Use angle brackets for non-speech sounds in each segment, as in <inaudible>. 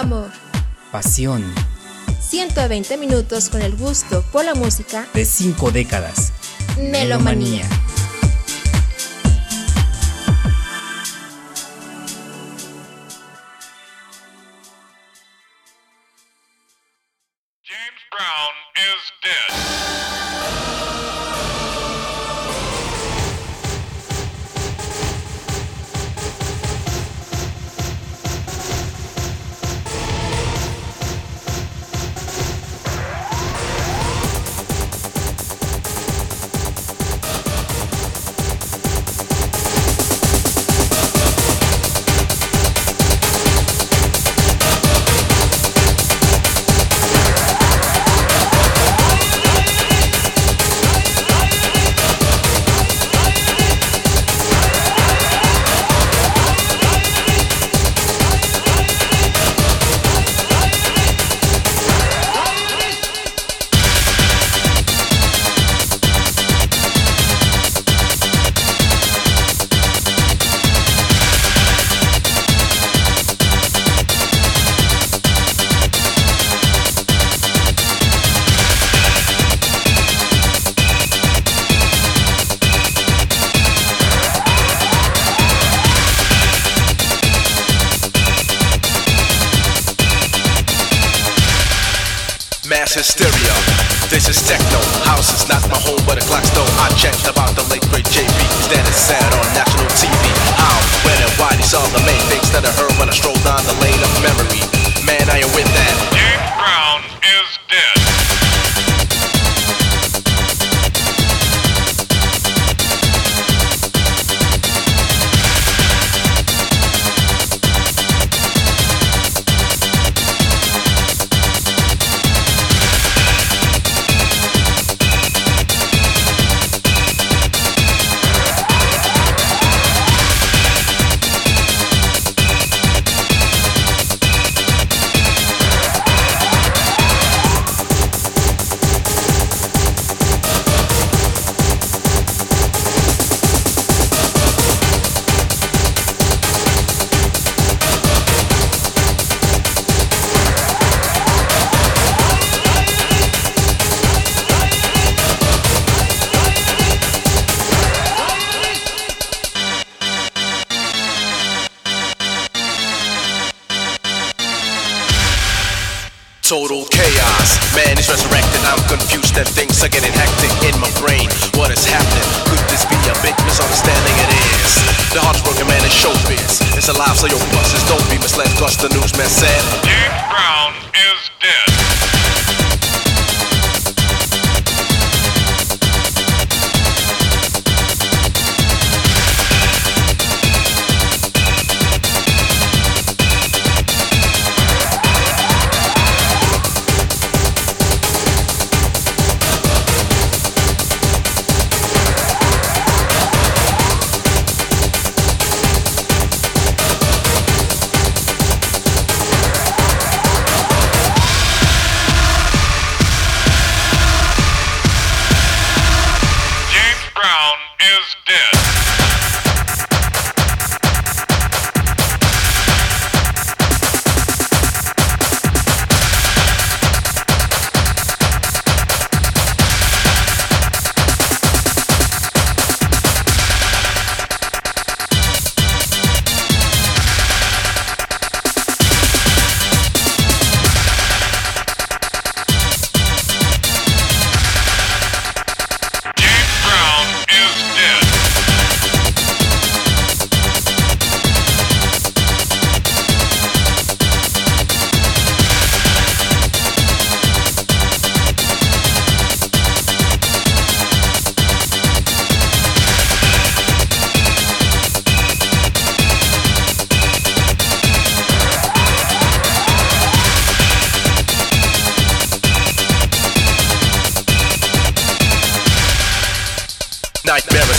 amor, pasión. 120 minutos con el gusto por la música de cinco décadas. Melomanía. en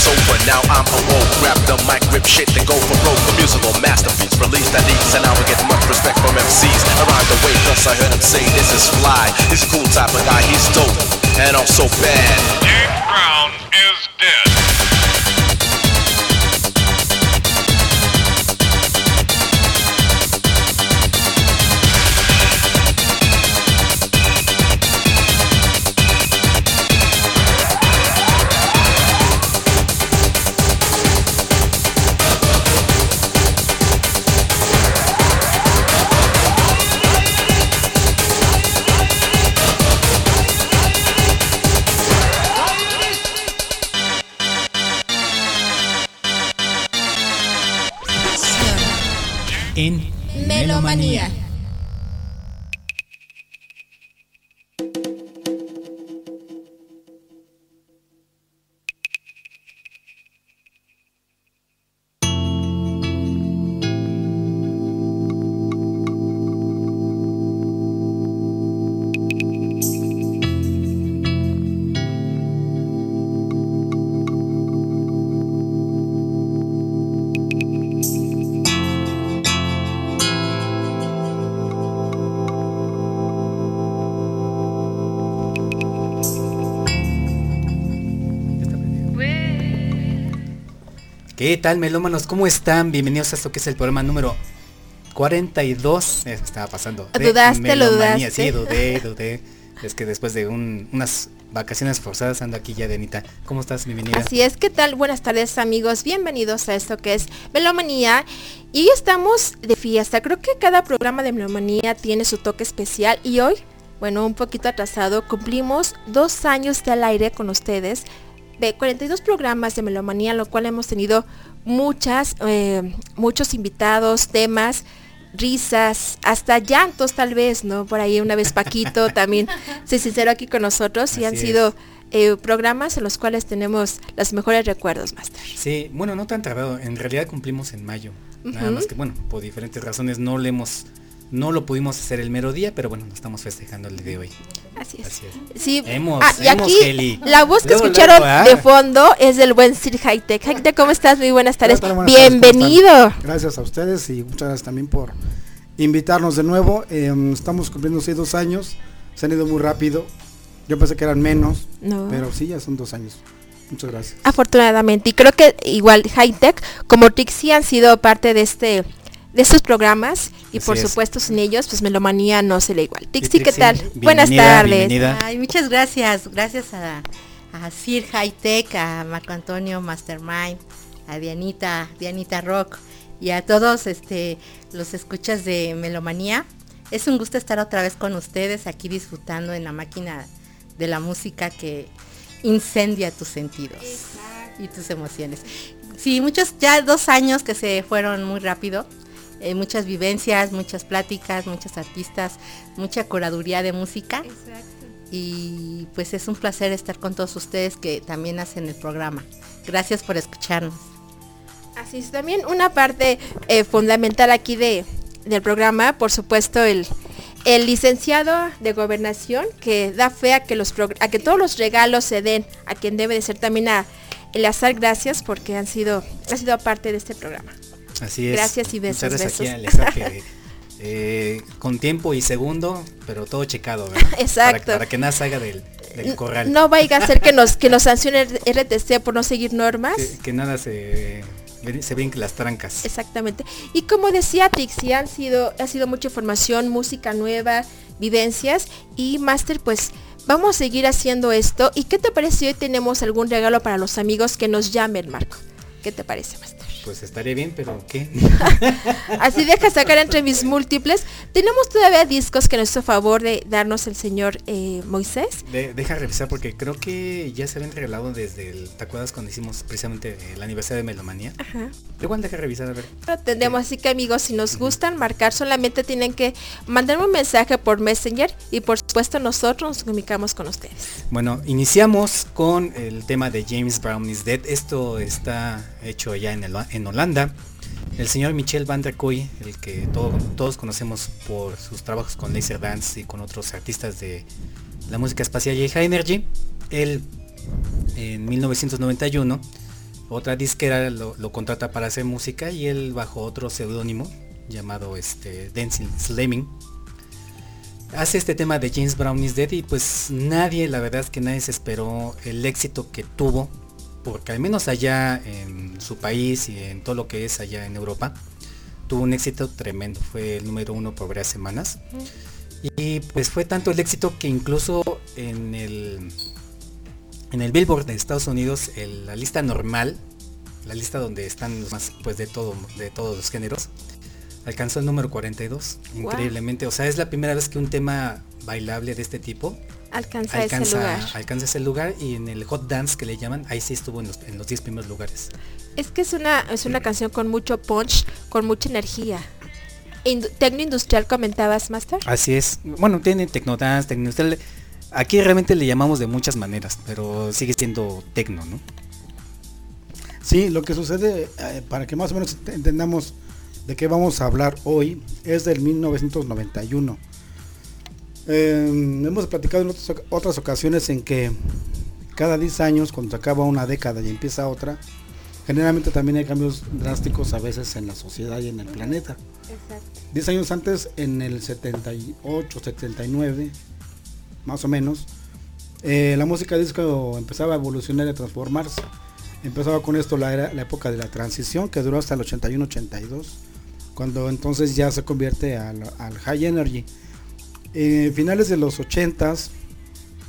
sober, now I'm awoke. Grab the mic, rip shit, then go for broke. The musical masterpiece released at ease, and I'll get much respect from MCs around the way. Plus, I heard him say, This is fly. He's a cool type of guy, he's dope, and I'm so bad. Melomanía. ¿Qué tal, melómanos? ¿Cómo están? Bienvenidos a esto que es el programa número 42. Eso estaba pasando. ¿Dudaste, lo dudaste? Sí, dudé, dudé. Es que después de un- unas vacaciones forzadas ando aquí ya de Anita. ¿Cómo estás? Bienvenida. Así es, ¿qué tal? Buenas tardes amigos, bienvenidos a esto que es Melomanía. Y hoy estamos de fiesta, creo que cada programa de Melomanía tiene su toque especial y hoy, bueno, un poquito atrasado, cumplimos dos años de al aire con ustedes de 42 programas de Melomanía, lo cual hemos tenido muchas, eh, muchos invitados, temas, risas, hasta llantos tal vez, ¿no? Por ahí una vez Paquito <laughs> también se sincero aquí con nosotros y han Así sido eh, programas en los cuales tenemos los mejores recuerdos, Master. Sí, bueno, no tan tardado. En realidad cumplimos en mayo. Nada más que, bueno, por diferentes razones no le hemos, no lo pudimos hacer el mero día, pero bueno, lo estamos festejando el día de hoy. Así es. Así es. Sí. Hemos, ah, y hemos, aquí Kelly. la voz que Luego, escucharon luego, ah. de fondo es del buen Sir Hightech. Hightech, ¿cómo estás? Muy buenas tardes. Hola, buenas tardes, ¿cómo Bienvenido. Gracias a ustedes y muchas gracias también por invitarnos de nuevo. Eh, estamos cumpliendo seis dos años. Se han ido muy rápido. Yo pensé que eran menos, No. pero sí, ya son dos años. Muchas gracias. Afortunadamente. Y creo que igual Hightech como Trixie han sido parte de este de estos programas y Así por es. supuesto sin ellos pues Melomanía no sería igual. Y Trixie, ¿qué tal? Buenas tardes. bienvenida. Ay, muchas gracias. Gracias a, a Sir High Tech, a Marco Antonio Mastermind, a Dianita, Dianita Rock y a todos este los escuchas de Melomanía. Es un gusto estar otra vez con ustedes aquí disfrutando en la máquina de la música que incendia tus sentidos y tus emociones. Sí, muchos, ya dos años que se fueron muy rápido. Eh, muchas vivencias, muchas pláticas, muchos artistas, mucha curaduría de música y pues es un placer estar con todos ustedes que también hacen el programa. Gracias por escucharnos. Así es, también una parte eh, fundamental aquí de, del programa, por supuesto, el, el licenciado de gobernación que da fe a que, los a que todos los regalos se den a quien debe de ser también a Eleazar, gracias porque han sido, ha sido parte de este programa. Así es. Gracias y besos, Muchas gracias eh, con tiempo y segundo, pero todo checado, ¿verdad? <laughs> Exacto. Para, para que nada salga del, del corral. No vaya a ser que nos, que nos <laughs> sancione el RTC por no seguir normas. que, que nada se, se las trancas. Exactamente. Y como decía Trixie, han sido, ha sido mucha información, música nueva, vivencias y Master, pues vamos a seguir haciendo esto. ¿Y qué te parece si hoy tenemos algún regalo para los amigos que nos llamen, Marco? ¿Qué te parece, Master? Pues estaría bien, pero ¿qué? <laughs> Así deja sacar entre mis múltiples. Tenemos todavía discos que nos hizo favor de darnos el señor eh, Moisés. De- deja revisar porque creo que ya se habían regalado desde el... ¿Te acuerdas cuando hicimos precisamente el aniversario de Melomanía? Ajá. Igual deja revisar a ver. Pero tendremos así que amigos, si nos gustan marcar, solamente tienen que mandarme un mensaje por Messenger y por supuesto nosotros nos comunicamos con ustedes. Bueno, iniciamos con el tema de James Brown is Dead. Esto está hecho allá en, el- en Holanda. El señor Michel Van der Kooi, el que todo- todos conocemos por sus trabajos con Laser Dance y con otros artistas de la música espacial y High Energy, él en 1991 otra disquera lo, lo contrata para hacer música y él bajo otro seudónimo llamado este Dancing Slamming hace este tema de James Brown is Dead y pues nadie, la verdad es que nadie se esperó el éxito que tuvo, porque al menos allá en su país y en todo lo que es allá en Europa, tuvo un éxito tremendo, fue el número uno por varias semanas. Y pues fue tanto el éxito que incluso en el en el Billboard de Estados Unidos, el- la lista normal, la lista donde están los más pues de todo de todos los géneros, alcanzó el número 42, Wow. increíblemente. O sea, es la primera vez que un tema bailable de este tipo Alcanza, ese alcanza, lugar. alcanza ese lugar y en el hot dance que le llaman, ahí sí estuvo en los, en los 10 primeros lugares. Es que es una, es una canción con mucho punch, con mucha energía. tecno industrial comentabas, Master. Así es. Bueno, tiene tecnodance, tecno industrial. Aquí realmente le llamamos de muchas maneras, pero sigue siendo tecno, ¿no? Sí, lo que sucede, eh, para que más o menos entendamos de qué vamos a hablar hoy, es del 1991. Em, hemos platicado en otras, ocasiones en que cada 10 años, cuando se acaba una década y empieza otra, generalmente también hay cambios drásticos a veces en la sociedad y en el planeta. 10 años antes, en el 78, 79, más o menos, eh, la música disco empezaba a evolucionar y a transformarse. Empezaba con esto la, la época de la transición que duró hasta el 81-82, cuando entonces ya se convierte al, high energy. Eh, finales de los 80s,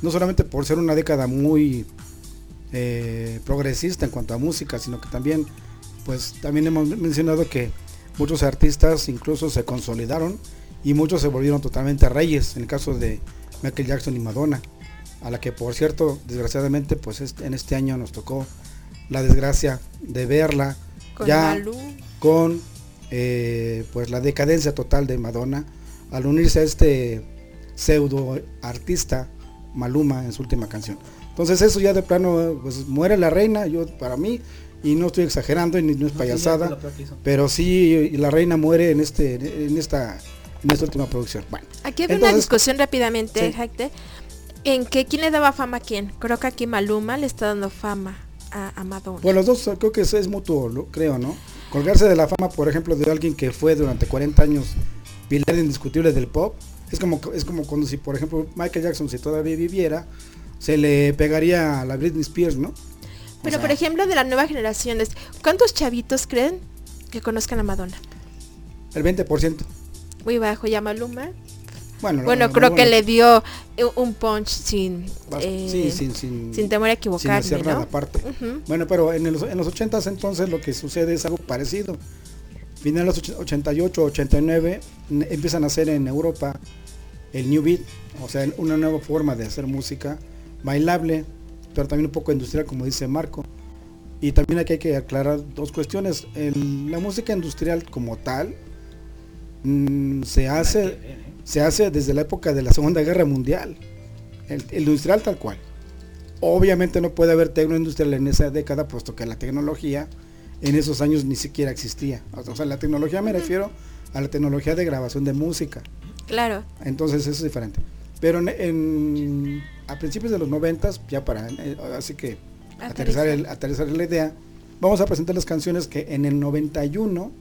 no solamente por ser una década muy eh, progresista en cuanto a música, sino que también, pues también hemos mencionado que muchos artistas incluso se consolidaron y muchos se volvieron totalmente reyes, en el caso de Michael Jackson y Madonna, a la que por cierto, desgraciadamente, pues en este año nos tocó la desgracia de verla ya con eh, pues la decadencia total de Madonna al unirse a este pseudo artista Maluma en su última canción. Entonces eso ya de plano pues muere la reina, yo para mí y no estoy exagerando y no es payasada, pero sí la reina muere en este en esta en esta última producción. Bueno, aquí hay una discusión rápidamente, en que quién le daba fama a quién. Creo que aquí Maluma le está dando fama a, Madonna. Bueno, los dos creo que es, mutuo, lo, creo, ¿no? Colgarse de la fama, por ejemplo, de alguien que fue durante 40 años pilar indiscutible del pop, es como, es como cuando si, por ejemplo, Michael Jackson, si todavía viviera, se le pegaría a la Britney Spears, ¿no? Pero, por ejemplo, de las nuevas generaciones, ¿cuántos chavitos creen que conozcan a Madonna? El 20%. Muy bajo, ya Maluma. Bueno, creo que le dio un punch sin, eh, sin, sin, temor a equivocarse. Sin nada aparte. Bueno, pero en los, en los 80 entonces lo que sucede es algo parecido. Finales 88, 89 empiezan a hacer en Europa el New Beat, o sea, una nueva forma de hacer música bailable, pero también un poco industrial, como dice Marco. Y también aquí hay que aclarar dos cuestiones. la música industrial como tal mm, se hace se hace desde la época de la Segunda Guerra Mundial. El, industrial tal cual. Obviamente no puede haber tecnoindustrial en esa década, puesto que la tecnología en esos años ni siquiera existía. O sea, la tecnología me refiero a la tecnología de grabación de música. Claro. Entonces eso es diferente. Pero en, a principios de los noventas, ya para, eh, así que aterrizar, el, aterrizar la idea, vamos a presentar las canciones que en el 91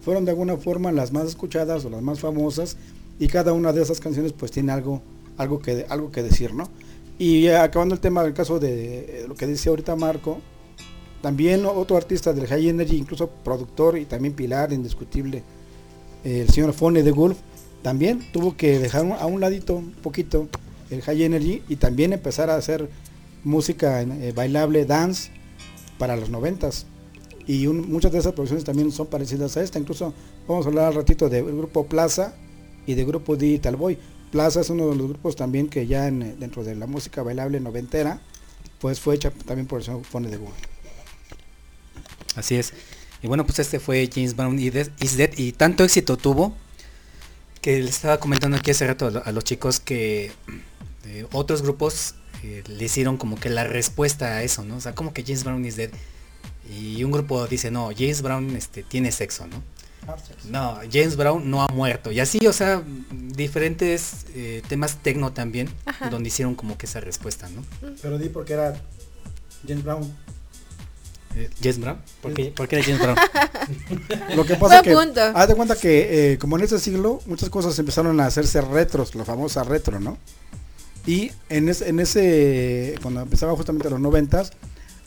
fueron de alguna forma las más escuchadas o las más famosas y cada una de esas canciones pues tiene algo, algo, que, algo que decir, ¿no? Y acabando el tema del caso de eh, lo que dice ahorita Marco, también otro artista del High Energy, incluso productor y también pilar indiscutible, el señor Fone de Gulf, también tuvo que dejar a un ladito un poquito el High Energy y también empezar a hacer música eh, bailable, dance para los noventas. Y muchas de esas producciones también son parecidas a esta. Incluso vamos a hablar al ratito del grupo Plaza, y de grupo Digital Boy. Plaza es uno de los grupos también que ya en, dentro de la música bailable noventera, pues fue hecha también por el señor Fone de Google. Así es. Y bueno, pues este fue James Brown y Is Dead y tanto éxito tuvo que les estaba comentando aquí hace rato a, los chicos que eh, otros grupos eh, le hicieron como que la respuesta a eso, ¿no? O sea, como que James Brown is dead. Y un grupo dice, no, James Brown este, tiene sexo, ¿no? No, James Brown no ha muerto. Y así, o sea, diferentes eh, temas tecno también, donde hicieron como que esa respuesta, ¿no? Pero di porque era James Brown. Eh, James Brown? ¿Por qué, era James Brown? <laughs> Lo que pasa es que, haz de cuenta que eh, como en ese siglo, muchas cosas empezaron a hacerse retros, la famosa retro, ¿no? Y en, en ese, cuando empezaba justamente los noventas,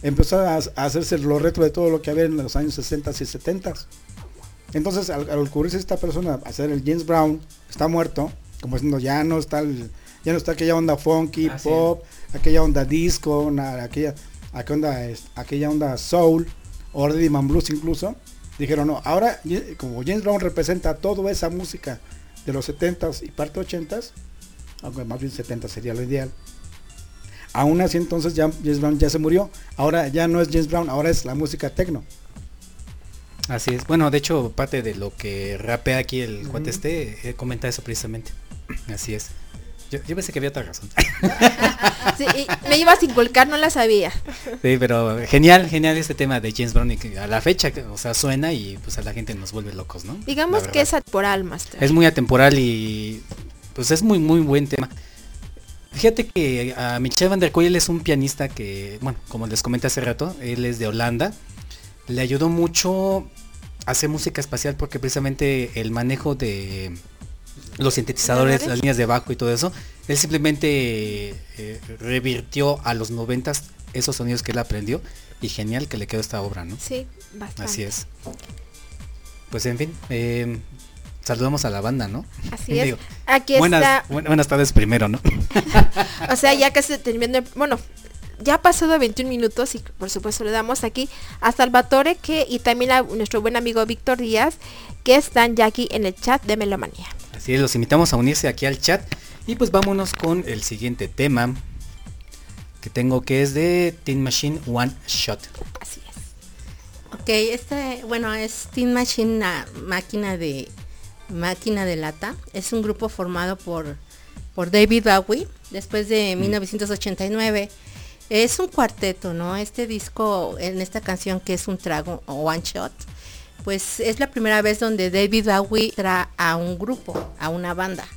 empezó a, a, hacerse lo retro de todo lo que había en los años 60 y 70 entonces, al, ocurrirse esta persona a hacer el James Brown, está muerto, como diciendo, ya no está ya no está aquella onda funky, pop, aquella onda disco, aquella, aquella, onda, aquella onda soul, o rhythm and blues incluso. Dijeron, no, ahora como James Brown representa toda esa música de los 70s y parte 80s, aunque más bien 70 sería lo ideal. Aún así entonces ya James Brown ya se murió. Ahora ya no es James Brown, ahora es la música techno. Así es. Bueno, de hecho, parte de lo que rapea aquí el cuate este, eh, comenta eso precisamente. Así es. Yo, yo, pensé que había otra razón. Sí, me ibas a inculcar, no la sabía. Sí, pero genial, genial este tema de James Brown que a la fecha, o sea, suena y pues a la gente nos vuelve locos, ¿no? Digamos que es atemporal, Master. Es muy atemporal y pues es muy, muy buen tema. Fíjate que a Michel van der Koy, él es un pianista que, bueno, como les comenté hace rato, él es de Holanda. Le ayudó mucho a hacer música espacial porque precisamente el manejo de los sintetizadores, las líneas de bajo y todo eso, él simplemente eh, revirtió a los noventas esos sonidos que él aprendió y genial que le quedó esta obra, ¿no? Sí, bastante. Así es. Pues en fin, eh, saludamos a la banda, ¿no? Así <laughs> es. Aquí buenas, está. buenas tardes primero, ¿no? <laughs> o sea, ya se terminó, bueno, ya ha pasado 21 minutos y por supuesto le damos aquí a Salvatore que y también a nuestro buen amigo Víctor Díaz que están ya aquí en el chat de Melomanía. Así es, los invitamos a unirse aquí al chat y pues vámonos con el siguiente tema que tengo que es de Teen Machine One Shot. Así es. Ok, este, bueno, es Teen Machine, una máquina de máquina de lata. Es un grupo formado por, por David Bowie después de 1989. Es un cuarteto, ¿no? Este disco, en esta canción que es un trago o one shot, pues es la primera vez donde David Bowie trae a un grupo, a una banda.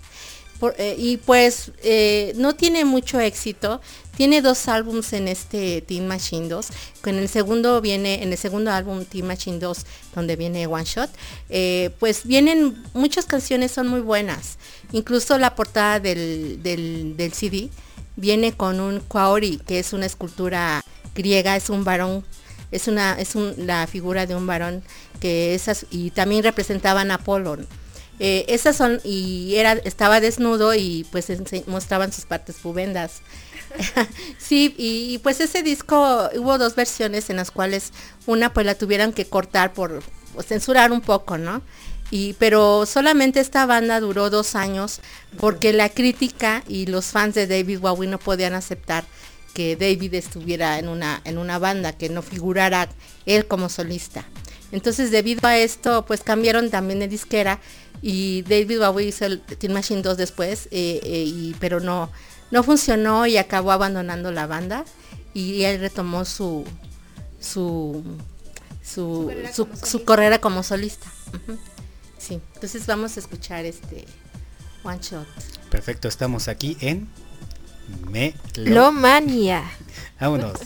Eh, y pues eh, no tiene mucho éxito. Tiene dos álbums en este Team Machine 2. En el segundo viene, en el segundo álbum Team Machine 2, donde viene One Shot, eh, pues vienen muchas canciones son muy buenas. Incluso la portada del, del, CD viene con un Kwaori, que es una escultura griega, es un varón, es una, es la figura de un varón que esas, y también representaban a Apolo. Eh, esas son, y era, estaba desnudo y pues mostraban sus partes pubendas. <laughs> sí, y, pues ese disco hubo dos versiones en las cuales una pues la tuvieran que cortar por censurar un poco, ¿no? Y, pero solamente esta banda duró dos años porque la crítica y los fans de David Bowie no podían aceptar que David estuviera en una, en una banda, que no figurara él como solista. Entonces debido a esto pues cambiaron también de disquera y David Bowie hizo el Teen Machine 2 después, eh, eh, y, pero no, no funcionó y acabó abandonando la banda y él retomó su su su, su, carrera como solista. Sí, entonces vamos a escuchar este One Shot. Perfecto, estamos aquí en Melomania. Vámonos.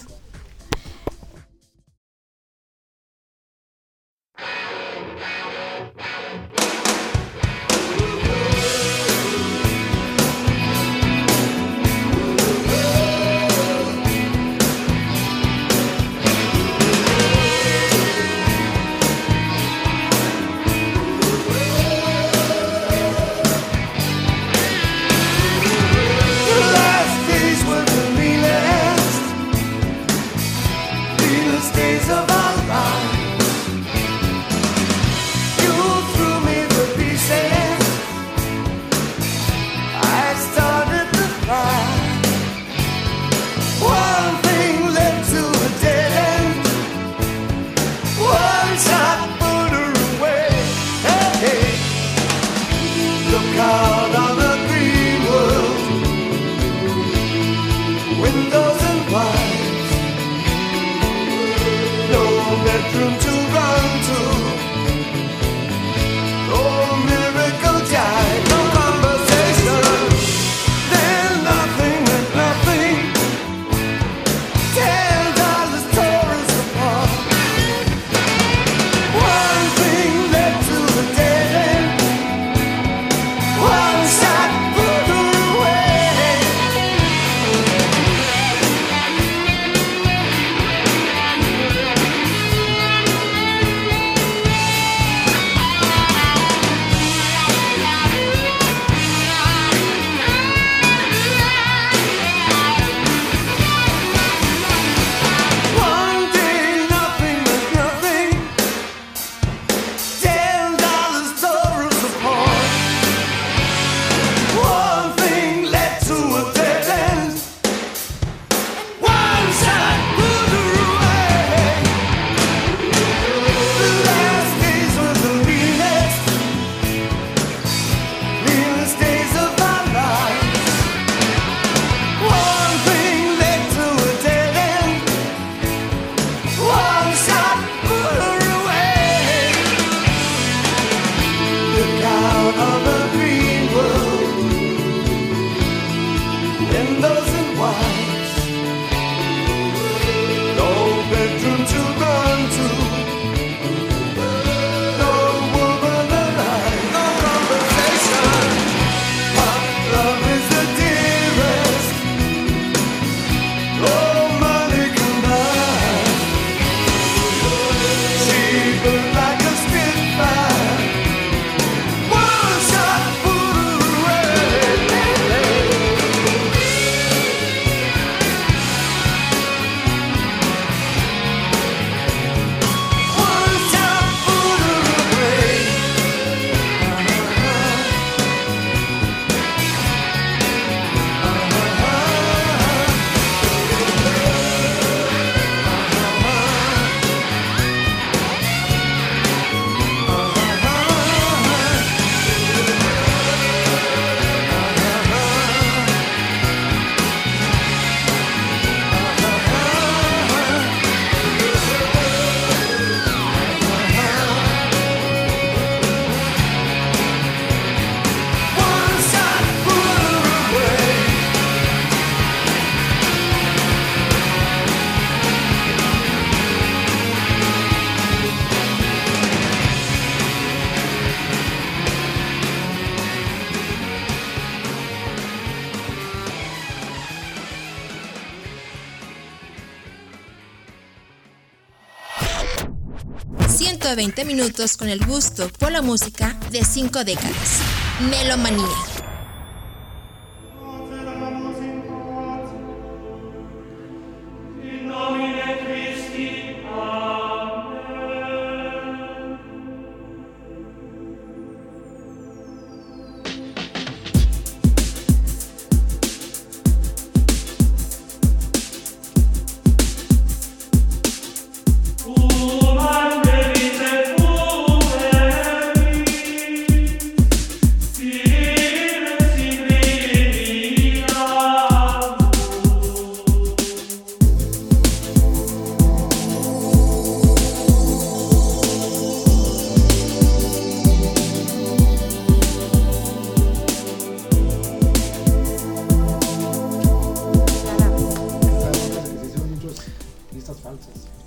120 minutos con el gusto por la música de 5 décadas. Melomanía.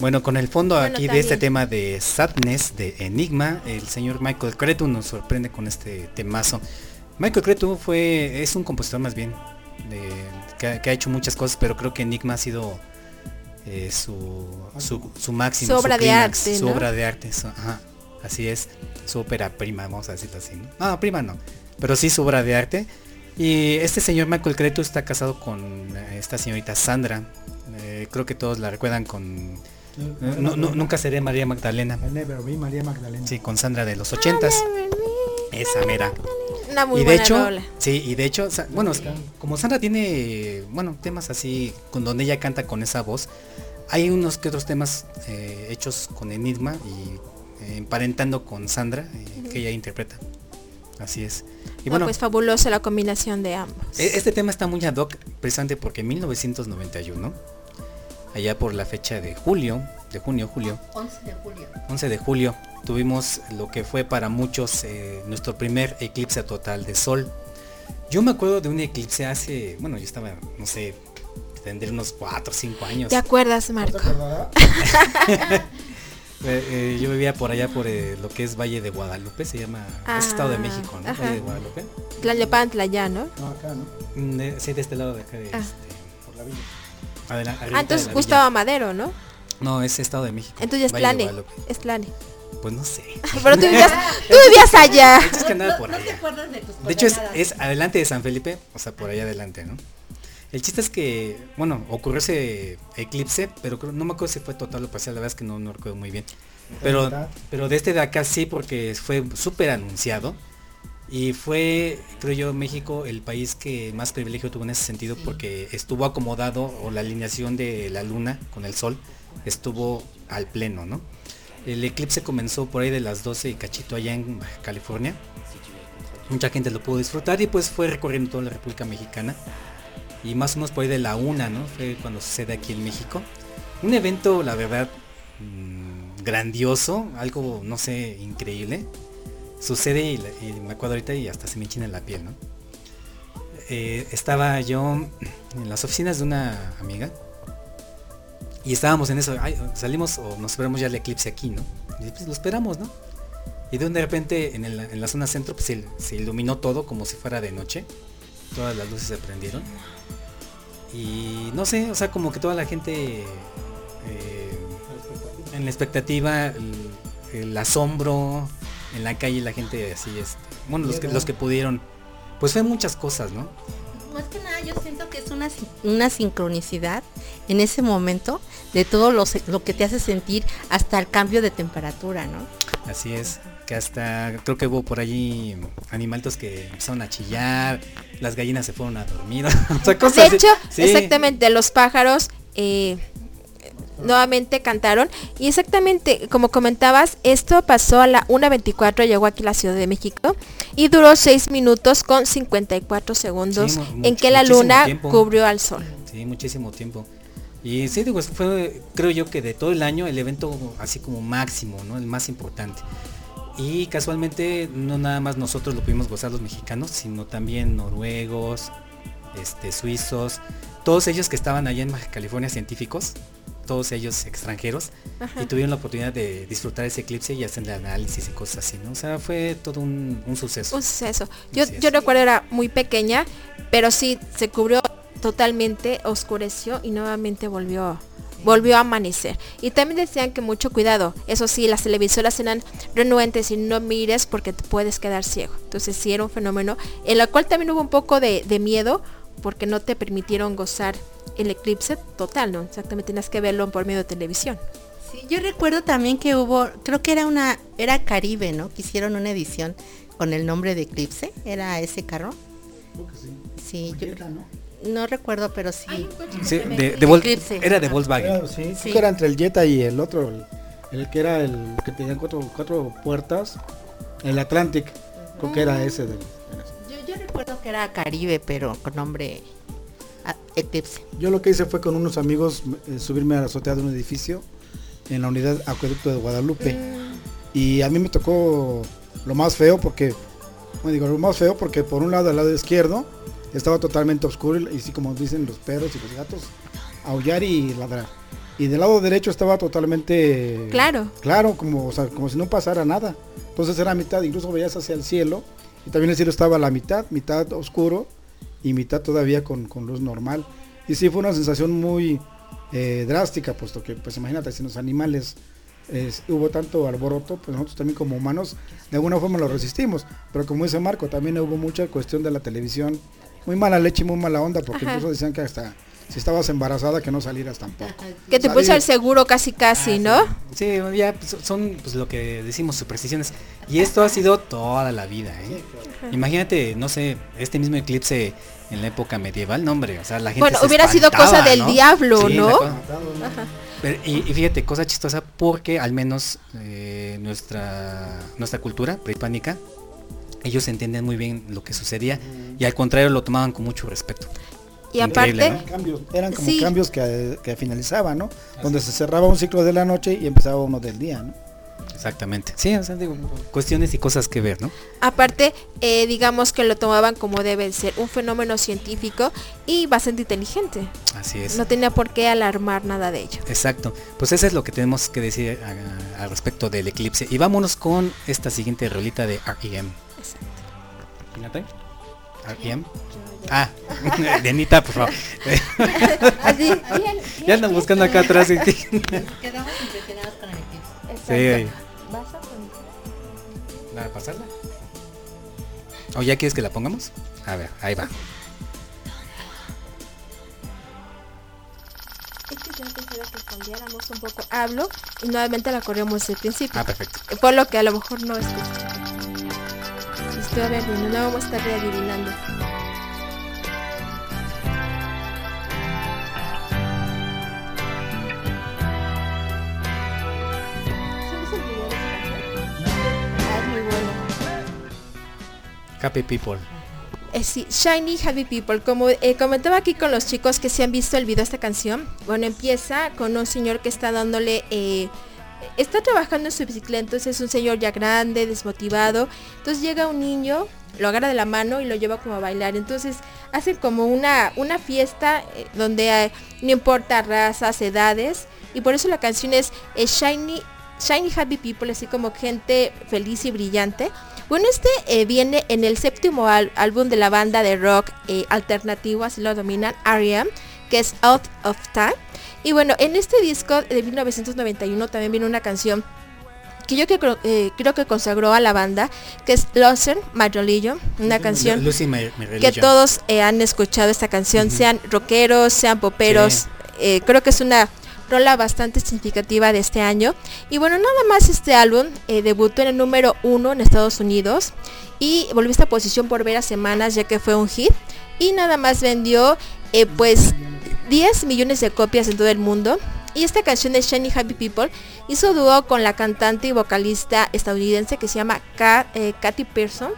Bueno, con el fondo aquí de este tema de Sadness, de Enigma, el señor Michael Cretu nos sorprende con este temazo. Michael Cretu fue, es un compositor más bien, que, ha hecho muchas cosas, pero creo que Enigma ha sido eh, su, su, máximo, su obra de arte. Su obra de arte, así es, su ópera prima, vamos a decirlo así. ¿no? no, prima no, pero sí su obra de arte. Y este señor Michael Cretu está casado con esta señorita Sandra. Eh, creo que todos la recuerdan con no, nunca seré María Magdalena. María Magdalena. Sí, con Sandra de los ochentas. Esa mera. y de hecho, sí, y de hecho, bueno, como Sandra tiene, bueno, temas así, con donde ella canta con esa voz, hay unos que otros temas eh, hechos con Enigma y eh, emparentando con Sandra, eh, que ella interpreta. Así es. Y bueno, pues fabulosa la combinación de ambos. E, este tema está muy ad hoc, precisamente porque en 1991 allá por la fecha de julio, de junio, julio. 11 de julio. 11 de julio tuvimos lo que fue para muchos eh, nuestro primer eclipse total de sol. Yo me acuerdo de un eclipse hace, bueno, yo estaba, no sé, tendría unos 4 o 5 años. ¿Te acuerdas, Marco? <laughs> Eh, eh, yo vivía por allá por lo que es Valle de Guadalupe, se llama, es Estado de México, ¿no? Valle de Guadalupe. Ya, ¿no? No, acá, ¿no? Mm, sí, de este lado de acá, de, ah. este, por la villa ah, entonces Gustavo Madero, ¿no? No, es Estado de México. Entonces es Plane. Es Plane. Pues no sé. <laughs> Pero tú vivías, <laughs> tú vivías allá. De hecho, es por allá. de, hecho es, adelante de San Felipe, o sea, por allá adelante, ¿no? El chiste es que, bueno, ocurrió ese eclipse, pero no me acuerdo si fue total o parcial, la verdad es que no, no recuerdo muy bien. Pero, pero de este de acá sí, porque fue súper anunciado. Y fue, creo yo, México el país que más privilegio tuvo en ese sentido porque estuvo acomodado o la alineación de la luna con el sol estuvo al pleno, ¿no? El eclipse comenzó por ahí de las 12 y cachito allá en California. Mucha gente lo pudo disfrutar y pues fue recorriendo toda la República Mexicana. Y más o menos por ahí de la una, ¿no? Fue cuando sucede aquí en México. Un evento, la verdad, mm, grandioso, algo, no sé, increíble sucede y, me acuerdo ahorita y hasta se me enchina la piel, ¿no? Eh, estaba yo en las oficinas de una amiga y estábamos en eso, salimos o nos esperamos ya el eclipse aquí, ¿no? Y pues lo esperamos, ¿no? Y de repente en, la zona centro pues, se, iluminó todo como si fuera de noche, todas las luces se prendieron y no sé, o sea, como que toda la gente eh, en la expectativa, el asombro, en la calle la gente así, este, bueno, los que, los que pudieron, pues fue muchas cosas, ¿no? Más que nada yo siento que es una, una sincronicidad en ese momento de todo lo, lo que te hace sentir hasta el cambio de temperatura, ¿no? Así es, que hasta creo que hubo por allí animalitos que empezaron a chillar, las gallinas se fueron a dormir. <laughs> de hecho, exactamente, los pájaros eh, nuevamente cantaron. Y exactamente como comentabas esto pasó a la 1.24 llegó aquí a la Ciudad de México y duró 6 minutos con 54 segundos en que la luna cubrió al sol. Sí muchísimo tiempo. Y sí digo fue creo yo que de todo el año el evento así como máximo no el más importante. Y casualmente no nada más nosotros lo pudimos gozar los mexicanos sino también noruegos este suizos todos ellos que estaban allá en Baja California científicos todos ellos extranjeros, y tuvieron la oportunidad de disfrutar ese eclipse y hacer el análisis y cosas así, ¿no? O sea, fue todo un, suceso. Un suceso. Yo, yo recuerdo era muy pequeña, pero sí se cubrió totalmente, oscureció y nuevamente volvió volvió a amanecer. Y también decían que mucho cuidado. Eso sí, las televisoras eran renuentes y no mires porque te puedes quedar ciego. Entonces sí era un fenómeno en el cual también hubo un poco de, de miedo porque no te permitieron gozar el eclipse total, ¿no? Exactamente, tienes que verlo por medio de televisión. Sí, yo recuerdo también que hubo, creo que era una, era Caribe, ¿no? Que hicieron una edición con el nombre de Eclipse, era ese carro. Sí, yo no recuerdo, pero sí. Sí, de, de Vol- Eclipse. era de. Volkswagen. Era, sí, creo Sí. que era entre el Jetta y el otro, el, el que era el que tenía cuatro, cuatro puertas, el Atlantic, creo que era ese del. Yo, yo recuerdo que era Caribe, pero con nombre Eclipse. Yo lo que hice fue con unos amigos eh, subirme a la azotea de un edificio en la unidad acueducto de Guadalupe. Y a mí me tocó lo más feo porque, bueno, digo, lo más feo porque por un lado, al lado izquierdo, estaba totalmente oscuro y así como dicen los perros y los gatos, aullar y ladrar. Y del lado derecho estaba totalmente Claro. claro, como, o sea, como si no pasara nada. Entonces era mitad, incluso veías hacia el cielo y también el cielo estaba a la mitad, mitad oscuro y mitad todavía con, con luz normal. Y sí fue una sensación muy eh, drástica, puesto que, pues imagínate, si los animales eh, hubo tanto alboroto, pues nosotros también como humanos de alguna forma lo resistimos. Pero como dice Marco, también hubo mucha cuestión de la televisión, muy mala leche y muy mala onda, porque Ajá. incluso decían que hasta si estabas embarazada que no salieras tampoco. <laughs> Que te puso el seguro casi casi, ¿no? Sí, ya pues, son pues, lo que decimos supersticiones. Y esto ha sido toda la vida. ¿eh? Imagínate, no sé, este mismo eclipse en la época medieval, no hombre, o sea, la gente Bueno, se hubiera sido cosa del ¿no? diablo, Sí, ¿no? Pero- y fíjate, cosa chistosa porque al menos eh, nuestra nuestra cultura prehispánica, ellos entendían muy bien lo que sucedía y al contrario lo tomaban con mucho respeto. Y Increíble, aparte, Eran cambios, eran como Sí. cambios que, que finalizaban, ¿no? Donde se cerraba un ciclo de la noche y empezaba uno del día, ¿no? Exactamente. Sí, o sea, digo, cuestiones y cosas que ver, ¿no? aparte, eh, digamos que lo tomaban como debe ser, un fenómeno científico y bastante inteligente. Así es. No tenía por qué alarmar nada de ello. Exacto. Pues eso es lo que tenemos que decir al respecto del eclipse. Y vámonos con esta siguiente rolita de R.E.M. ¿Quién la trae? R.E.M. Ah, <laughs> de Anita, por favor. Así, <laughs> ya andan buscando acá atrás. <laughs> Quedamos impresionados con el Eclipse. sí. ¿Nada, pasarla? ¿O ya quieres que la pongamos? A ver, ahí va. Es que yo quisiera que cambiáramos un poco. Hablo y nuevamente la corremos desde el principio. Ah, perfecto. Por lo que a lo mejor no escuché. Estoy no vamos a estar bueno. Happy People. Eh, sí, Shiny Happy People. Como eh, comentaba aquí con los chicos que se han visto el video de esta canción, bueno, empieza con un señor que está dándole, eh, está trabajando en su bicicleta, entonces es un señor ya grande, desmotivado. Entonces llega un niño, lo agarra de la mano y lo lleva como a bailar. Entonces hacen como una, una fiesta eh, donde eh, no importa razas, edades. Y por eso la canción es eh, Shiny, Shiny Happy People, así como gente feliz y brillante. Bueno, este viene en el séptimo álbum de la banda de rock alternativo, así lo dominan, R.E.M., que es Out of Time. Y bueno, en este disco de 1991 también viene una canción que yo que creo, eh, creo que consagró a la banda, que es Loser, My Religion, una canción Lucy My, My que todos eh, han escuchado esta canción, sean rockeros, sean poperos. Sí. eh, creo que es una rola bastante significativa de este año. Y bueno, nada más este álbum eh, debutó en el número uno en Estados Unidos y volvió a esta posición por varias semanas ya que fue un hit. Y nada más vendió eh, pues 10 millones de copias en todo el mundo. Y esta canción de Shiny Happy People hizo dúo con la cantante y vocalista estadounidense que se llama eh, Katy Pearson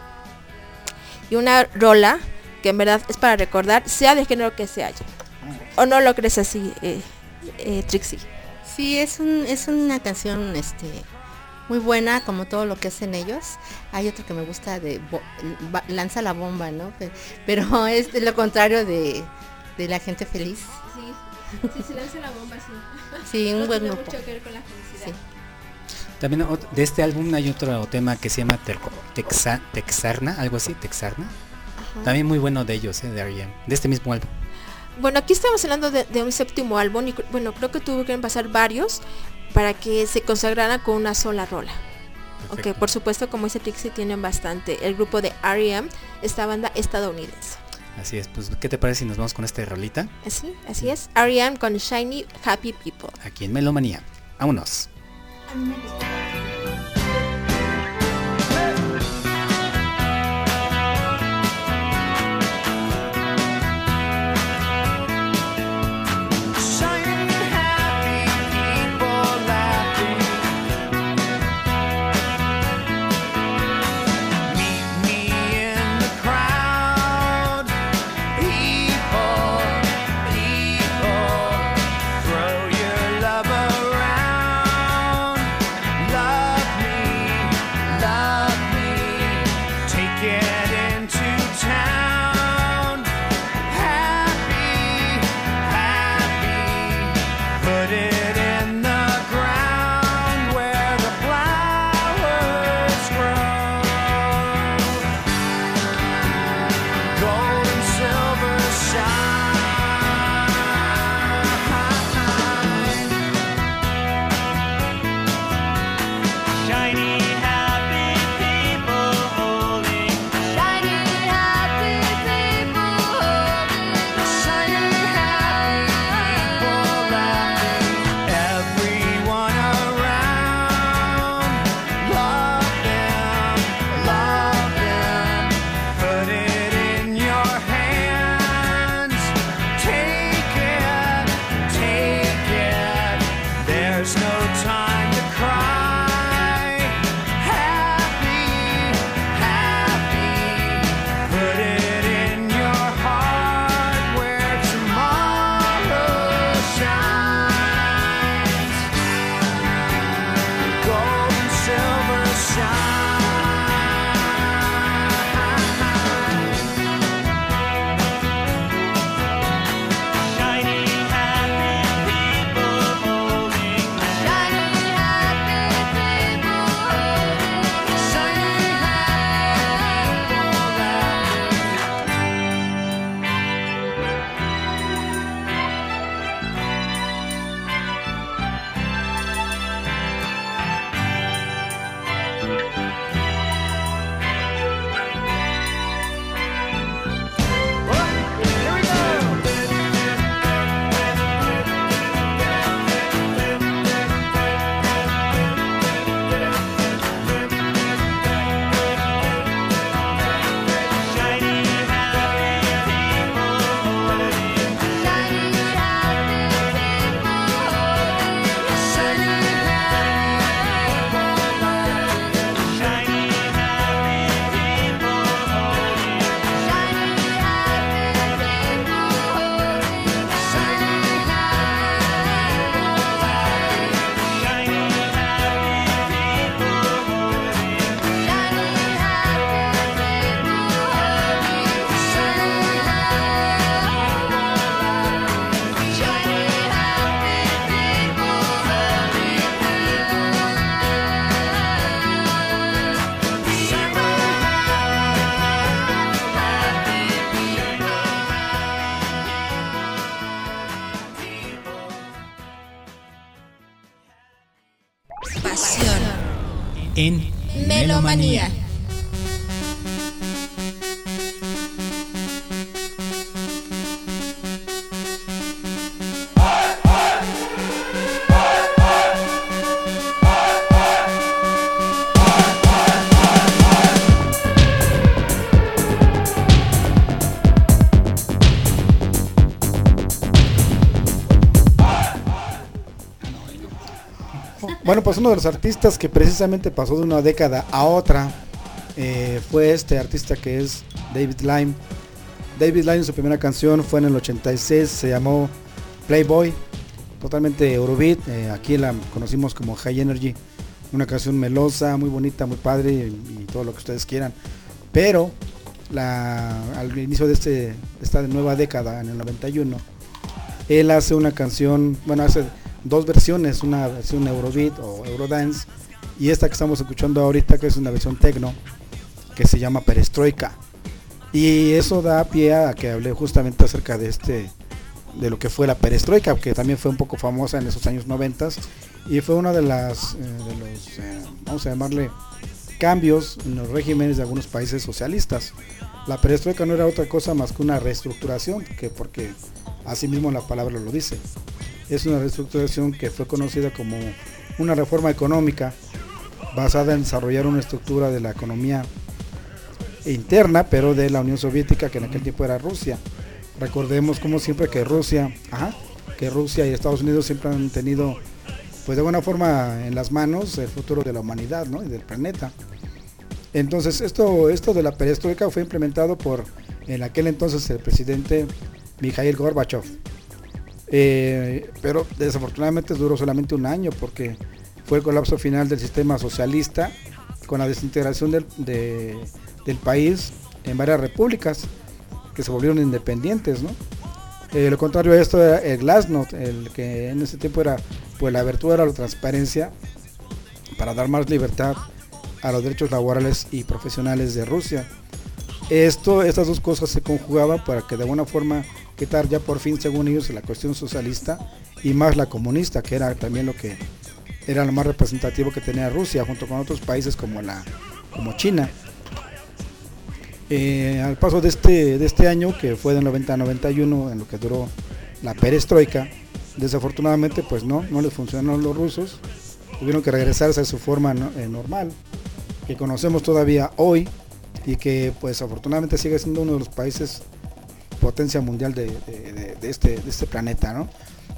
y una rola que en verdad es para recordar, sea de género que sea. ¿O no lo crees así, eh, eh, Trixie? Sí, es un, es una canción este muy buena como todo lo que hacen ellos. Hay otro que me gusta de bo- lanza la bomba, ¿no? Pe- Pero <laughs> es lo contrario de, de la gente feliz. Sí, sí, se lanza la bomba, sí. Sí, un buen grupo. que ver con la felicidad. Sí. También de este álbum hay otro tema que se llama Terco- Texa- Texarna, algo así, Texarna. También muy bueno de ellos, eh, de R.E.M. De este mismo álbum. bueno, aquí estamos hablando de, un séptimo álbum y bueno, creo que tuvo que pasar varios para que se consagrara con una sola rola. Aunque por supuesto, como dice Trixie, tienen bastante. El grupo de R.E.M., esta banda estadounidense. Así es, pues ¿qué te parece si nos vamos con esta rolita? Así, así es. R.E.M. con Shiny Happy People. Aquí en Melomanía. Vámonos. Bueno, pues uno de los artistas que precisamente pasó de una década a otra eh, fue este artista que es David Lime. David Lime, su primera canción fue en el 86, se llamó Playboy, totalmente Eurobeat. Eh, aquí la conocimos como High Energy, una canción melosa, muy bonita, muy padre y, todo lo que ustedes quieran. Pero al inicio de, este, esta nueva década, en el 91, él hace una canción, bueno, hace dos versiones, una versión Eurobeat o Eurodance y esta que estamos escuchando ahorita que es una versión techno que se llama Perestroika. Y eso da pie a que hable justamente acerca de este de lo que fue la perestroika, que también fue un poco famosa en esos años 90 y fue una de las, de los, vamos a llamarle, cambios en los regímenes de algunos países socialistas. La perestroika no era otra cosa más que una reestructuración, que porque así mismo la palabra lo dice. Es una reestructuración que fue conocida como una reforma económica basada en desarrollar una estructura de la economía interna, pero de la Unión Soviética, que en aquel tiempo era Rusia. Recordemos como siempre que Rusia, que Rusia y Estados Unidos siempre han tenido, pues de alguna forma en las manos el futuro de la humanidad, ¿no? Y del planeta. Entonces esto, esto de la perestroika fue implementado por en aquel entonces el presidente Mikhail Gorbachev. Eh, pero desafortunadamente duró solamente un año porque fue el colapso final del sistema socialista con la desintegración del, país en varias repúblicas que se volvieron independientes. ¿no? Eh, lo contrario a esto era el Glasnost, el que en ese tiempo era pues la abertura, la transparencia para dar más libertad a los derechos laborales y profesionales de Rusia. Esto, estas dos cosas se conjugaban para que de alguna forma quitar ya por fin, según ellos, la cuestión socialista y más la comunista, que era también lo que era lo más representativo que tenía Rusia, junto con otros países como, la, como China. Eh, al paso de este, de este año, que fue de 90 a 91, en lo que duró la perestroika, desafortunadamente pues no, no les funcionó los rusos, tuvieron que regresarse a su forma eh, normal, que conocemos todavía hoy y que pues afortunadamente sigue siendo uno de los países potencia mundial de, este, de este planeta, ¿no?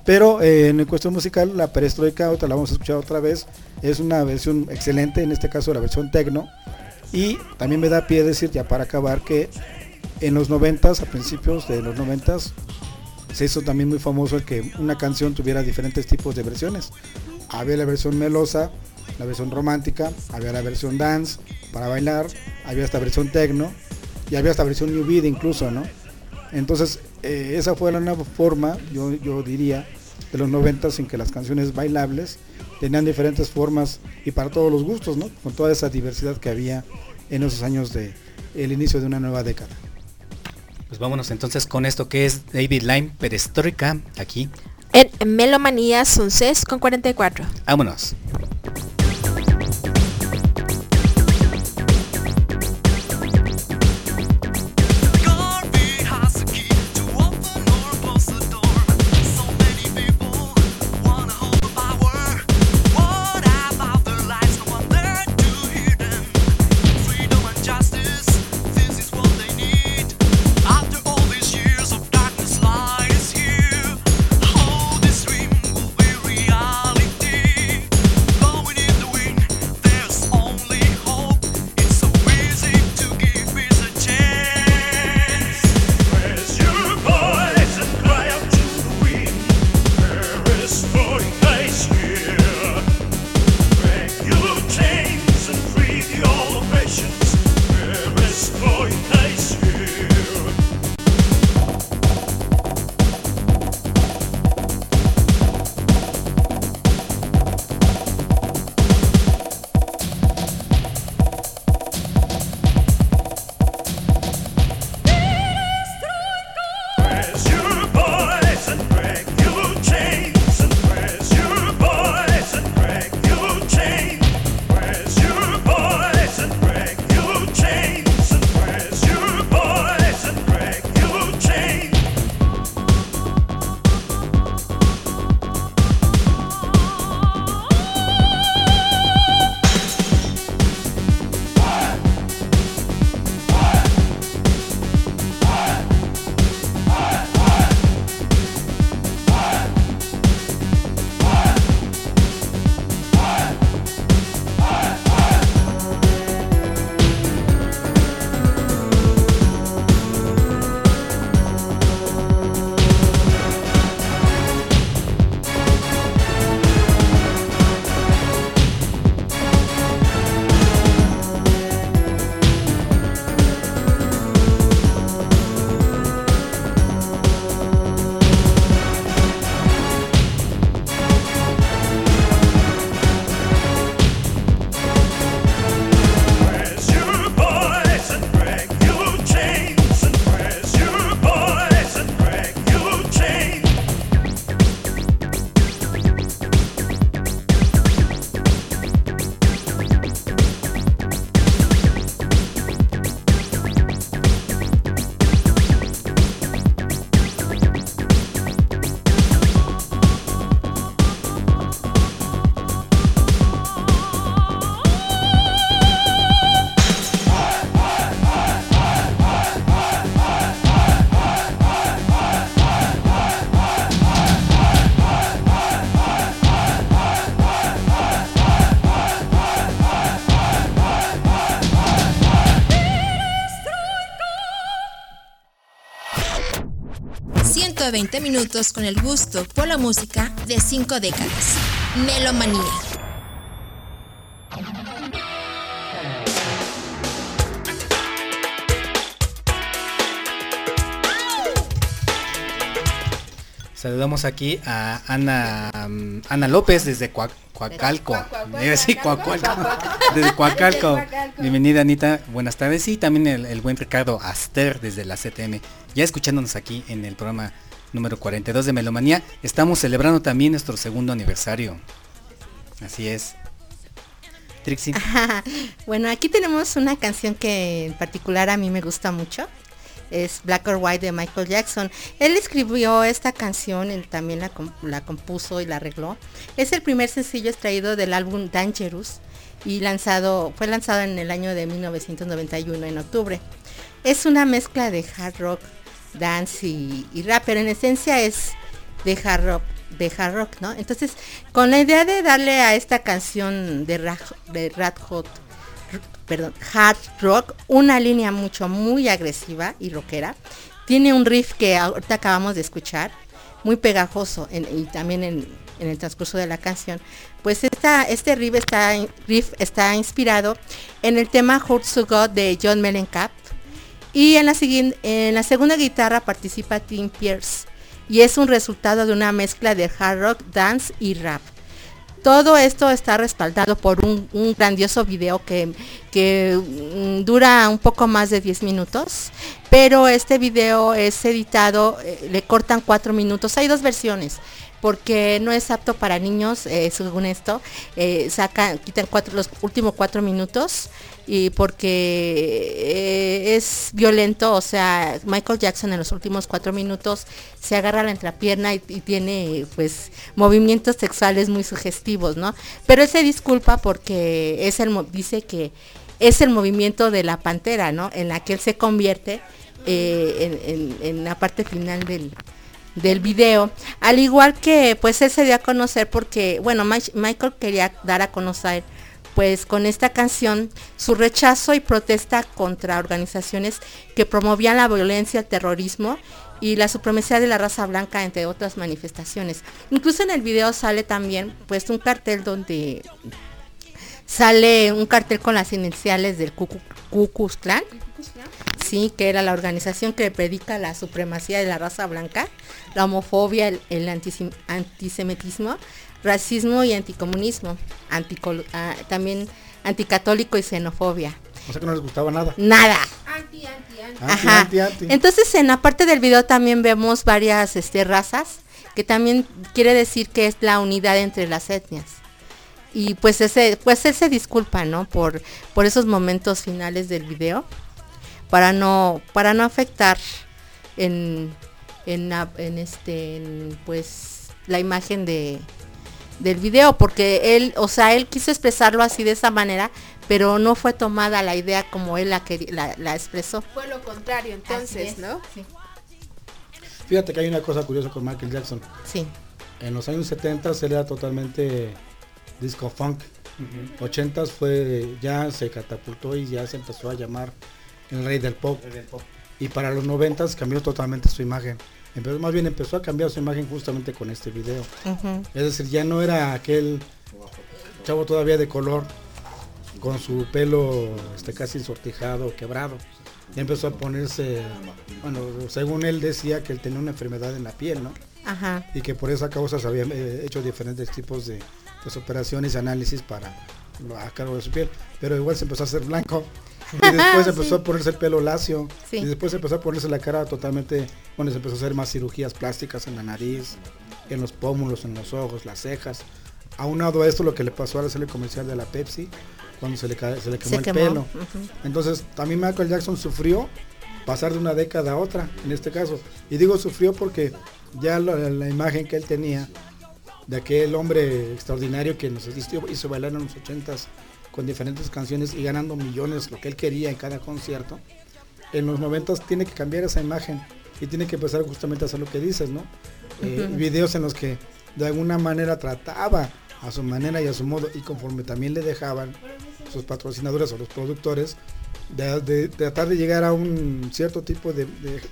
Pero eh, en cuestión musical, la perestroika, otra la vamos a escuchar otra vez, es una versión excelente, en este caso la versión tecno. Y también me da pie decir, ya para acabar, que en los noventas, a principios de los noventas, se hizo también muy famoso el que una canción tuviera diferentes tipos de versiones. Había la versión melosa, la versión romántica, había la versión dance para bailar, había esta versión techno y había esta versión new beat incluso, ¿no? Entonces, eh, esa fue la nueva forma, yo, yo diría, de los noventas en que las canciones bailables tenían diferentes formas y para todos los gustos, ¿no? Con toda esa diversidad que había en esos años de el inicio de una nueva década. Pues vámonos entonces con esto que es David Lime Perestroika aquí en Melomanía Sunces con 44. Vámonos. 120 minutos con el gusto por la música de cinco décadas. Melomanía. Saludamos aquí a Ana, mm, Ana López desde Coacalco. Sí, <laughs> Desde Coacalco. Bienvenida Anita, buenas tardes. Y también el, buen Ricardo Aster desde la CTM. Ya escuchándonos aquí en el programa número 42 de Melomanía. Estamos celebrando también nuestro segundo aniversario. Así es. Trixie. <laughs> bueno, aquí tenemos una canción que en particular a mí me gusta mucho es Black or White de Michael Jackson. Él escribió esta canción, él también la, la compuso y la arregló. Es el primer sencillo extraído del álbum Dangerous y lanzado, fue lanzado en el año de 1991 en octubre. Es una mezcla de hard rock, dance y, rap, pero en esencia es de hard rock, de hard rock, ¿no? Entonces, con la idea de darle a esta canción de, de Rat Hot perdón, hard rock, una línea mucho, muy agresiva y rockera. Tiene un riff que ahorita acabamos de escuchar, muy pegajoso y también en, el transcurso de la canción. Pues esta, este riff está, riff está inspirado en el tema Hurts to God de John Mellencamp. Y en la, en la segunda guitarra participa Tim Pierce. Y es un resultado de una mezcla de hard rock, dance y rap. Todo esto está respaldado por un, grandioso video que, mm, dura un poco más de 10 minutos, pero este video es editado, eh, le cortan 4 minutos. Hay dos versiones porque no es apto para niños, eh, según esto, eh, sacan, quitan los últimos cuatro minutos y porque eh, es violento, o sea, Michael Jackson en los últimos cuatro minutos se agarra la entrepierna y, tiene pues movimientos sexuales muy sugestivos, ¿no? Pero él se disculpa porque es el dice que es el movimiento de la pantera, ¿no? En la que él se convierte en, la parte final del, del video. Al igual que pues él se dio a conocer porque, bueno, Michael quería dar a conocer pues con esta canción su rechazo y protesta contra organizaciones que promovían la violencia, el terrorismo y la supremacía de la raza blanca, entre otras manifestaciones. Incluso en el video sale también pues un cartel donde sale un cartel con las iniciales del Ku Klux Klan, sí, que era la organización que predica la supremacía de la raza blanca, la homofobia, el, antisemitismo, racismo y anticomunismo, ah, también anticatólico y xenofobia. O sea que no les gustaba nada. Nada. Anti, anti, anti. Entonces en la parte del video también vemos varias este, razas, que también quiere decir que es la unidad entre las etnias. Y pues ese, pues él se disculpa, ¿no? Por, por esos momentos finales del video, para no, para no afectar en, en, en este, en, pues la imagen de, del video, porque él, o sea, él quiso expresarlo así de esa manera, pero no fue tomada la idea como él la, la, la expresó. Fue lo contrario entonces, ¿no? Fíjate que hay una cosa curiosa con Michael Jackson. Sí. En los años 70 él era totalmente disco funk. 80 fue ya se catapultó y ya se empezó a llamar el rey del pop. Y para los 90 cambió totalmente su imagen más bien empezó a cambiar su imagen justamente con este video. Es decir, ya no era aquel chavo todavía de color con su pelo este, casi sortijado, quebrado. Ya empezó a ponerse, bueno, según él decía que él tenía una enfermedad en la piel, ¿no? Ajá. Y que por esa causa se habían eh, hecho diferentes tipos de pues, operaciones y análisis para a cargo de su piel. Pero igual se empezó a hacer blanco y después <laughs> empezó a ponerse el pelo lacio. Y después empezó a ponerse la cara totalmente, bueno, se empezó a hacer más cirugías plásticas en la nariz, en los pómulos, en los ojos, las cejas. Aunado a esto lo que le pasó a la serie comercial de la Pepsi, cuando se le, se le quemó el pelo. Entonces también Michael Jackson sufrió pasar de una década a otra, en este caso. Y digo sufrió porque ya la, imagen que él tenía de aquel hombre extraordinario que nos hizo, hizo bailar en los ochentas con diferentes canciones y ganando millones, lo que él quería en cada concierto, en los momentos tiene que cambiar esa imagen y tiene que empezar justamente a hacer lo que dices, ¿no? Eh, videos en los que de alguna manera trataba a su manera y a su modo y conforme también le dejaban sus patrocinadores o los productores de, tratar de llegar a un cierto tipo de,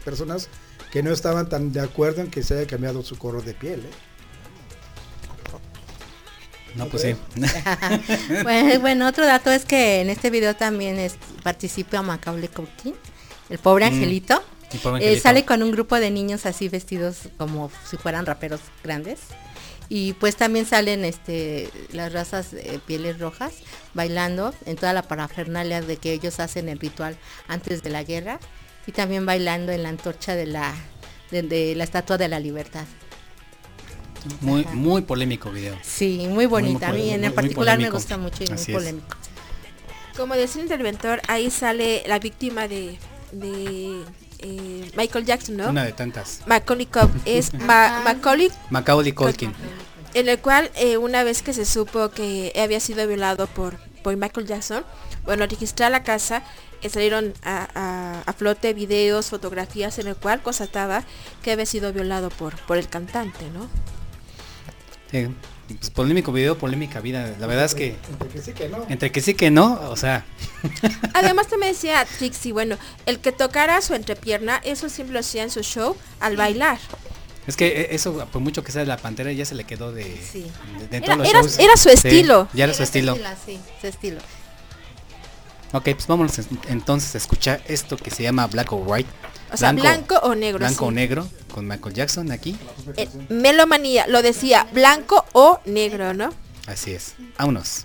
personas que no estaban tan de acuerdo en que se haya cambiado su color de piel. ¿eh? No, pues sí. <laughs> bueno, bueno, otro dato es que en este video también es, participa Macaulay Culkin, el pobre Mm, angelito. el pobre Eh, angelito. sale con un grupo de niños así vestidos como si fueran raperos grandes. Y pues también salen este las razas pieles rojas bailando en toda la parafernalia de que ellos hacen el ritual antes de la guerra y también bailando en la antorcha de la de, de la estatua de la libertad. Muy, Ajá. muy polémico video. Sí, muy bonita. A mí muy- en muy particular me gusta mucho y muy es. polémico. Como decía el interventor, ahí sale la víctima de, de eh, Michael Jackson, ¿no? Una de tantas. Macaulay Culkin <laughs> es Ma- Macaulay Macaulay Culkin. en el cual eh, una vez que se supo que había sido violado por, por Michael Jackson, bueno, registrar la casa, eh, salieron a, a- a flote videos, fotografías en el cual constataba que había sido violado por, por el cantante, ¿no? Sí, pues, polémico video, polémica vida. La verdad es que Entre que sí que no. entre que sí que no, o sea, <laughs> Además también decía Trixie, bueno, el que tocara su entrepierna, eso siempre lo hacía en su show al bailar. es que eh, eso por mucho que sea de la pantera ya se le quedó de, Sí. de- de Era- todos los era- shows. era su Sí, estilo. ya era su estilo. Sí, su estilo. Ok, pues vámonos en- entonces a escuchar esto que se llama Black or White. O sea, blanco, o negro. Blanco o negro con Michael Jackson aquí. Eh, Melomanía, lo decía, blanco o negro, ¿no? Así es. Vámonos.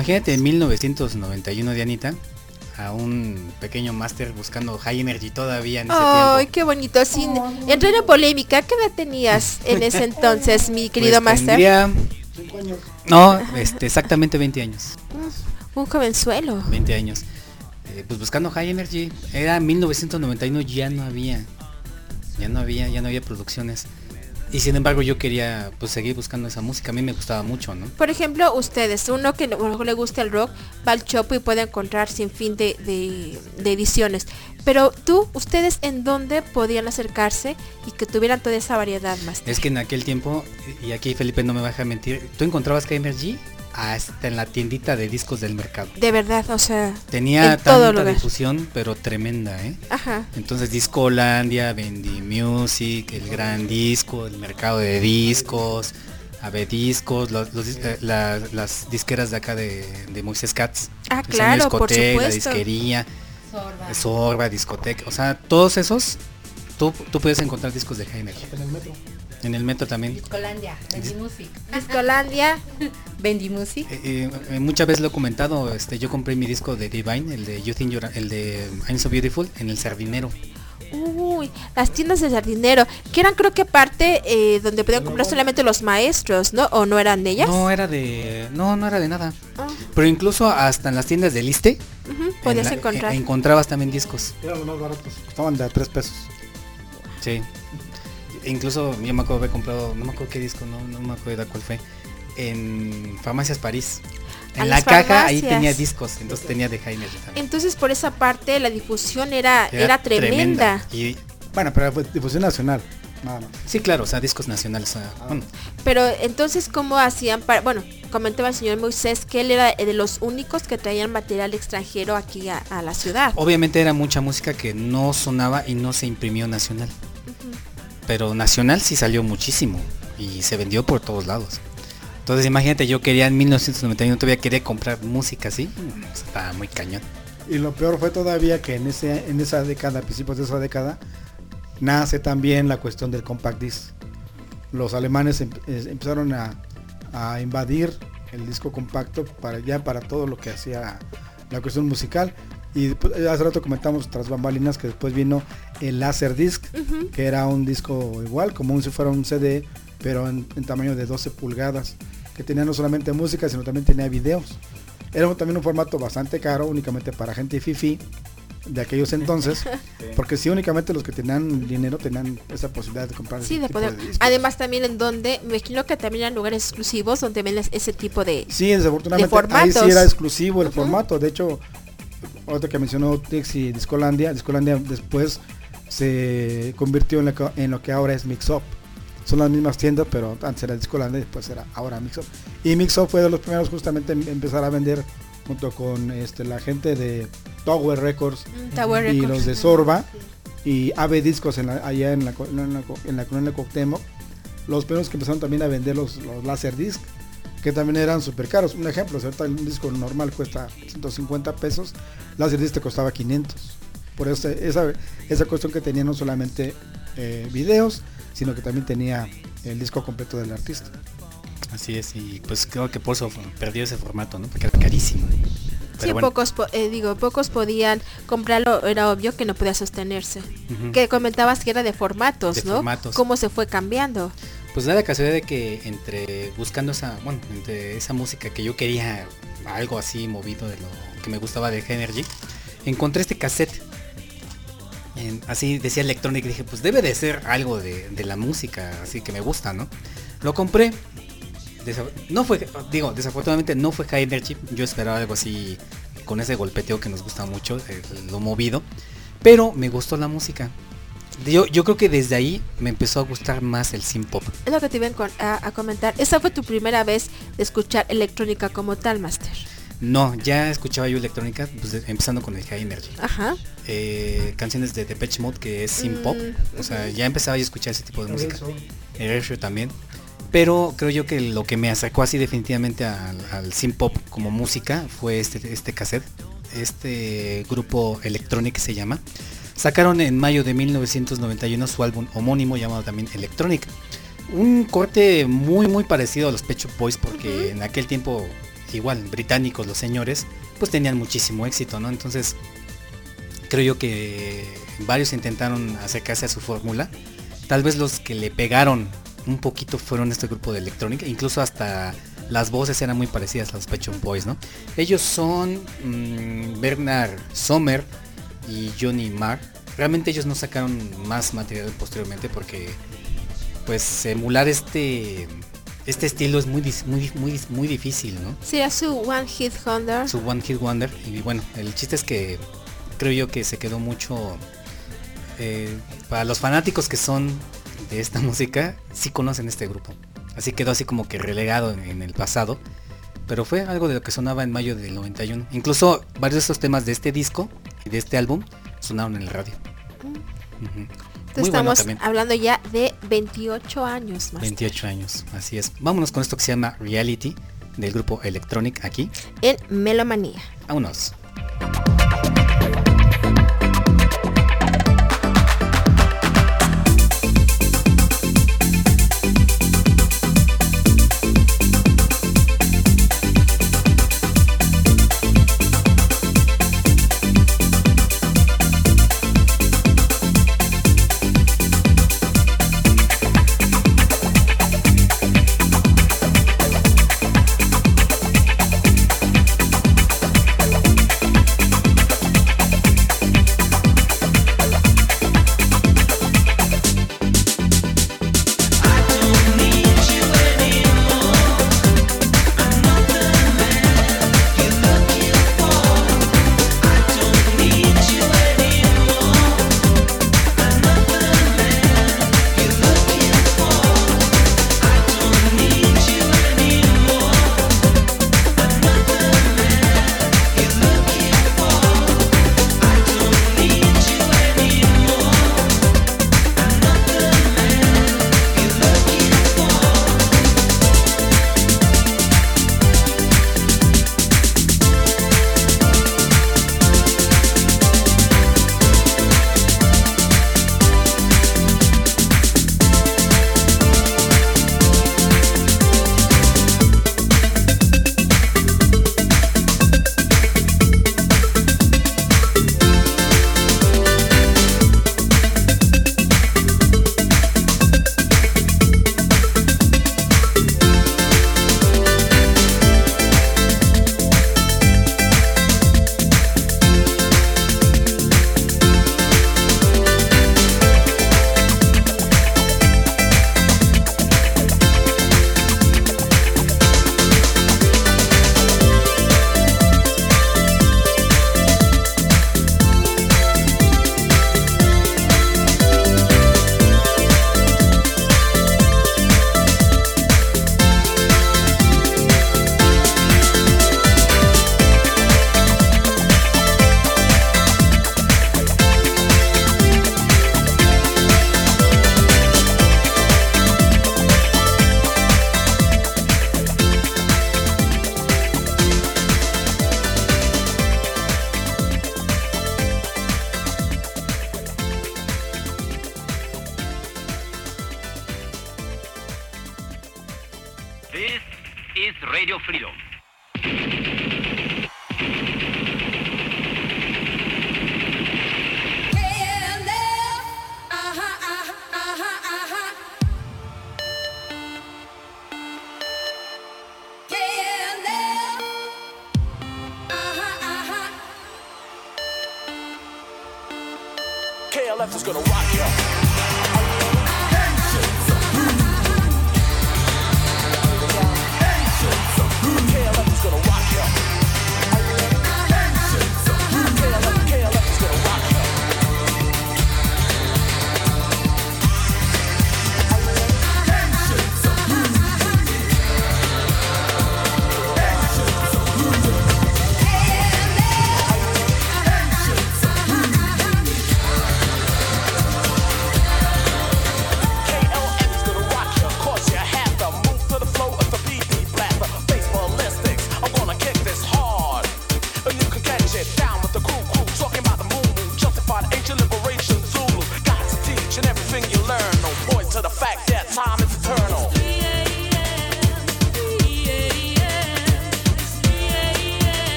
Imagínate en 1991, Dianita, a un pequeño máster buscando High Energy todavía en ese Ay, tiempo. qué bonito. Sin entrar en polémica, ¿qué edad tenías en ese entonces, mi querido Pues Master? tendría-. No, este, exactamente 20 años. Un jovenzuelo. 20 años. Eh, pues buscando High Energy. Era 1991, ya no había. Ya no había, ya no había producciones. Y sin embargo yo quería pues seguir buscando esa música. A mí me gustaba mucho, ¿no? Por ejemplo, ustedes, uno que no le gusta el rock, va al Chopo y puede encontrar sin fin de, de- de ediciones. Pero tú, ustedes, ¿en dónde podían acercarse y que tuvieran toda esa variedad, más? Es que en aquel tiempo, y aquí Felipe no me va a mentir, tú encontrabas Energy hasta en la tiendita de discos del mercado. De verdad, o sea, Tenía tanta difusión, pero tremenda, ¿eh? Ajá. Entonces Discolandia, Bendy Music, el Gran Disco, el mercado de discos, Ave Discos, los- los dis- eh, la- las disqueras de acá de, de Moisés Cats. Ah, claro, por Discotec, la supuesto. disquería, Sorba. Sorba, Discoteca, o sea, todos esos, tú, tú puedes encontrar discos de Energy. En el metro. En el metro también. Discolandia, Bendy Music. Discolandia. Bendy Music. Eh, eh, eh, muchas veces lo he comentado, este, yo compré mi disco de Divine, el de You Think You're- el de I'm So Beautiful, en el Sardinero. Uy, las tiendas de jardinero, que eran creo que parte eh, donde podían comprar solamente los maestros, ¿no? ¿O no eran de ellas? No era de, no, no era de nada. Ah, Pero incluso hasta en las tiendas de Liste ujú, podías en la- encontrar. encontrabas también discos. Eran los más baratos. Costaban de a tres pesos. Sí. E incluso yo me acuerdo haber comprado, no me acuerdo qué disco, no, no me acuerdo cuál fue. En Farmacias París. En la caja ahí farmacias. tenía discos, entonces tenía de Jaime también. Entonces por esa parte la difusión era, era, tremenda. Y Bueno, pero difusión nacional. Nada más. sí, claro, o sea, discos nacionales. sea, bueno, Pero entonces cómo hacían para, bueno, comentaba el señor Moisés que él era de los únicos que traían material extranjero aquí a, a la ciudad. obviamente era mucha música que no sonaba y no se imprimió nacional. Pero nacional sí salió muchísimo y se vendió por todos lados. Entonces imagínate, yo quería en 1991 todavía quería comprar música así. mm, Estaba muy cañón. Y lo peor fue todavía que en ese en esa década, a principios de esa década, nace también la cuestión del compact disc. Los alemanes em- empezaron a, a invadir el disco compacto para ya para todo lo que hacía la cuestión musical. Y después, eh, hace rato comentamos tras bambalinas que después vino el Laser Disc, Ujú. que era un disco igual, como si fuera un CD, pero en, en tamaño de 12 pulgadas, que tenía no solamente música, sino también tenía videos. Era también un formato bastante caro, únicamente para gente fifi de aquellos entonces, <laughs> porque si únicamente los que tenían dinero tenían esa posibilidad de comprar Sí, ese de tipo poder. Además también en donde, me imagino que también eran lugares exclusivos donde ven ese tipo de... Sí, desafortunadamente de ahí sí era exclusivo el formato. De hecho, ahorita que mencionó Tix y Discolandia, Discolandia después se convirtió en lo que, en lo que ahora es Mixup. Son las mismas tiendas, pero antes era Discolandia y después era ahora Mixup. Y Mixup fue de los primeros justamente en empezar a vender junto con este, la gente de Tower Records Tower y Records. los de Sorba y Ave Discos en la- allá en la, en la, co- en la colonia Cuauhtémoc, los primeros que empezaron también a vender los, los láser disc, que también eran súper caros. Un ejemplo, si ahorita un disco normal cuesta 150 pesos, láser disc te costaba 500. Por eso esa, esa cuestión que tenía no solamente eh, videos, sino que también tenía el disco completo del artista. Así es, y pues creo que por eso perdió ese formato, ¿no? Porque era carísimo. Pero Sí, bueno, pocos, po- eh, digo, pocos podían comprarlo, era obvio que no podía sostenerse. Que comentabas que era de formatos, De ¿no? formatos. Cómo se fue cambiando. Pues da la casualidad de que entre buscando esa, bueno, entre esa música que yo quería algo así movido de lo que me gustaba de Energy, encontré este cassette. Así decía Electronic, dije, pues debe de ser algo de, de la música, así que me gusta, ¿no? Lo compré. No fue, digo, desafortunadamente no fue High Energy. Yo esperaba algo así con ese golpeteo que nos gusta mucho, lo movido. Pero me gustó la música. Yo, yo creo que desde ahí me empezó a gustar más el synth pop. Es lo que te iba a a, a comentar. Esa fue tu primera vez de escuchar electrónica como tal, Master. No, ya escuchaba yo electrónica, pues, de- empezando con el High Energy. Ajá. Eh, canciones de Depeche Mode, que es synth pop. Mm, O sea, ya empezaba yo a escuchar ese tipo de música. El también. Pero creo yo que lo que me acercó así definitivamente al, al synth pop como música fue este, este cassette. Este grupo Electronic se llama. Sacaron en mayo de 1991 su álbum homónimo llamado también Electronic. Un corte muy muy parecido a los Pet Shop Boys porque en aquel tiempo igual británicos los señores, pues tenían muchísimo éxito, ¿no? Entonces creo yo que varios intentaron acercarse a su fórmula. Tal vez los que le pegaron un poquito fueron este grupo de electrónica, incluso hasta las voces eran muy parecidas a los Pet Shop Boys, ¿no? Ellos son mm, Bernard Sommer y Johnny Marr. Realmente ellos no sacaron más material posteriormente porque pues emular este este estilo es muy muy muy muy difícil, ¿no? Sí, es su One Hit Wonder. su One Hit Wonder. Y bueno, el chiste es que creo yo que se quedó mucho. eh, para los fanáticos que son de esta <laughs> música, sí conocen este grupo. Así quedó así como que relegado en, en el pasado. Pero fue algo de lo que sonaba en mayo del 91. Incluso varios de estos temas de este disco de este álbum sonaron en el radio. Entonces Muy bueno estamos también. hablando ya de 28 años más. 28 años, así es. Vámonos con esto que se llama Reality del grupo Electronic aquí. En Melomanía. Vámonos.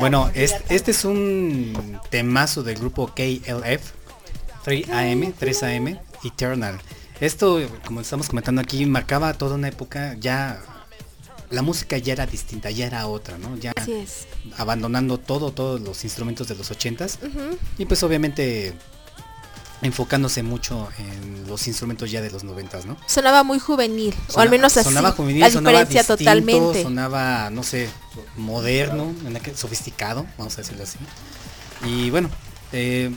Bueno, es- este es un temazo del grupo KLF, 3AM, 3AM, Eternal. Esto, como estamos comentando aquí, marcaba toda una época, ya la música ya era distinta, ya era otra, ¿no? Ya Así es. abandonando todo, todos los instrumentos de los 80s Ujú. y pues obviamente enfocándose mucho en los instrumentos ya de los 90s, ¿no? Sonaba muy juvenil, o al menos así. Sonaba juvenil, la sonaba diferencia distinto, totalmente. sonaba, no sé, moderno, sofisticado, vamos a decirlo así. Y bueno, eh,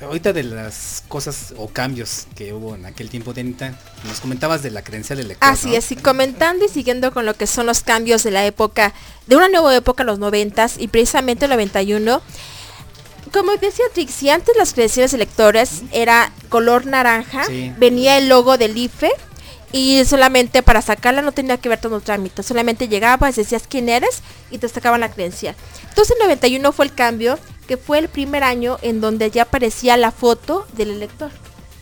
ahorita de las cosas o cambios que hubo en aquel tiempo, Denita, nos comentabas de la credencial del lector. Así ¿no? es, y comentando y siguiendo con lo que son los cambios de la época, de una nueva época, los noventas y precisamente el 91. Como decía Trixie, antes las credenciales de lectores era color naranja, Sí. venía el logo del IFE y solamente para sacarla no tenía que ver todo el trámite, solamente llegabas, decías quién eres y te sacaban la credencial. Entonces el 91 fue el cambio, que fue el primer año en donde ya aparecía la foto del elector.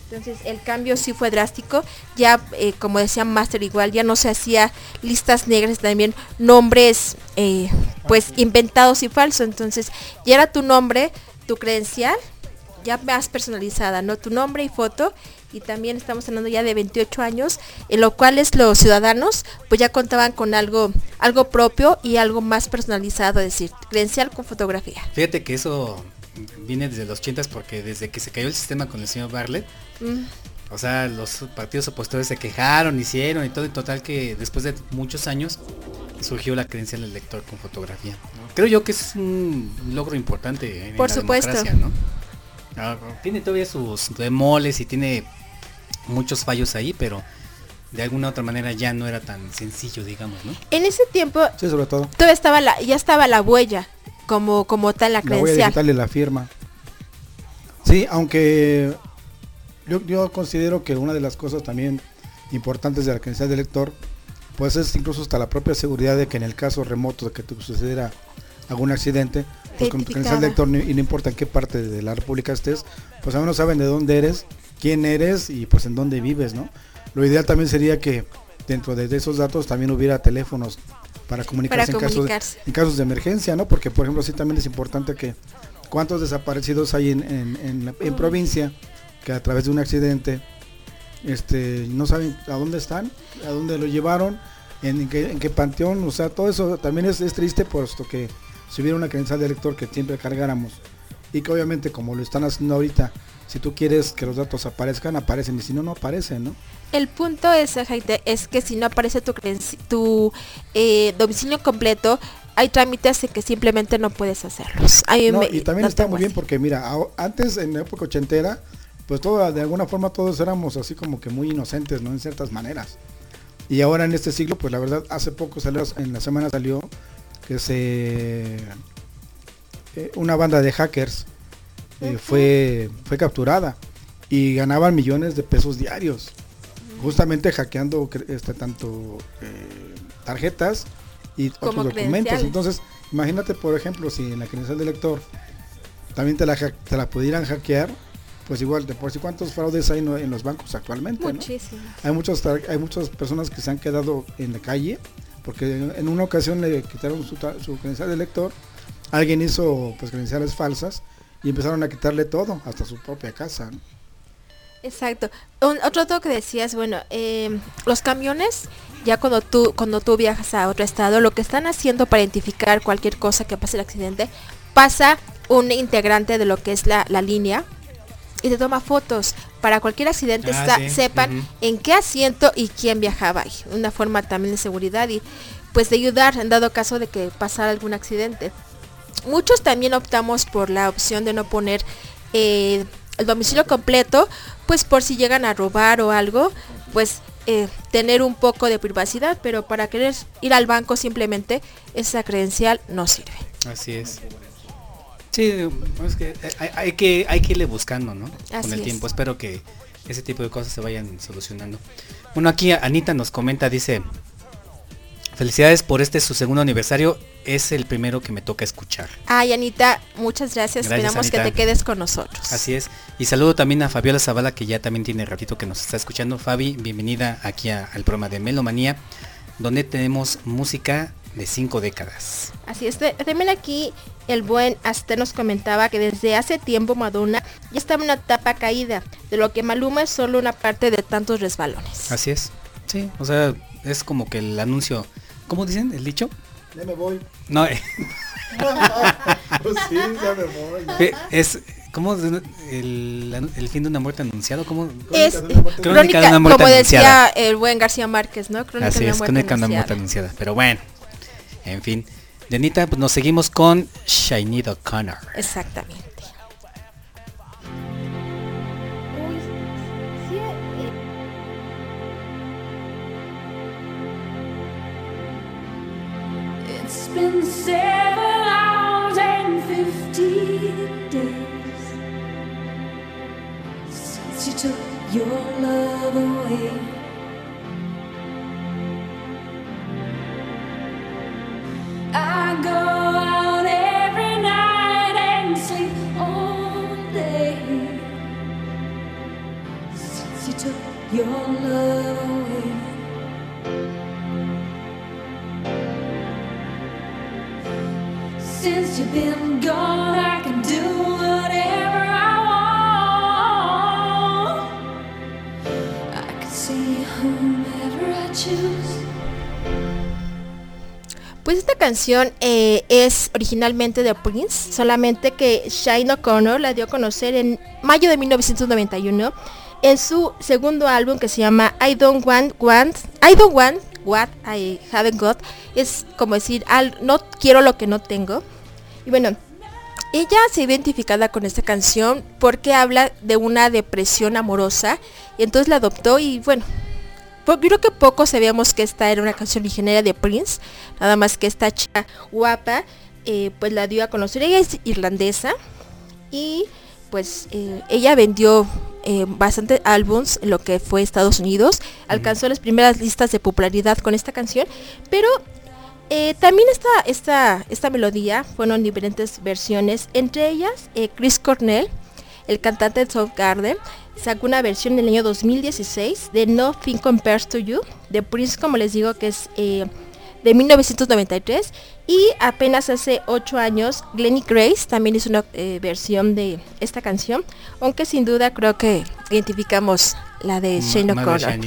Entonces el cambio sí fue drástico. Ya, eh, como decía Master, igual ya no se hacía listas negras, también nombres eh, pues inventados y falsos. Entonces ya era tu nombre, tu credencial, ya más personalizada, ¿no? Tu nombre y foto. Y también estamos hablando ya de 28 años, en lo cual es los ciudadanos pues ya contaban con algo, algo propio y algo más personalizado, es decir, credencial con fotografía. Fíjate que eso viene desde los 80s porque desde que se cayó el sistema con el señor Bartlett, Mm, o sea, los partidos opositores se quejaron, hicieron y todo, y total que después de muchos años surgió la credencial del lector con fotografía. Creo yo que es un logro importante en Por la supuesto. democracia, ¿no? Tiene todavía sus demoles y tiene muchos fallos ahí, pero de alguna otra manera ya no era tan sencillo, digamos, ¿no? En ese tiempo Sí, sobre todo. todavía estaba la, ya estaba la huella como, como tal la La huella credencial. digital y la firma. Sí, aunque yo, yo considero que una de las cosas también importantes de la credencial del lector, pues es incluso hasta la propia seguridad de que en el caso remoto de que te sucediera algún accidente, pues con tu del lector y no importa en qué parte de la república estés, pues al menos saben de dónde eres, quién eres y pues en dónde vives, ¿no? Lo ideal también sería que dentro de esos datos también hubiera teléfonos para comunicarse, en, casos, en casos de emergencia, ¿no? Porque por ejemplo sí también es importante que cuántos desaparecidos hay en, en- en la- en provincia que a través de un accidente este no saben a dónde están, a dónde lo llevaron, en, qué, en qué panteón, o sea, todo eso también es, es triste puesto que si hubiera una credencial de lector que siempre cargáramos y que obviamente como lo están haciendo ahorita, si tú quieres que los datos aparezcan, aparecen y si no, no aparecen, ¿no? El punto es, Jaite, es que si no aparece tu, tu eh, domicilio completo, hay trámites en que simplemente no puedes hacerlos. Hay No, me- y también no está muy bien porque mira, antes en la época ochentera, pues todo, de alguna forma todos éramos así como que muy inocentes, ¿no? En ciertas maneras. Y ahora en este siglo, pues la verdad, hace poco salió, en la semana salió que se eh, una banda de hackers eh, fue, fue capturada y ganaban millones de pesos diarios. Justamente hackeando este, tanto eh, tarjetas y Como otros documentos. Entonces, imagínate, por ejemplo, si en la credencial del lector también te la, te la pudieran hackear, pues igual, de por sí cuántos fraudes hay en los bancos actualmente. Hay muchos hay muchas personas que se han quedado en la calle porque en una ocasión le quitaron su, su credencial de lector, alguien hizo pues credenciales falsas y empezaron a quitarle todo, hasta su propia casa. ¿no? Exacto. Un- otro dato que decías, bueno, eh, los camiones, ya cuando tú, cuando tú viajas a otro estado, lo que están haciendo para identificar cualquier cosa que pase el accidente, pasa un integrante de lo que es la, la línea y te toma fotos para cualquier accidente Ah, sí, sepan en qué asiento y quién viajaba ahí. Una forma también de seguridad y pues de ayudar en dado caso de que pasara algún accidente. Muchos también optamos por la opción de no poner eh, el domicilio completo, pues por si llegan a robar o algo, pues eh, tener un poco de privacidad, pero para querer ir al banco simplemente esa credencial no sirve. Así es. Sí, es que hay, hay que hay que irle buscando, ¿no? Así Con el es. tiempo. Espero que ese tipo de cosas se vayan solucionando. Bueno, aquí Anita nos comenta, dice, felicidades por este su segundo aniversario. Es el primero que me toca escuchar. Ay, Anita, muchas gracias. Gracias, Esperamos que te quedes con nosotros. Así es. Y saludo también a Fabiola Zavala, que ya también tiene ratito que nos está escuchando. Fabi, bienvenida aquí a- al programa de Melomanía, donde tenemos música de cinco décadas. Así es, de- también aquí el buen Aster nos comentaba que desde hace tiempo Madonna ya estaba en una etapa caída, de lo que Maluma es solo una parte de tantos resbalones. Así es. Sí, o sea, es como que el anuncio, ¿cómo dicen? ¿El dicho? Ya me voy. No, eh, Pues <laughs> sí, ya me voy. eh, es como el, el fin de una muerte anunciado, ¿cómo? Es de una muerte- Crónica crónica, de una muerte como decía anunciada. el buen García Márquez, ¿no? Crónica Así de una es, muerte crónica de una muerte anunciada. Pero bueno, en fin. Janita, pues nos seguimos con Shainid O'Connor. Exactamente. It's been seven hours and fifty days since you took your love away. Your love away. Since you've been gone, I can do whatever I want. I can see whomever I choose. Pues esta canción eh, es originalmente de Prince, solamente que Shine O'Connor la dio a conocer en mayo de 1991 en su segundo álbum que se llama I Don't Want Want I Don't Want What I Haven't Got. Es como decir, al, no quiero lo que no tengo. Y bueno, ella se identificada con esta canción porque habla de una depresión amorosa y entonces la adoptó y bueno, yo creo que poco sabíamos que esta era una canción originaria de Prince, nada más que esta chica guapa eh, pues la dio a conocer. Ella es irlandesa y pues eh, ella vendió eh, bastante álbums en lo que fue Estados Unidos, alcanzó las primeras listas de popularidad con esta canción, pero eh, también esta, esta, esta melodía fueron diferentes versiones, entre ellas eh, Chris Cornell, el cantante de Soundgarden, sacó una versión en el año 2016 de Nothing Compares to You, de Prince, como les digo, que es eh, de 1993. Y apenas hace 8 años, Glenny Grace también hizo una eh, versión de esta canción, aunque sin duda creo que identificamos la de Shane O'Connor.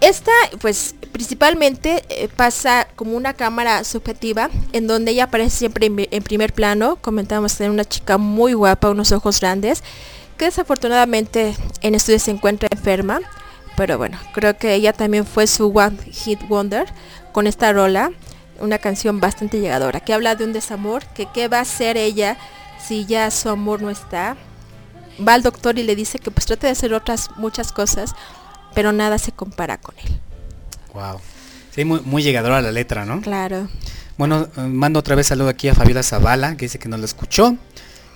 Esta, pues, principalmente eh, pasa como una cámara subjetiva, en donde ella aparece siempre en, en primer plano. Comentábamos tener una chica muy guapa, unos ojos grandes, que desafortunadamente en estudios se encuentra enferma. Pero bueno, creo que ella también fue su One Hit Wonder con esta rola, una canción bastante llegadora, que habla de un desamor, que qué va a hacer ella si ya su amor no está. Va al doctor y le dice que pues trate de hacer otras muchas cosas, pero nada se compara con él. Wow. Sí, muy, muy llegadora la letra, ¿no? Claro. Bueno, eh, mando otra vez saludo aquí a Fabiola Zavala, que dice que no lo escuchó.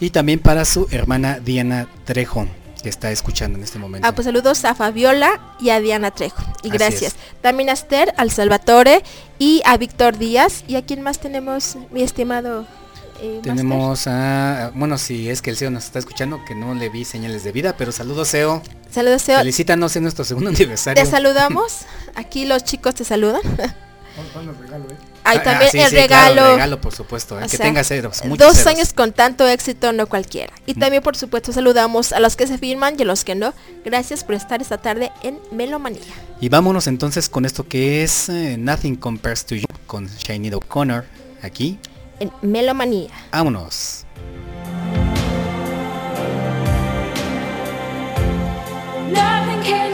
Y también para su hermana Diana Trejo, que está escuchando en este momento. Ah, pues saludos a Fabiola y a Diana Trejo. Y Así gracias. es. También a Esther, al Salvatore y a Víctor Díaz. ¿Y a quién más tenemos, mi estimado? eh, Master? Tenemos a, bueno, si es que el CEO nos está escuchando, que no le vi señales de vida, pero saludos CEO. Saludos, Seo. Felicítanos en nuestro segundo <laughs> aniversario. Te saludamos. Aquí los chicos te saludan. <laughs> Hay Ah, también sí, el sí, claro, regalo. regalo, por supuesto. eh, que sea, tenga ceros, muchos Dos ceros. años con tanto éxito, no cualquiera. Y también, por supuesto, saludamos a los que se firman y a los que no. Gracias por estar esta tarde en Melomanía. Y vámonos entonces con esto que es eh, Nothing Compares to You con Shiny O'Connor aquí. En Melomanía. Vámonos. Nothing can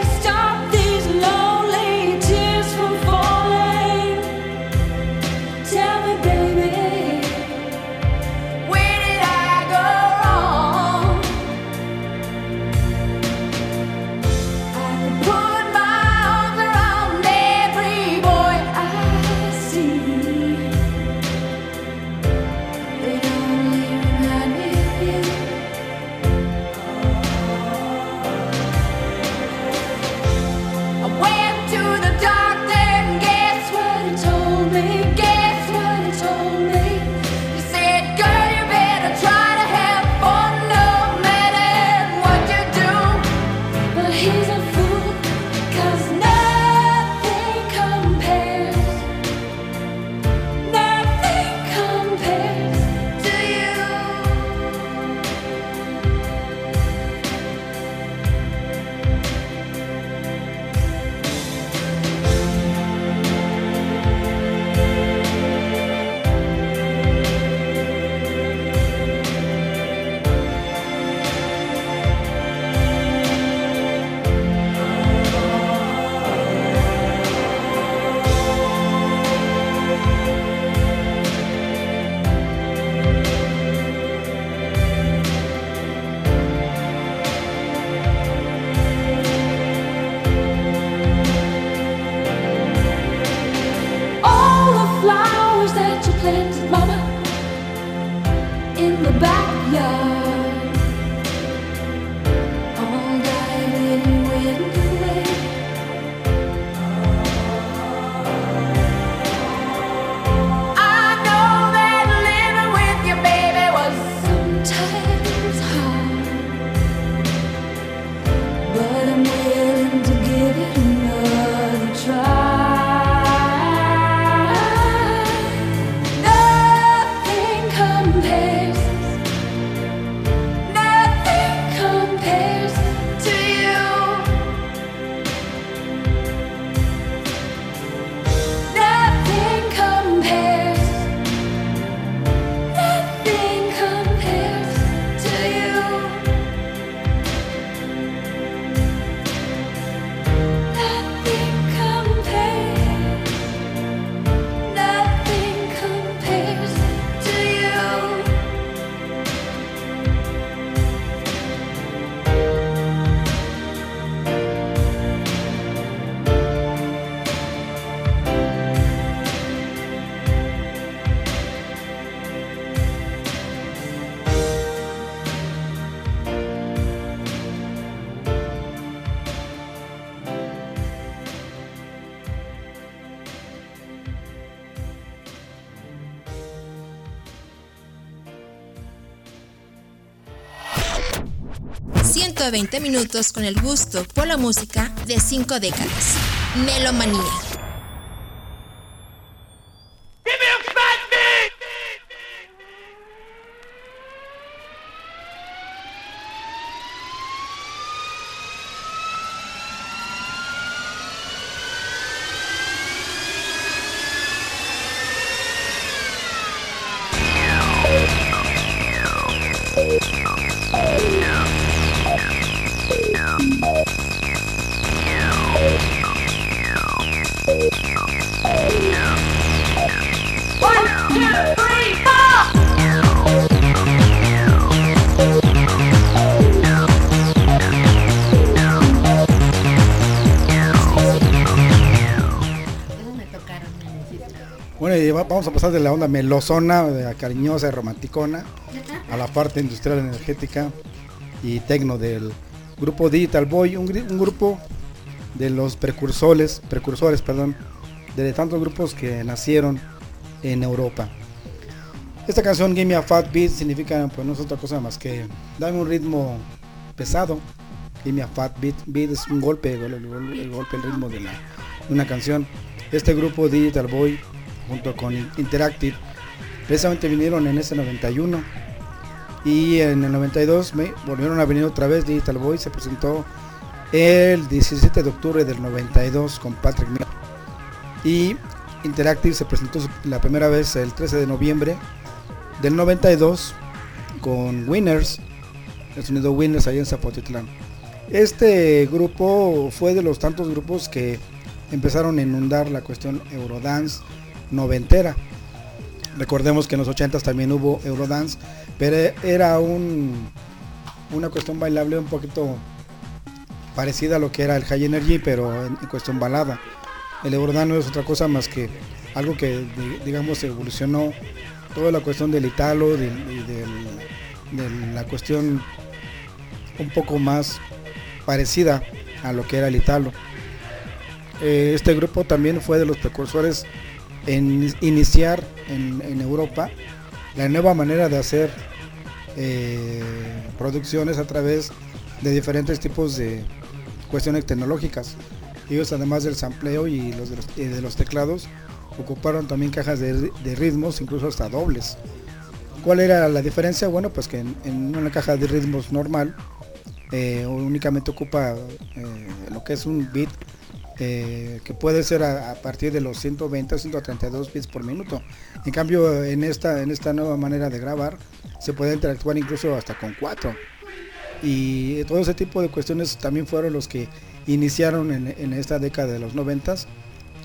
...120 minutos con el gusto por la música de cinco décadas. Melomanía. Vamos a pasar de la onda melosona, de la cariñosa romanticona, a la parte industrial energética y tecno del grupo Digital Boy, un, grupo de los precursores, precursores, perdón, de tantos grupos que nacieron en Europa. Esta canción Give Me a Fat Beat significa pues no es otra cosa más que dame un ritmo pesado. Give Me a Fat Beat, beat es un golpe, el golpe, el ritmo de, la, de una canción. Este grupo Digital Boy junto con Interactive precisamente vinieron en ese 91 y en el 92 me volvieron a venir otra vez Digital Boy se presentó el 17 de octubre del 92 con Patrick Miller. Y Interactive se presentó la primera vez el 13 de noviembre del 92 con Winners el sonido Winners ahí en Zapotitlán. Este grupo fue de los tantos grupos que empezaron a inundar la cuestión Eurodance noventera. Recordemos que en los 80 también hubo Eurodance pero era un una cuestión bailable un poquito parecida a lo que era el High Energy pero en, cuestión balada. El Eurodance no es otra cosa más que algo que di- digamos evolucionó toda la cuestión del italo y del- de la cuestión un poco más parecida a lo que era el italo. Eh, este grupo también fue de los precursores en iniciar en, en Europa la nueva manera de hacer eh, producciones a través de diferentes tipos de cuestiones tecnológicas. Ellos además del sampleo y los de los, teclados ocuparon también cajas de, de ritmos, incluso hasta dobles. ¿Cuál era la diferencia? Bueno, pues que en, en una caja de ritmos normal eh, únicamente ocupa eh, lo que es un beat eh, que puede ser a, partir de los 120 a 132 bits por minuto. En cambio, en esta, en esta nueva manera de grabar, se puede interactuar incluso hasta con 4. Y todo ese tipo de cuestiones también fueron los que iniciaron en, en esta década de los 90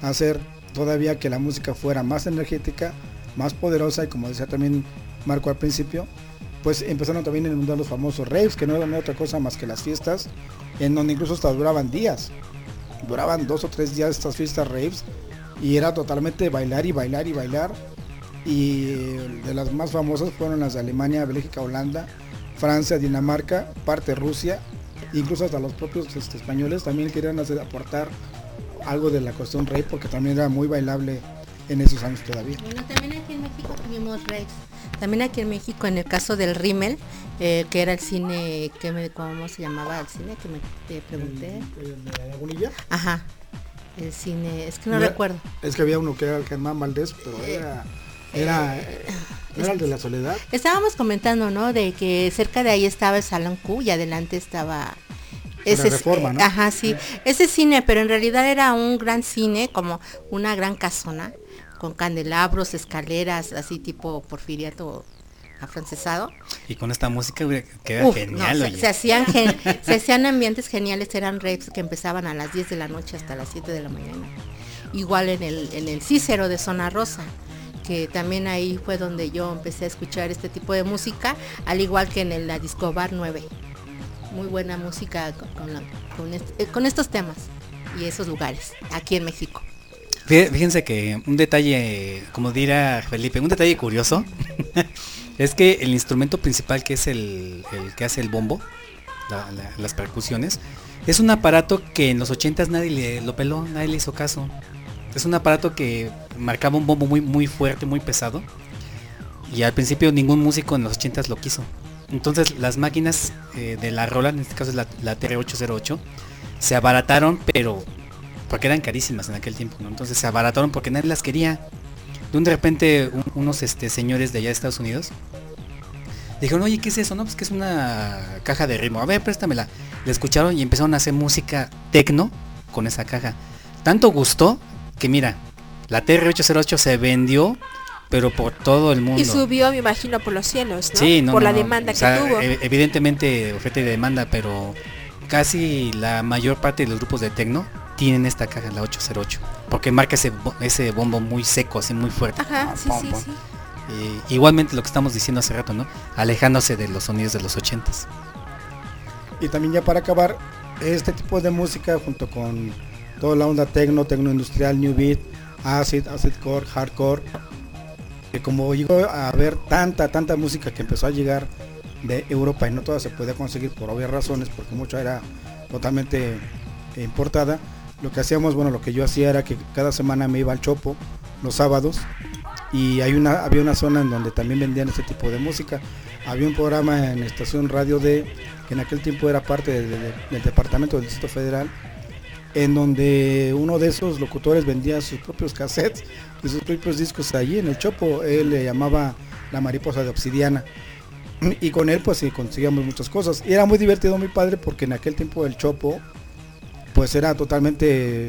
a hacer todavía que la música fuera más energética, más poderosa y como decía también Marco al principio, pues empezaron también a inundar los famosos raves, que no eran otra cosa más que las fiestas, en donde incluso hasta duraban días duraban dos o tres días estas fiestas raves y era totalmente bailar y bailar y bailar. Y de las más famosas fueron las de Alemania, Bélgica, Holanda, Francia, Dinamarca, parte Rusia, incluso hasta los propios este, españoles también querían hacer aportar algo de la cuestión rey porque también era muy bailable en esos años todavía. Bueno, también aquí en México tuvimos raves. También aquí en México, en el caso del Rimmel, eh, que era el cine, que me, ¿cómo se llamaba el cine? Que me te pregunté. ¿De Lagunilla? Ajá. El cine, es que no recuerdo. Es que había uno que era el Germán Valdés, pero era, era, ¿no era el de la soledad. Estábamos comentando, ¿no? De que cerca de ahí estaba el Salón Q y adelante estaba La Reforma, ¿no? Ajá, sí. Ese cine, pero en realidad era un gran cine, como una gran casona, con candelabros, escaleras, así tipo porfiriato afrancesado. Y con esta música queda Uf, genial. no, se, hacían gen- se hacían ambientes geniales, eran raves que empezaban a las 10 de la noche hasta las 7 de la mañana. Igual en el, en el Cícero de Zona Rosa, que también ahí fue donde yo empecé a escuchar este tipo de música, al igual que en el, la Disco Bar 9. Muy buena música con, la- eh, con estos temas y esos lugares, aquí en México. Fí- Fíjense que un detalle, como dirá Felipe, un detalle curioso <laughs> es que el instrumento principal que es el, que hace el bombo, la- la- las percusiones, es un aparato que en los 80s nadie le lo peló, nadie le hizo caso. Es un aparato que marcaba un bombo muy muy fuerte, muy pesado. Y al principio ningún músico en los 80s lo quiso. Entonces las máquinas eh, de la Roland, en este caso es la TR-808, se abarataron, pero porque eran carísimas en aquel tiempo, ¿no? Entonces se abarataron porque nadie las quería. De un de repente un- unos este, señores de allá de Estados Unidos dijeron, oye, ¿qué es eso? No, pues que es una caja de ritmo. A ver, préstamela. Le escucharon y empezaron a hacer música tecno con esa caja. Tanto gustó que mira, la TR-808 se vendió, pero por todo el mundo. Y subió, me imagino, por los cielos, ¿no? Sí, no, por no, la no. demanda O sea, que tuvo. e- Evidentemente oferta y demanda, pero casi la mayor parte de los grupos de tecno tienen esta caja, la 808, porque marca ese, ese bombo muy seco, así muy fuerte. Ajá, sí, Pum, sí, pum. sí. Y igualmente lo que estamos diciendo hace rato, ¿no? Alejándose de los sonidos de los 80s. Y también ya para acabar, este tipo de música junto con toda la onda tecno, tecno industrial, new beat, acid, acid core, hardcore, que como llegó a haber tanta, tanta música que empezó a llegar de Europa y no toda se podía conseguir por obvias razones, porque mucha era totalmente importada, lo que hacíamos, bueno, lo que yo hacía era que cada semana me iba al Chopo los sábados y hay una, había una zona en donde también vendían este tipo de música. Había un programa en estación radio de, que en aquel tiempo era parte de- de- del departamento del Distrito Federal, en donde uno de esos locutores vendía sus propios cassettes y sus propios discos allí en el Chopo. Él le llamaba la mariposa de obsidiana. Y con él pues sí conseguíamos muchas cosas. Y era muy divertido mi padre porque en aquel tiempo el Chopo pues era totalmente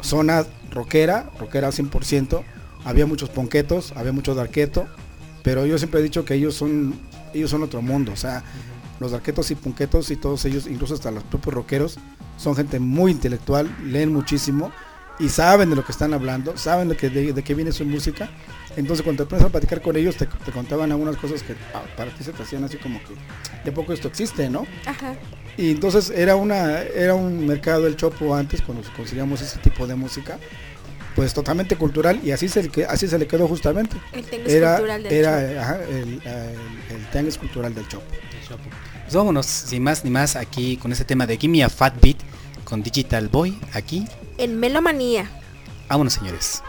zona rockera, rockera 100%. Había muchos ponquetos, había mucho darqueto, pero yo siempre he dicho que ellos son ellos son otro mundo, o sea, los darquetos y punquetos y todos ellos, incluso hasta los propios rockeros, son gente muy intelectual, leen muchísimo y saben de lo que están hablando, saben de, que, de, de qué viene su música. Entonces cuando te pones a platicar con ellos te, te contaban algunas cosas que ah, para ti se te hacían así como que de poco esto existe, ¿no? Ajá. Y entonces era una era un mercado del chopo antes cuando conseguíamos ese tipo de música, pues totalmente cultural y así se que- así se le quedó justamente. El tianguis Era cultural del era Chopo. ajá, el, el, el tianguis cultural del chopo. Pues vámonos, sin más ni más, aquí con ese tema de Gimme a Fat Beat con Digital Boy, aquí. En Melomanía. Vámonos señores.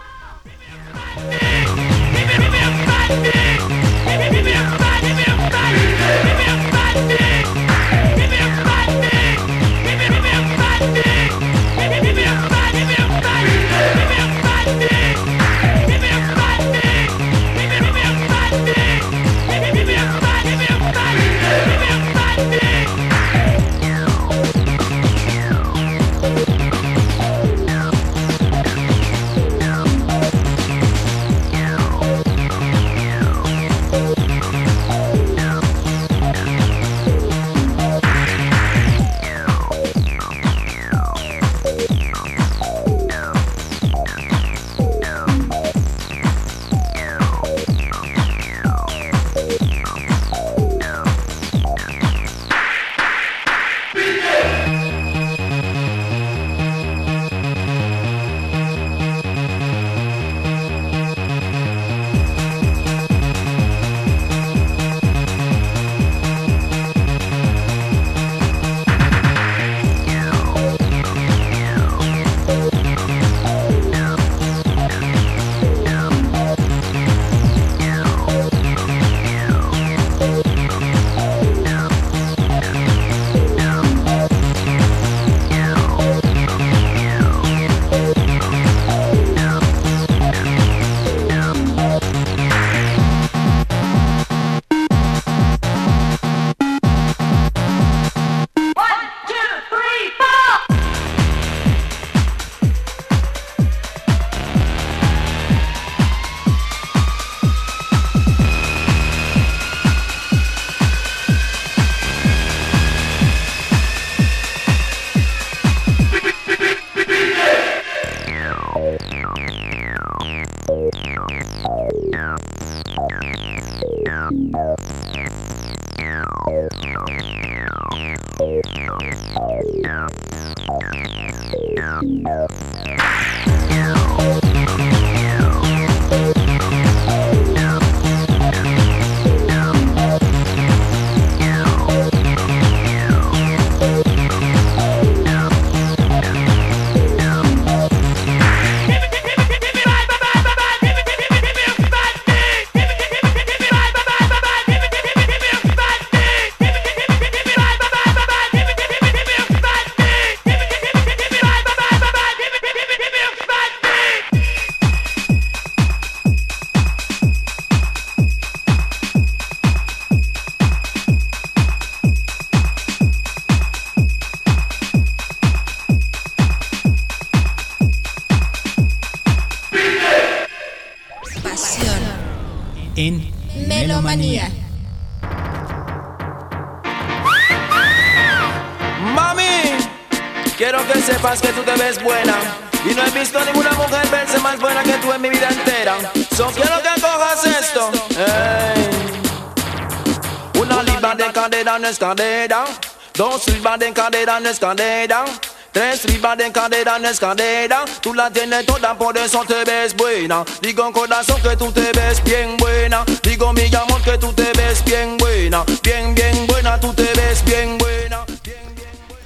De cadera no es cadera. Tres libras de cadera no es cadera. Tú la tienes toda, por eso te ves buena. Digo corazón que tú te ves bien buena. Digo mi amor que tú te ves bien buena. Bien, bien buena, tú te ves bien buena.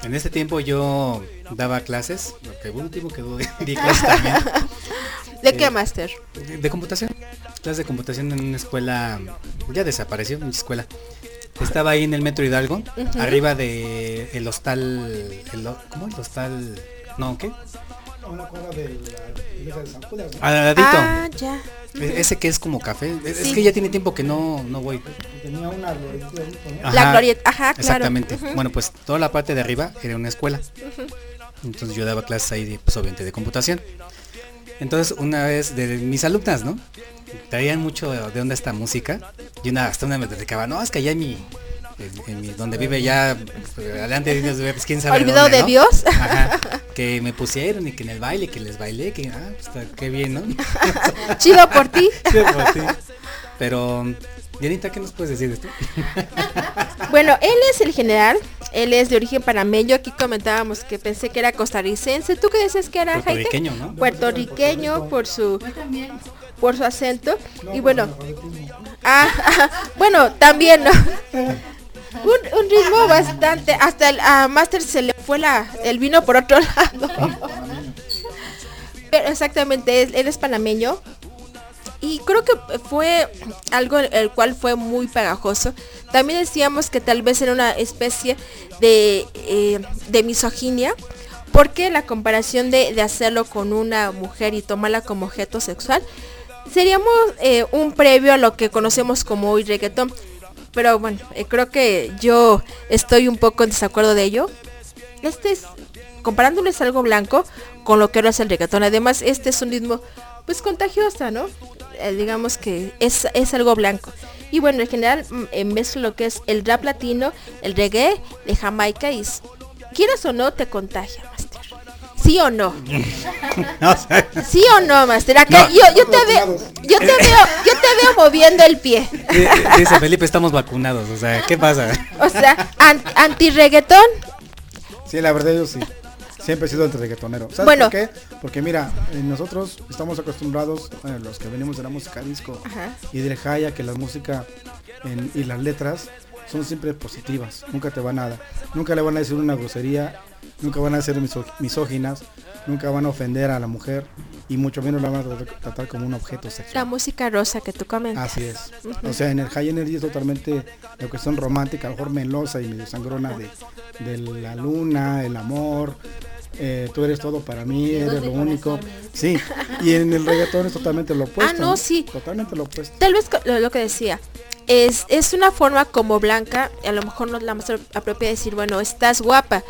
En ese tiempo yo daba clases, lo que último que <laughs> di clases también, ¿De qué, Eh, Master? de, de computación. Clases de computación en una escuela, ya desapareció, una escuela. Estaba ahí en el Metro Hidalgo, arriba de el hostal, el, ¿cómo el hostal? No, ¿qué? Una de la iglesia de San Judas. ¿no? Al ladito. Ah, ya. E- Ese que es como café. Es, es que ya tiene tiempo que no, no voy. Tenía una glorieta. La glorieta, ajá, claro. Exactamente. Bueno, pues toda la parte de arriba era una escuela. Entonces yo daba clases ahí, de, pues obviamente de computación. Entonces una vez de mis alumnas, ¿no? Traían mucho de dónde esta música. Y una hasta una me dedicaba, no, es que allá en mi, en, en mi- donde vive ya, pues, adelante de Dios, pues, quién sabe Olvidado dónde, de ¿no? Dios. Ajá. <laughs> Que me pusieron y que en el baile, que les bailé, que ah, pues, qué bien, ¿no? <laughs> Chido por ti. <laughs> Sí, por ti. Pero, Dianita, ¿qué nos puedes decir de esto? Bueno, él es el general, él es de origen panameño, aquí comentábamos que pensé que era costarricense, ¿tú qué decías que era Jaite? Puertorriqueño, ¿no? Puertorriqueño por su por su acento y bueno, ah, <laughs> bueno, también <laughs> un, un ritmo bastante, hasta el a Master se le fue la, el vino por otro <laughs> lado. Pero exactamente, él es panameño y creo que fue algo el cual fue muy pegajoso. También decíamos que tal vez era una especie de, eh, de misoginia, porque la comparación de, de hacerlo con una mujer y tomarla como objeto sexual, seríamos eh, un previo a lo que conocemos como hoy reggaetón. Pero bueno, eh, creo que yo estoy un poco en desacuerdo de ello. Este es, comparándoles algo blanco con lo que ahora es el reggaetón. Además, este es un ritmo pues contagiosa, ¿no? Eh, digamos que es, es algo blanco. Y bueno, en general mm, mezclo lo que es el rap latino, el reggae de Jamaica y quieras o no te contagia, Master. ¿Sí o no? <laughs> O sea, ¿Sí o no, Master? Acá No. yo, yo te veo, yo te veo, yo te veo moviendo el pie. di- dice Felipe, estamos vacunados. O sea, ¿qué pasa? O sea, an- anti-reggaetón, Sí, la verdad yo sí. Siempre he sido entre reggaetonero. ¿Sabes Bueno. por qué? Porque mira, eh, nosotros estamos acostumbrados, eh, los que venimos de la música disco Ajá. y del high, a que la música en- y las letras son siempre positivas. Nunca te van a, nunca le van a decir una grosería, nunca van a ser misóginas, nunca van a ofender a la mujer y mucho menos la van a tratar, como un objeto la sexual. música rosa que tú comentas. Así es. O sea, en el high energy es totalmente la cuestión romántica, a lo mejor melosa y medio sangrona de, de la luna, el amor. eh, tú eres todo para mí, eres lo único. Sí, y en el reggaetón es totalmente lo opuesto. Ah, no, sí. Totalmente lo opuesto. Tal vez lo que decía. Es, es una forma como blanca, a lo mejor no es la más apropiada decir, bueno, estás guapa.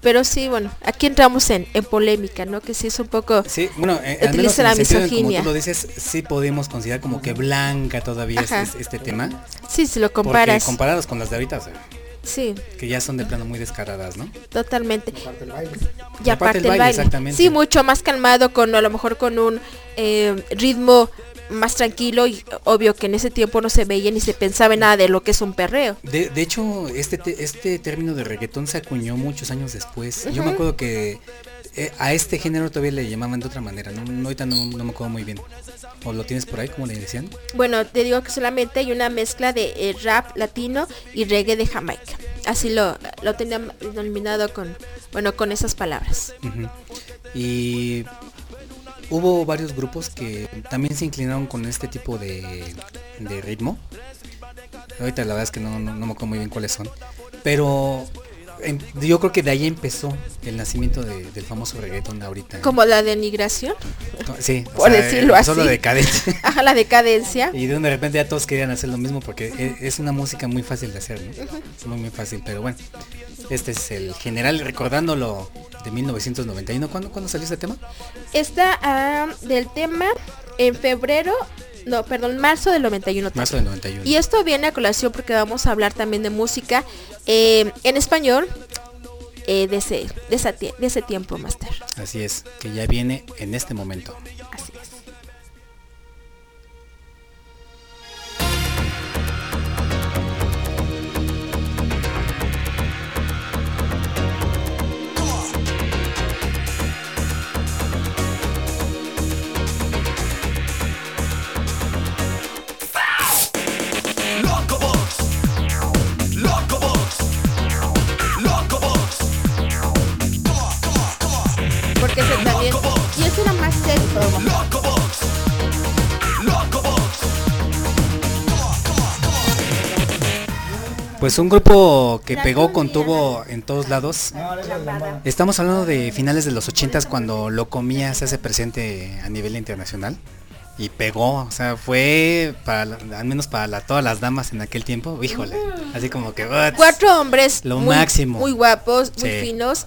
Pero sí, bueno, aquí entramos en, en polémica, ¿no? Que sí es un poco... Sí, bueno, eh, al menos Utiliza en la el misoginia. como tú lo dices, sí podemos considerar como que blanca todavía es, Ajá. es- este tema. Sí, si lo Porque comparas. comparados con las de ahorita, o sea, Sí, que ya son de plano muy descaradas, ¿no? totalmente. Y Y aparte aparte el el baile, baile. exactamente. Sí, mucho más calmado, con a lo mejor con un eh, ritmo más tranquilo y obvio que en ese tiempo no se veía ni se pensaba en nada de lo que es un perreo. De, de hecho, este, te- este término de reggaetón se acuñó muchos años después. Yo me acuerdo que eh, a este género todavía le llamaban de otra manera. No, no, ahorita no, no me acuerdo muy bien. ¿O lo tienes por ahí, como le decían? Bueno, te digo que solamente hay una mezcla de eh, rap latino y reggae de Jamaica. Así lo, lo tenían denominado con, bueno, con esas palabras. Y hubo varios grupos que también se inclinaron con este tipo de, ritmo. Ahorita la verdad es que no, me acuerdo muy bien cuáles son. Pero yo creo que de ahí empezó el nacimiento de- del famoso reggaetón ahorita. Como la denigración, Sí, por sea, decirlo la así. decadencia. <laughs> ajá, la decadencia. Y de repente ya todos querían hacer lo mismo porque e- es una música muy fácil de hacer, ¿no? Es muy muy fácil, pero bueno. Este es el general recordándolo de 1991. ¿Cuándo, ¿cuándo salió ese tema? Está ah, del tema en febrero, no, perdón, marzo del 91. también. Marzo del 91. Y esto viene a colación porque vamos a hablar también de música eh, en español eh, de, ese, de, esa de ese tiempo, Master. Así es, que ya viene en este momento. Así es. Pues un grupo que pegó con tubo en todos lados. Estamos hablando de finales de los 80s cuando lo comía se hace presente a nivel internacional. Y pegó, o sea, fue para, al menos para la- todas las damas en aquel tiempo, híjole, así como que what? Cuatro hombres Lo muy, máximo. muy guapos, muy Sí. finos.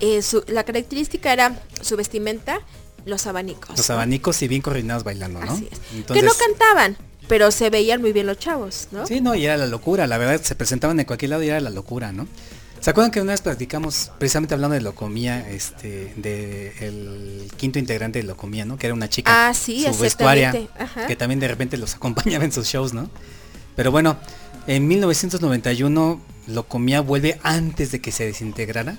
Eh, su- la característica era su vestimenta, los abanicos. los abanicos y bien coordinados bailando, ¿no? Así es. Entonces, que no cantaban, pero se veían muy bien los chavos, ¿no? Sí, no, y era la locura, la verdad, se presentaban en cualquier lado y era la locura, ¿no? ¿Se acuerdan que una vez platicamos, precisamente hablando de Locomía, este, de el quinto integrante de Locomía, ¿no? Que era una chica. Ah, sí, su vestuaria, exactamente, ajá. que también de repente los acompañaba en sus shows, ¿no? Pero bueno, en 1991 Locomía vuelve antes de que se desintegrara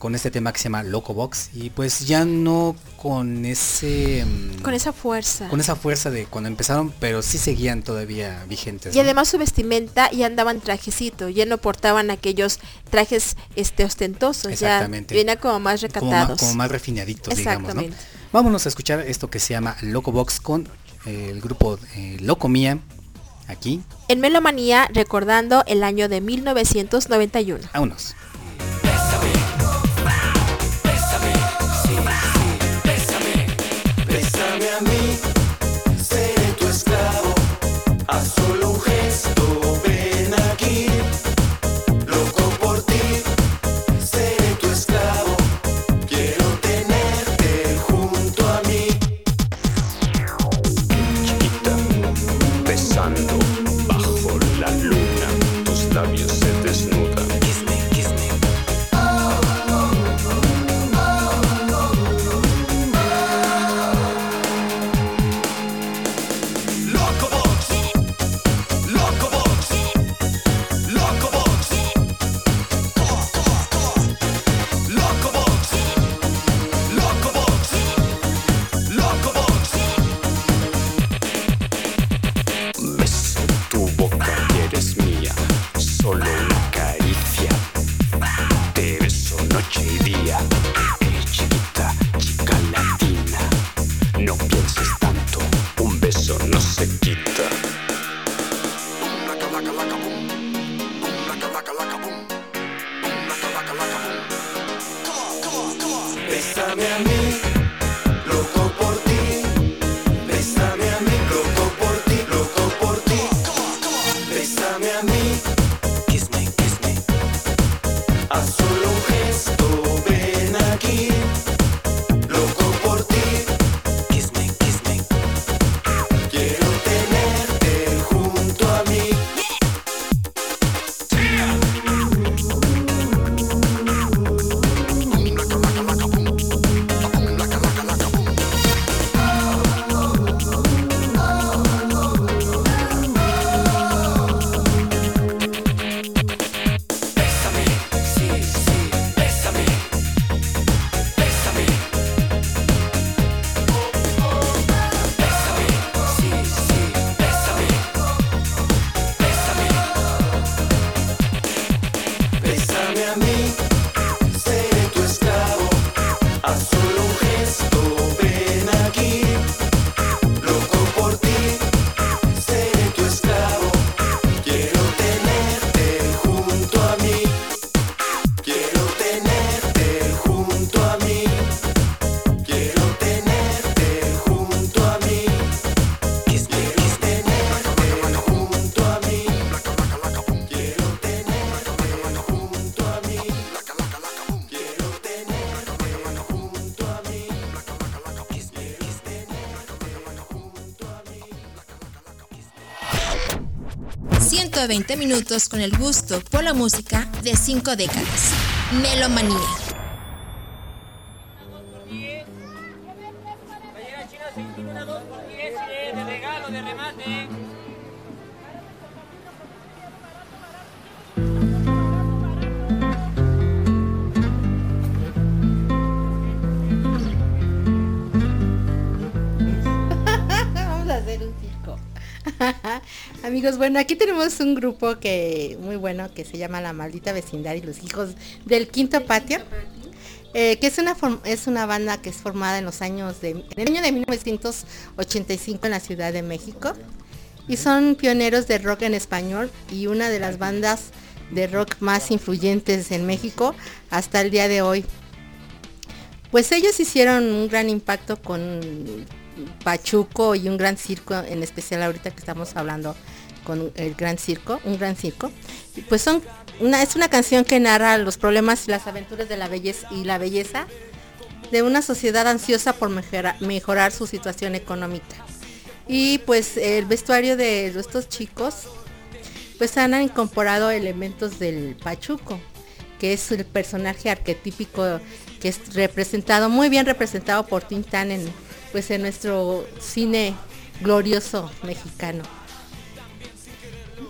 con este tema que se llama Loco Box y pues ya no con ese mm, Con esa fuerza. con esa fuerza de cuando empezaron, pero sí seguían todavía vigentes. Y ¿no? además su vestimenta ya andaban trajecito, ya no portaban aquellos trajes este ostentosos, ya Exactamente. venía como más recatados. como más refinaditos, digamos, ¿no? Vámonos a escuchar esto que se llama Loco Box con eh, el grupo eh, Locomía, aquí, En Melomanía recordando el año de 1991. vámonos. 120 minutos con el gusto por la música de cinco décadas. Melomanía. Amigos, bueno, aquí tenemos un grupo que muy bueno que se llama La Maldita Vecindad y los Hijos del Quinto Patio. eh, que es una es una banda que es formada en los años de en el año de 1985 en la Ciudad de México y son pioneros de rock en español y una de las bandas de rock más influyentes en México hasta el día de hoy. Pues ellos hicieron un gran impacto con Pachuco y un gran circo, en especial ahorita que estamos hablando con el gran circo, un gran circo. Pues son una, es una canción que narra los problemas y las aventuras de la belleza y la belleza de una sociedad ansiosa por mejora- mejorar su situación económica. Y pues el vestuario de estos chicos pues han incorporado elementos del Pachuco, que es el personaje arquetípico que es representado, muy bien representado por Tintán en, pues en nuestro cine glorioso mexicano.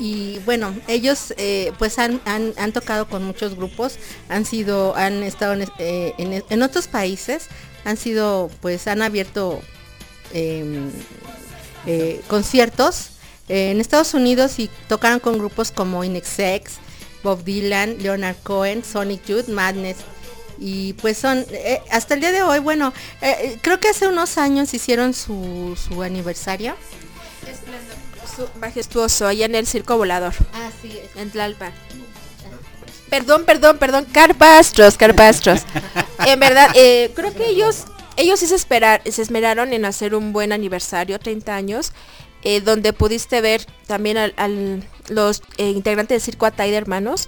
Y bueno, ellos eh, pues han, han- tocado con muchos grupos, han sido, han estado en, eh, en- otros países, han sido, pues han abierto em, eh, conciertos en Estados Unidos y tocaron con grupos como Inexex, Bob Dylan, Leonard Cohen, Sonic Youth, Madness. Y pues son, hasta el día de hoy, bueno, creo que hace unos años hicieron su, su aniversario. Su- Majestuoso, allá en el circo volador, Ah, sí, en Tlalpan. Perdón, perdón, perdón, Carpastros, Carpastros. <laughs> en verdad, eh, creo que ellos, ellos sí se, esperar, se esmeraron en hacer un buen aniversario, 30 años, eh, donde pudiste ver también al, al- los eh, integrantes del circo Atay de Hermanos,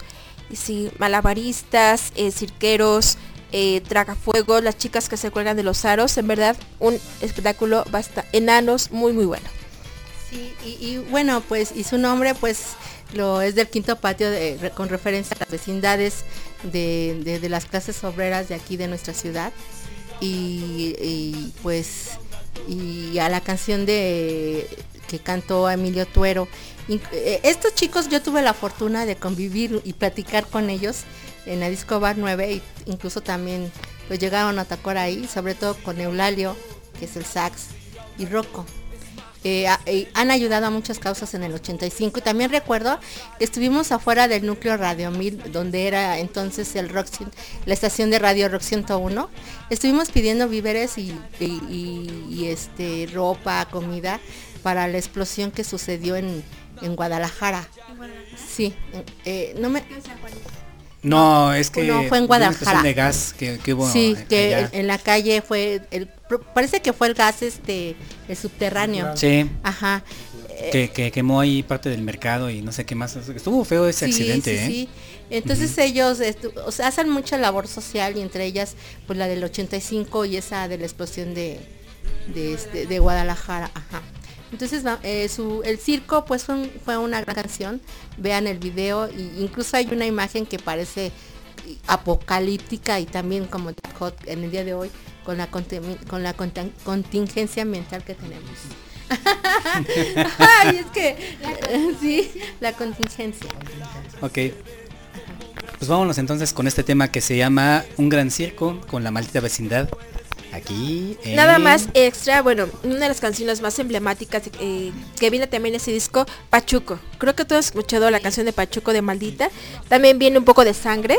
y sí, malabaristas, cirqueros, eh, tragafuegos, las chicas que se cuelgan de los aros, en verdad, un espectáculo basta, enanos, muy muy bueno. Y, bueno, pues, y su nombre, pues, lo es del quinto patio con referencia a las vecindades de, las clases obreras de aquí de nuestra ciudad. Y, pues, y a la canción de que cantó Emilio Tuero. Eh, Estos chicos yo tuve la fortuna de convivir y platicar con ellos en la Disco Bar 9 y incluso también pues llegaron a tocar ahí, sobre todo con Eulalio, que es el sax, y Rocco. Eh, eh, han ayudado a muchas causas en el 85 y también recuerdo que estuvimos afuera del núcleo Radio 1000 donde era entonces el rock la estación de radio Rock 101 estuvimos pidiendo víveres y, y- y- y, este ropa comida para la explosión que sucedió en, en Guadalajara. Sí eh, no me No, es que No, fue en Guadalajara. de gas que, que hubo sí que allá. en, la calle fue el parece que fue el gas este el subterráneo Sí, ajá que, que quemó ahí parte del mercado y no sé qué más. Estuvo feo ese Sí, accidente, sí, ¿eh? sí. Entonces ellos estu- o sea, hacen mucha labor social y entre ellas pues la del 85 y esa de la explosión de, de, este- de Guadalajara. Ajá. Entonces eh, el circo pues fue, un- fue una gran canción. Vean el video y incluso hay una imagen que parece apocalíptica y también como Hot en el día de hoy con la con la contingencia ambiental que tenemos. <laughs> Ay, es que <laughs> sí, la contingencia. Ok. Pues vámonos entonces con este tema que se llama Un gran circo con la maldita vecindad. Aquí. en- Nada más extra, bueno, una de las canciones más emblemáticas eh, que viene también ese disco, Pachuco. Creo que todos han escuchado la canción de Pachuco de Maldita. También viene un poco de sangre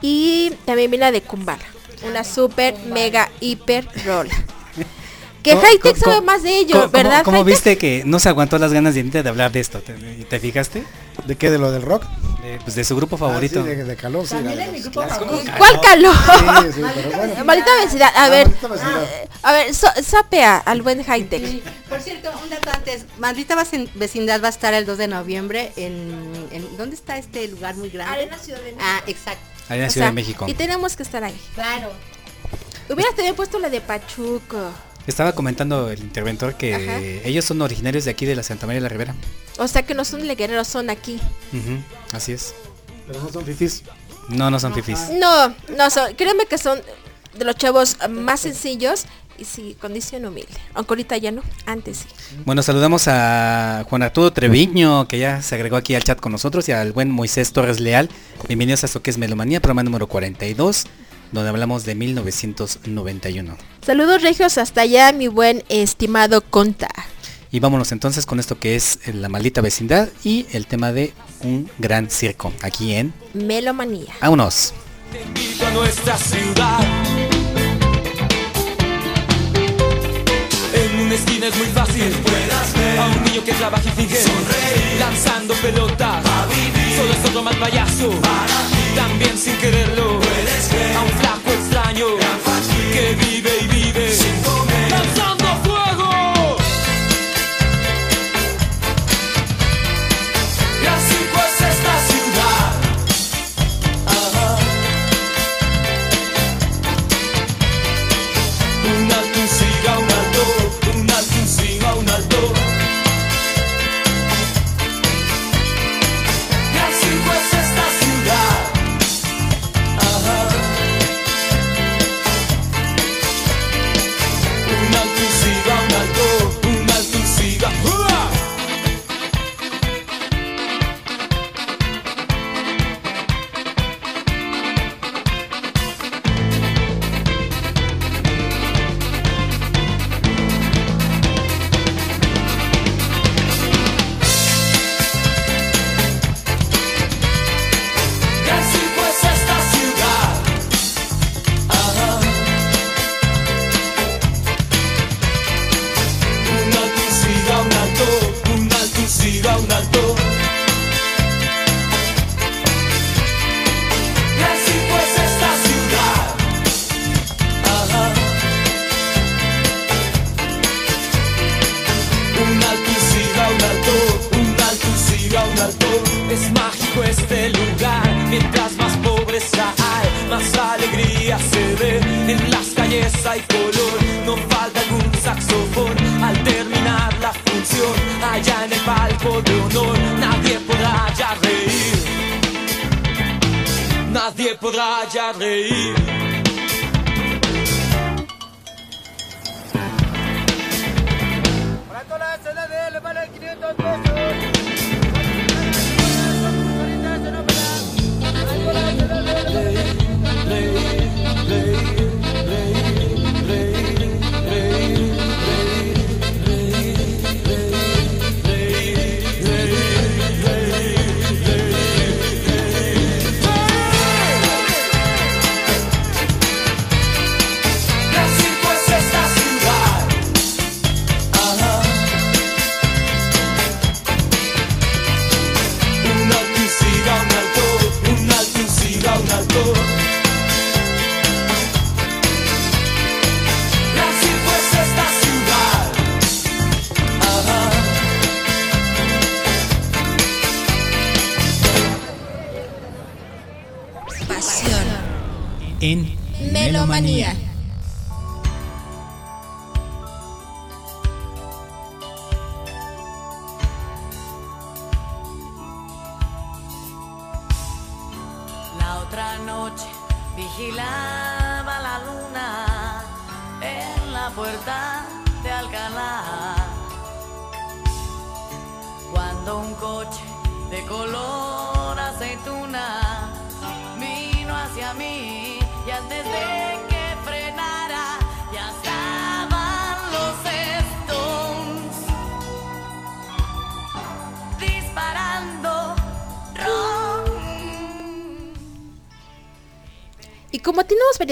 y también viene la de Kumbala. Una super, mega, hiper rola. Que ¿Cómo- Hightech sabe más de ello, cómo- ¿verdad? ¿Cómo viste que no se aguantó las ganas de de hablar de esto? ¿Te, te fijaste? ¿De qué? ¿De lo del rock? De, pues de su grupo favorito. Ah, sí, de, de calor, sí. Mi grupo favorito. ¿Cuál calor? Sí, sí, pero bueno. Maldita vecindad. A Ah, ver, vecindad. eh, a ver, so- sapea al buen Hightech. Sí. Por cierto, un dato antes, Maldita Vecin- Vecindad va a estar el 2 de noviembre en, en- ¿dónde está este lugar muy grande? Ciudad de Ah, exacto. Ahí en la O Ciudad sea, de México. Y tenemos que estar ahí. Claro. Hubieras también puesto la de Pachuco. Estaba comentando el interventor que Ajá. ellos son originarios de aquí de la Santa María de la Ribera. O sea que no son de Guerrero, son aquí. Así es. Pero no son fifís. No, no son fifís. No, no son, créeme que son de los chavos más sencillos y sí, condición humilde. Aunque ahorita ya no, antes sí. Bueno, saludamos a Juan Arturo Treviño, que ya se agregó aquí al chat con nosotros, y al buen Moisés Torres Leal. Bienvenidos a esto que es Melomanía, programa número 42, donde hablamos de 1991. Saludos regios hasta allá, mi buen estimado Conta. Y vámonos entonces con esto que es la maldita vecindad y el tema de un gran circo, aquí en Melomanía. Vámonos. Te invito a nuestra ciudad. En una esquina es muy fácil a un niño que trabaja y finge lanzando pelotas. Solo es otro mal payaso. También sin quererlo. A un flaco extraño que vive y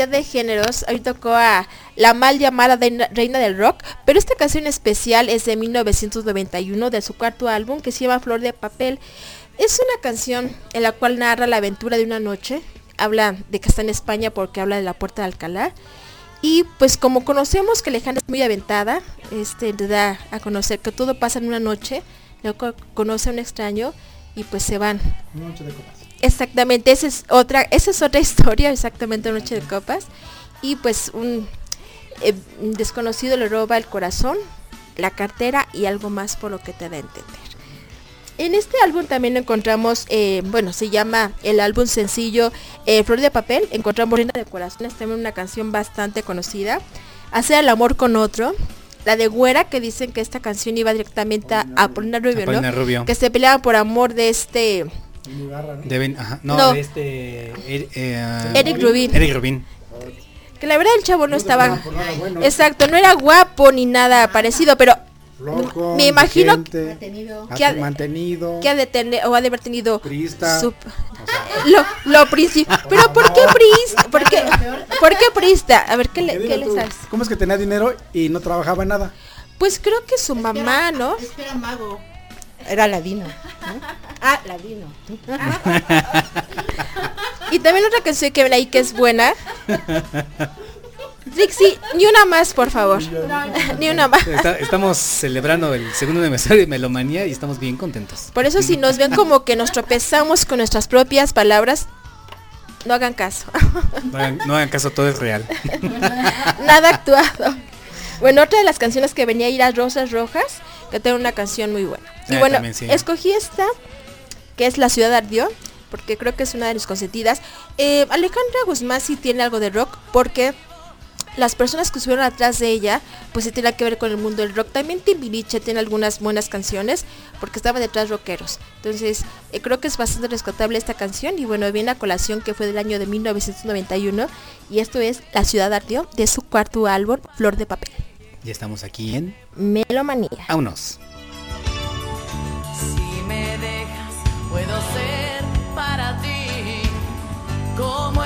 de géneros, hoy tocó a la mal llamada de- reina del rock, pero esta canción especial es de 1991 de su cuarto álbum que se llama Flor de Papel. Es una canción en la cual narra la aventura de una noche, habla de que está en España porque habla de la puerta de Alcalá. Y pues como conocemos que Alejandra es muy aventada, este te da a conocer que todo pasa en una noche, luego conoce a un extraño y pues se van. Exactamente, esa es otra, esa es otra <laughs> historia, exactamente Noche de Copas. Y pues un eh, un desconocido le roba el corazón, la cartera y algo más por lo que te da a entender. En este álbum también encontramos, eh, bueno, se llama el álbum sencillo eh, Flor de Papel. Encontramos Reina de Corazones, también una canción bastante conocida. Hacer el amor con otro. La de Güera, que dicen que esta canción iba directamente a Apolinar Rubio, ¿no? Apolinar Rubio. Que se peleaba por amor de este... Deben, ajá, no, No. de este er- eh, Eric Rubin. Eric Rubin. Que la verdad el chavo no estaba... Exacto, no era guapo ni nada parecido, pero Loco, me imagino Mantenido. que ha- mantenido, que ha de tener o ha de haber tenido priista. su- <laughs> lo, lo principal. Pero ¿por qué prista? ¿Por qué, ¿Por qué prista? A ver, ¿qué le, ¿Qué le sabes? ¿Cómo es que tenía dinero y no trabajaba en nada? Pues creo que su mamá, ¿no? Es que era mago. Era ladino. ¿no? Ah, ladino. Y también otra canción que ven ahí que es buena. Trixie, ni una más, por favor. <laughs> ni una más. Está- estamos celebrando el segundo aniversario de Melomanía y estamos bien contentos. Por eso si nos ven como que nos tropezamos con nuestras propias palabras, no hagan caso. No hagan, no hagan caso, todo es real. <laughs> Nada actuado. Bueno, otra de las canciones que venía a ir a Rosas Rojas, que tiene una canción muy buena. Y Ah, bueno, sí. escogí esta, que es La Ciudad Ardió, porque creo que es una de mis consentidas. Eh, Alejandra Guzmán sí tiene algo de rock, porque las personas que estuvieron atrás de ella, pues sí tiene que ver con el mundo del rock. También Timbiriche tiene algunas buenas canciones, porque estaban detrás rockeros. Entonces, eh, creo que es bastante rescatable esta canción. Y bueno, viene a colación que fue del año de 1991. Y esto es La Ciudad Ardió, de su cuarto álbum, Flor de Papel. Ya estamos aquí en Melomanía. Vámonos. Si me dejas, puedo ser para ti como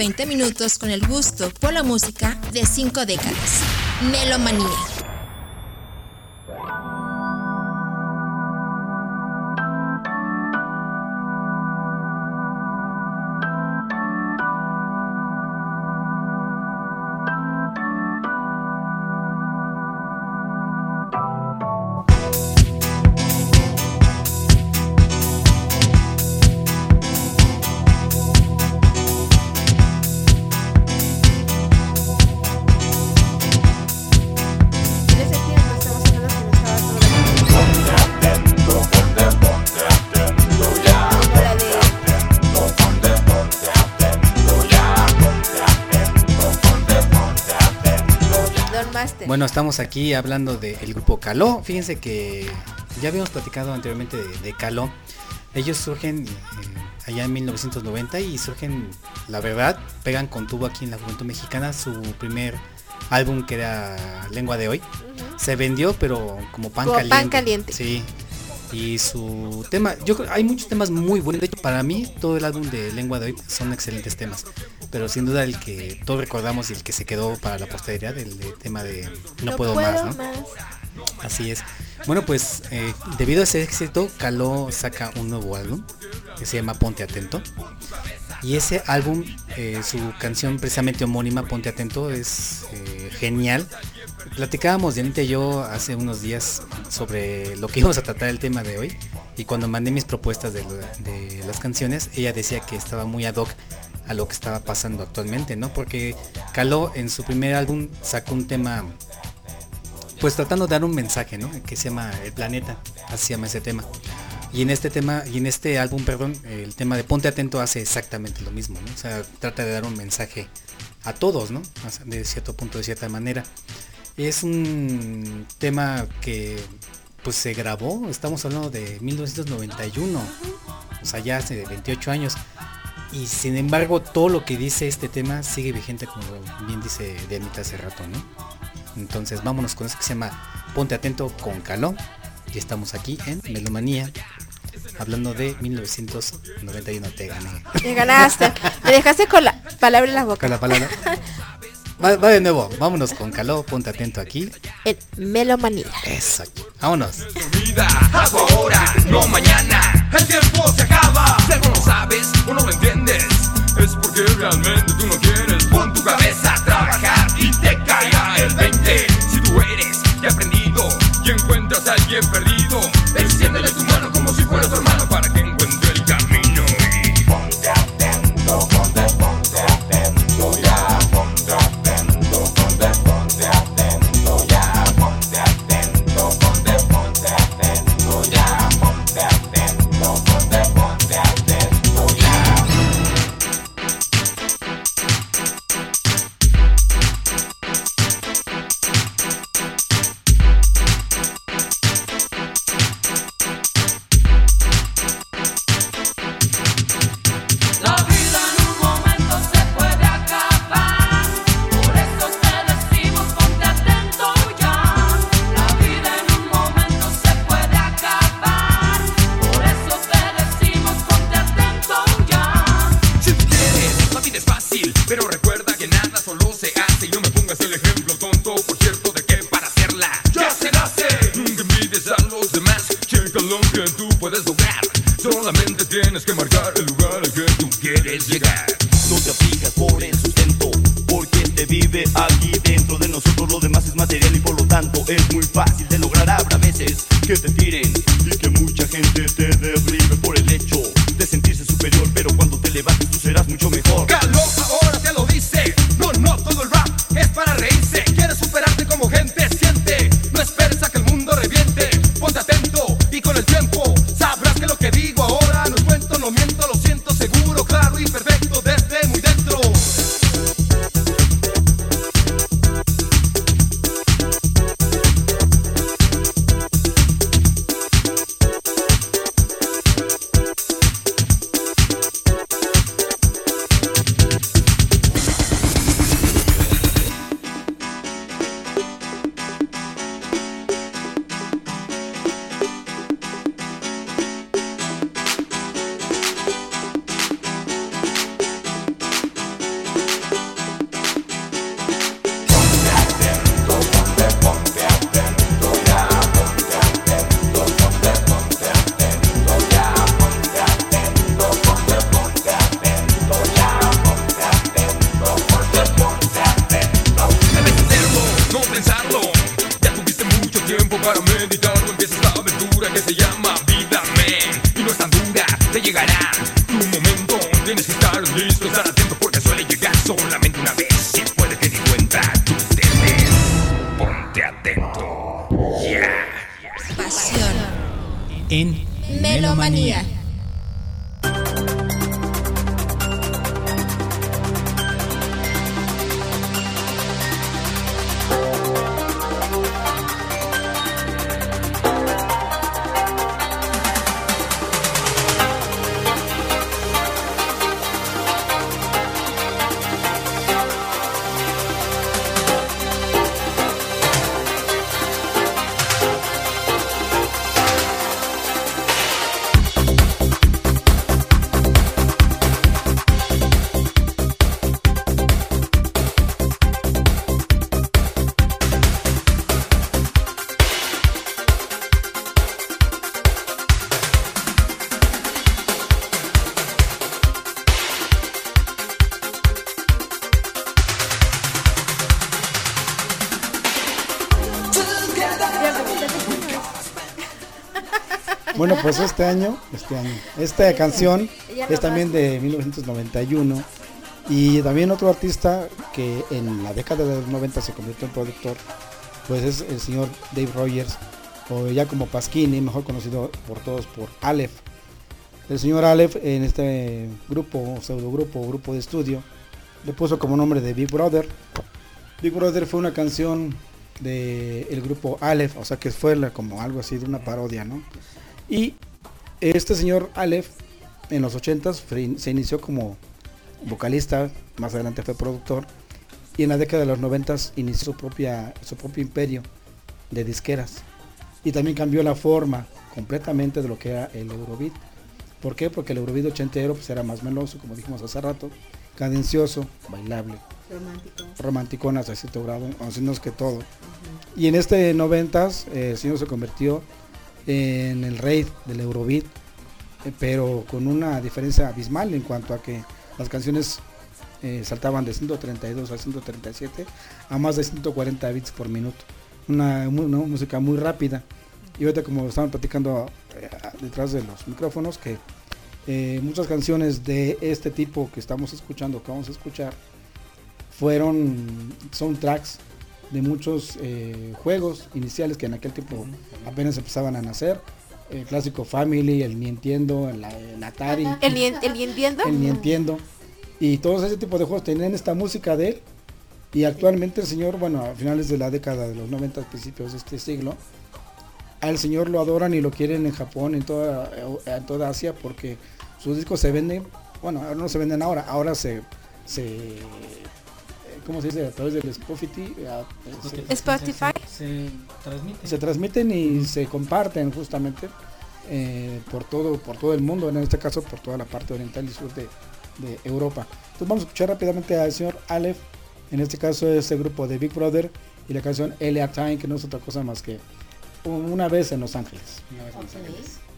20 minutos con el gusto por la música de cinco décadas. Melomanía. Bueno, estamos aquí hablando del grupo Caló. Fíjense que ya habíamos platicado anteriormente de, de Caló. Ellos surgen eh, allá en 1990 y surgen, la verdad, pegan con tubo aquí en la juventud mexicana. Su primer álbum que era Lengua de Hoy. Se vendió, pero como pan Como caliente. pan caliente. Sí. Y su tema, yo creo, hay muchos temas muy buenos. De hecho, para mí, todo el álbum de Lengua de Hoy son excelentes temas. Pero sin duda el que todos recordamos y el que se quedó para la posteridad, el de tema de No, puedo, más, ¿no? Así es. Bueno, pues eh, debido a ese éxito, Caló saca un nuevo álbum que se llama Ponte Atento. Y ese álbum, eh, su canción precisamente homónima, Ponte Atento, es eh, genial. Platicábamos Janita y yo hace unos días sobre lo que íbamos a tratar el tema de hoy. Y cuando mandé mis propuestas de, de las canciones, ella decía que estaba muy ad hoc a lo que estaba pasando actualmente, ¿no? Porque Caló en su primer álbum sacó un tema pues tratando de dar un mensaje, ¿no? Que se llama El Planeta, así se llama ese tema. Y en este tema, y en este álbum, perdón, el tema de Ponte Atento hace exactamente lo mismo, ¿no? O sea, trata de dar un mensaje a todos, ¿no? De cierto punto, de cierta manera. Es un tema que pues se grabó, estamos hablando de 1991, o sea, ya hace 28 años. Y sin embargo, todo lo que dice este tema sigue vigente, como bien dice Dianita hace rato, ¿no? Entonces vámonos con eso que se llama Ponte Atento con Caló. Y estamos aquí en Melomanía, hablando de 1991. Te gané. Me ganaste. Me dejaste con la palabra en la boca. Con la palabra. <laughs> Va, va de nuevo, vámonos con Caló, ponte atento aquí. En Melomanía. Eso, vámonos. vida. Hago ahora, no mañana. El tiempo se acaba. Si algo no sabes o no lo entiendes, es porque realmente tú no quieres. Pon tu cabeza a trabajar y te caerá el 20. Si tú eres aprendido y encuentras a alguien perdido, Bueno, pues este año, este año, esta canción es también de 1991 y también otro artista que en la década de los 90 se convirtió en productor, pues es el señor Dave Rogers, o ya como Pasquini, mejor conocido por todos por Aleph. El señor Aleph en este grupo, pseudo grupo, grupo de estudio, le puso como nombre de Big Brother. Big Brother fue una canción del el grupo Aleph, o sea que fue la- como algo así de una parodia, ¿no? Y este señor Aleph en los 80s fue- se inició como vocalista, más adelante fue productor y en la década de los 90s inició su propia su propio imperio de disqueras y también cambió la forma completamente de lo que era el Eurobeat. ¿Por qué? Porque el Eurobeat ochentero pues era más meloso, como dijimos hace rato, cadencioso, bailable, Romántico. romanticonas a cierto grado, no es que todo. Y en este 90s eh, el señor se convirtió en el rey del Eurobeat, eh, pero con una diferencia abismal en cuanto a que las canciones eh, saltaban de 132 a 137 a más de 140 bits por minuto. Una, música muy rápida. Y ahorita como estaban platicando eh, detrás de los micrófonos que muchas canciones de este tipo que estamos escuchando, que vamos a escuchar, fueron soundtracks de muchos eh, juegos iniciales que en aquel tiempo apenas empezaban a nacer. El clásico Family, el Nintendo, el, el Atari, ¿El, el ni entiendo? el Nintendo. Y todos ese tipo de juegos tenían esta música de él. Y actualmente el señor, bueno, a finales de la década de los 90, principios de este siglo, al señor lo adoran y lo quieren en Japón, en toda, en toda Asia, porque sus discos se venden, bueno, ahora no se venden ahora, ahora se, se eh, ¿cómo se dice? A través del Spotify, eh, se- Spotify. Se transmite. se transmiten y se comparten justamente eh, por todo por todo el mundo en este caso por toda la parte oriental y sur de, de Europa entonces vamos a escuchar rápidamente al señor Aleph en este caso es el grupo de Big Brother y la canción Elia Time que no es otra cosa más que un- una vez en Los Ángeles Just remember our lights, bright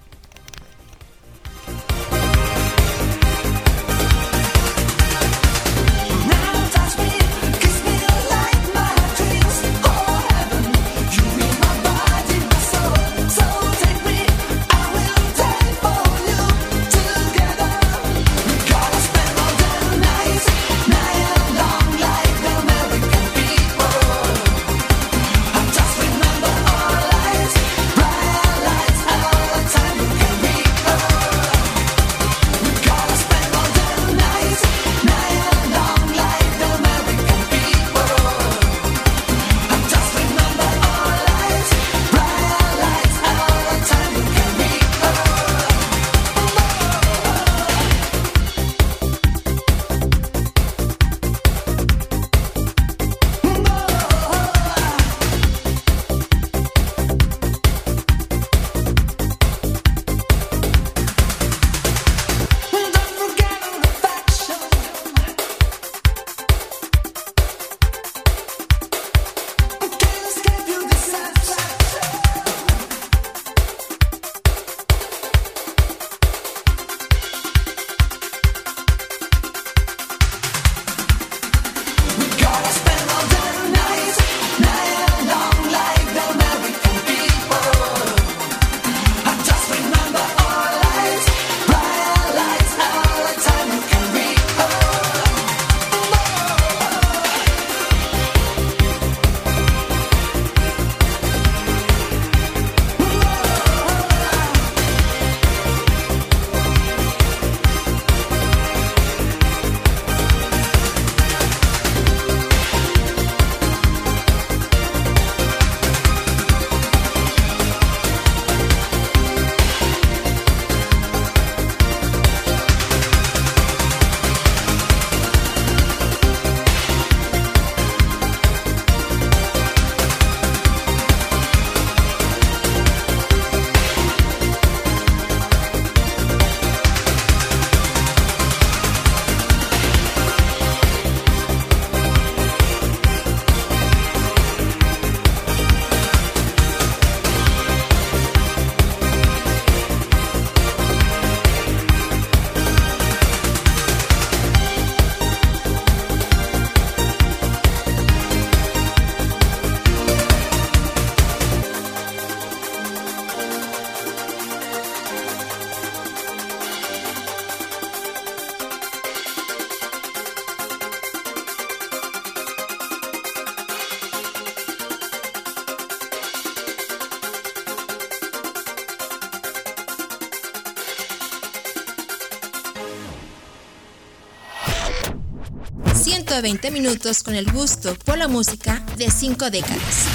120 minutos con el gusto por la música de 5 décadas.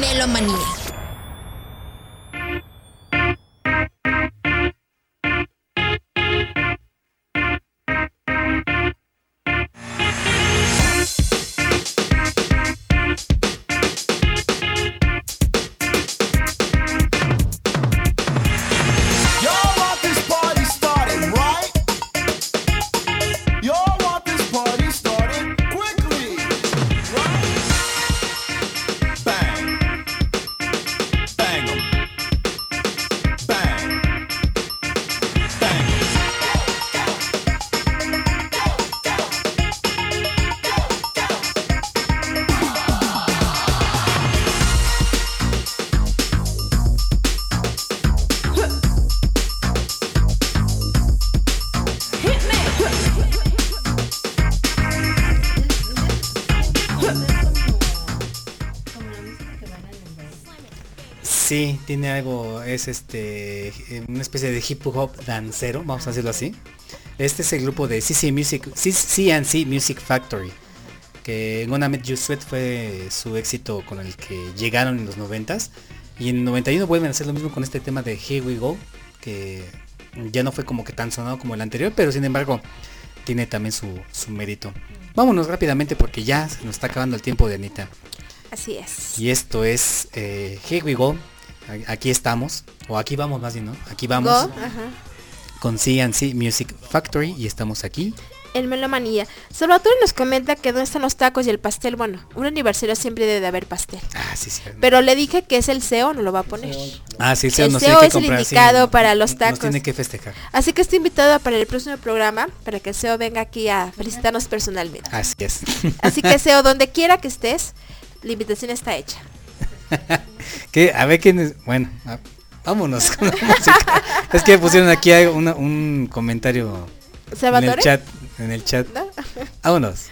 Melomanía. Sí, tiene algo, es este, eh, una especie de hip hop dancero, vamos a decirlo así. Este es el grupo de CC Music, CNC Music Factory, que Gonna Met You Sweat fue su éxito con el que llegaron en los 90s. Y en el 91 vuelven a hacer lo mismo con este tema de Here We Go, que ya no fue como que tan sonado como el anterior, pero sin embargo tiene también su, su mérito. Vámonos rápidamente porque ya se nos está acabando el tiempo de Anita. Así es. Y esto es eh, Here We Go. Aquí estamos. O aquí vamos más bien, ¿no? Aquí vamos. Go, ajá. Con CNC Music Factory y estamos aquí. El Melomanía. Salvatore nos comenta que dónde están los tacos y el pastel. Bueno, un aniversario siempre debe de haber pastel. Ah, sí, sí. Pero le dije que es el CEO, no lo va a poner. Ah, sí, El nos CEO tiene que es el sí, indicado para los Nos tacos. tiene que festejar. Así que está invitado para el próximo programa, para que el CEO venga aquí a felicitarnos personalmente. Así es. Así que CEO, donde quiera que estés, la invitación está hecha. <laughs> que a ver quién es. Bueno, a- vámonos <laughs> con la música. Es que pusieron aquí una- un comentario en el ¿Salvatore? chat. En el chat. ¿No? Vámonos.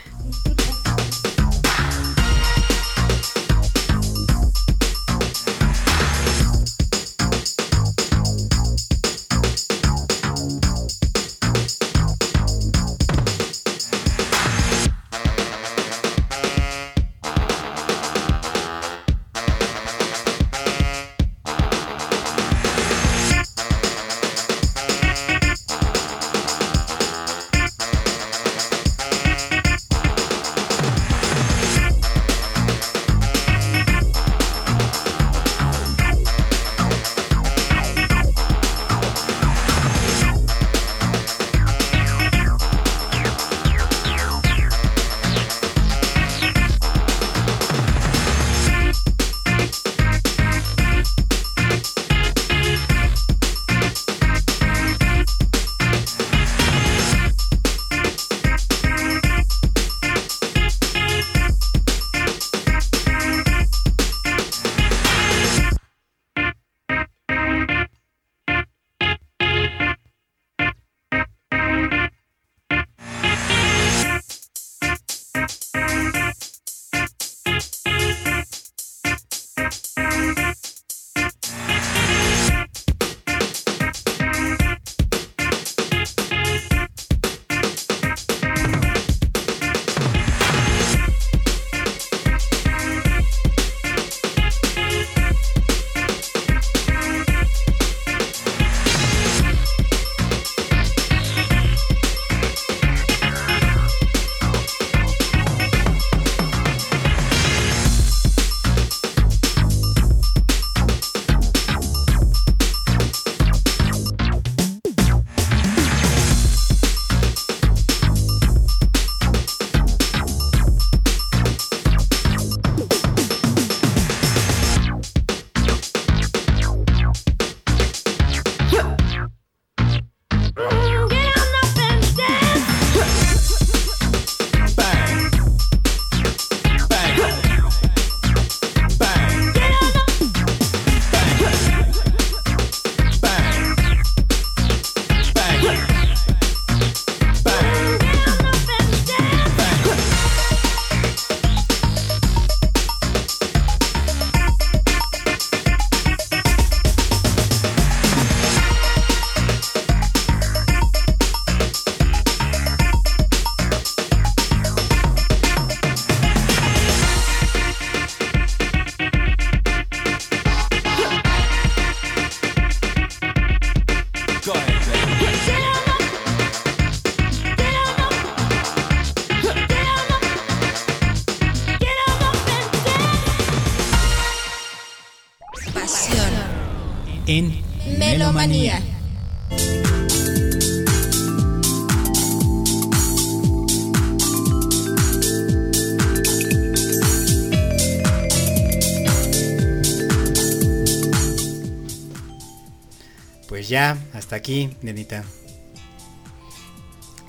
Aquí, nenita.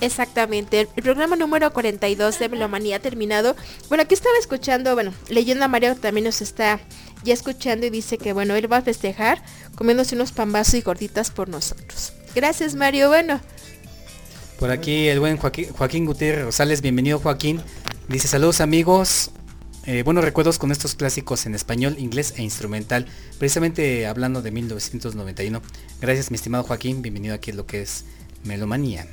Exactamente, el programa número 42 de Melomanía ha terminado. Bueno, aquí estaba escuchando, bueno, leyendo a Mario también nos está ya escuchando y dice que bueno, él va a festejar comiéndose unos pambazos y gorditas por nosotros. Gracias Mario, bueno. Por aquí el buen Joaquín, Joaquín Gutiérrez Rosales, bienvenido Joaquín. Dice saludos amigos, eh, buenos recuerdos con estos clásicos en español, inglés e instrumental. Precisamente hablando de 1991. Gracias mi estimado Joaquín, bienvenido aquí a lo que es Melomanía.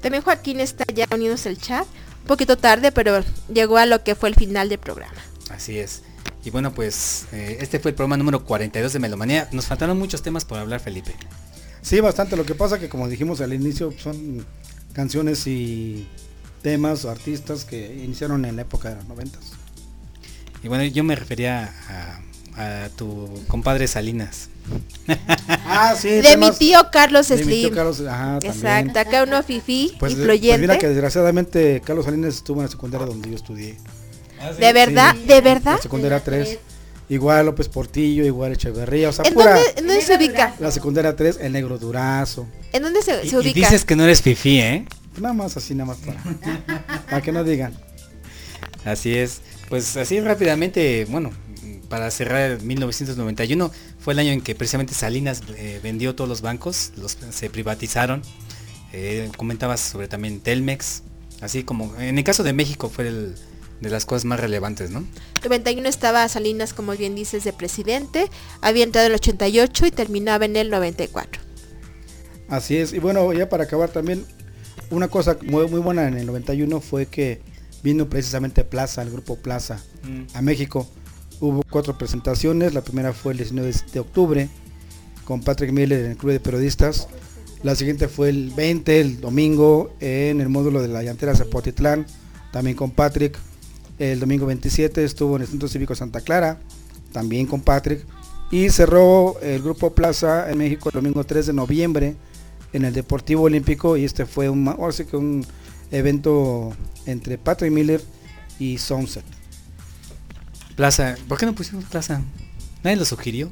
También Joaquín está ya uniéndose al chat, un poquito tarde, pero llegó a lo que fue el final del programa. Así es. Y bueno, pues eh, este fue el programa número 42 de Melomanía. Nos faltaron muchos temas por hablar, Felipe. Sí, bastante. Lo que pasa que como dijimos al inicio, son canciones y temas o artistas que iniciaron en la época de los noventas. Y bueno, yo me refería a, a tu compadre Salinas. Ah, sí, de temas mi tío Carlos de mi tío Slim. Carlos, ajá, también. Exacto, acá uno fifi, Pues, influyente. pues mira que desgraciadamente Carlos Salinas estuvo en la secundaria donde yo estudié. ¿De verdad? ¿De verdad? La secundaria 3. Igual López Portillo, igual Echeverría, o sea, ¿En pura. dónde, en dónde se ubica? La secundaria 3, el negro Durazo. ¿En dónde se, Y, se y ubica? dices que no eres fifí, ¿eh? Nada más así, nada más para, para que no digan. Así es. Pues así rápidamente, bueno, para cerrar 1991 fue el año en que precisamente Salinas eh, vendió todos los bancos, los se privatizaron. Eh, comentabas sobre también Telmex, así como en el caso de México fue el, de las cosas más relevantes, ¿no? 91 estaba Salinas, como bien dices, de presidente. Había entrado en el 88 y terminaba en el 94. Así es. Y bueno, ya para acabar también, una cosa muy, muy buena en el 91 fue que vino precisamente Plaza, el grupo Plaza, Mm. a México. Hubo cuatro presentaciones. La primera fue el 19 de octubre con Patrick Miller en el Club de Periodistas. La siguiente fue el 20, el domingo, en el módulo de la llantera Zapotitlán, también con Patrick. El domingo 27 estuvo en el Centro Cívico Santa Clara, también con Patrick. Y cerró el grupo Plaza en México el domingo 3 de noviembre en el Deportivo Olímpico. Y este fue un, sí que un evento entre Patrick Miller y Sunset. Plaza, ¿por qué no pusimos Plaza? Nadie lo sugirió.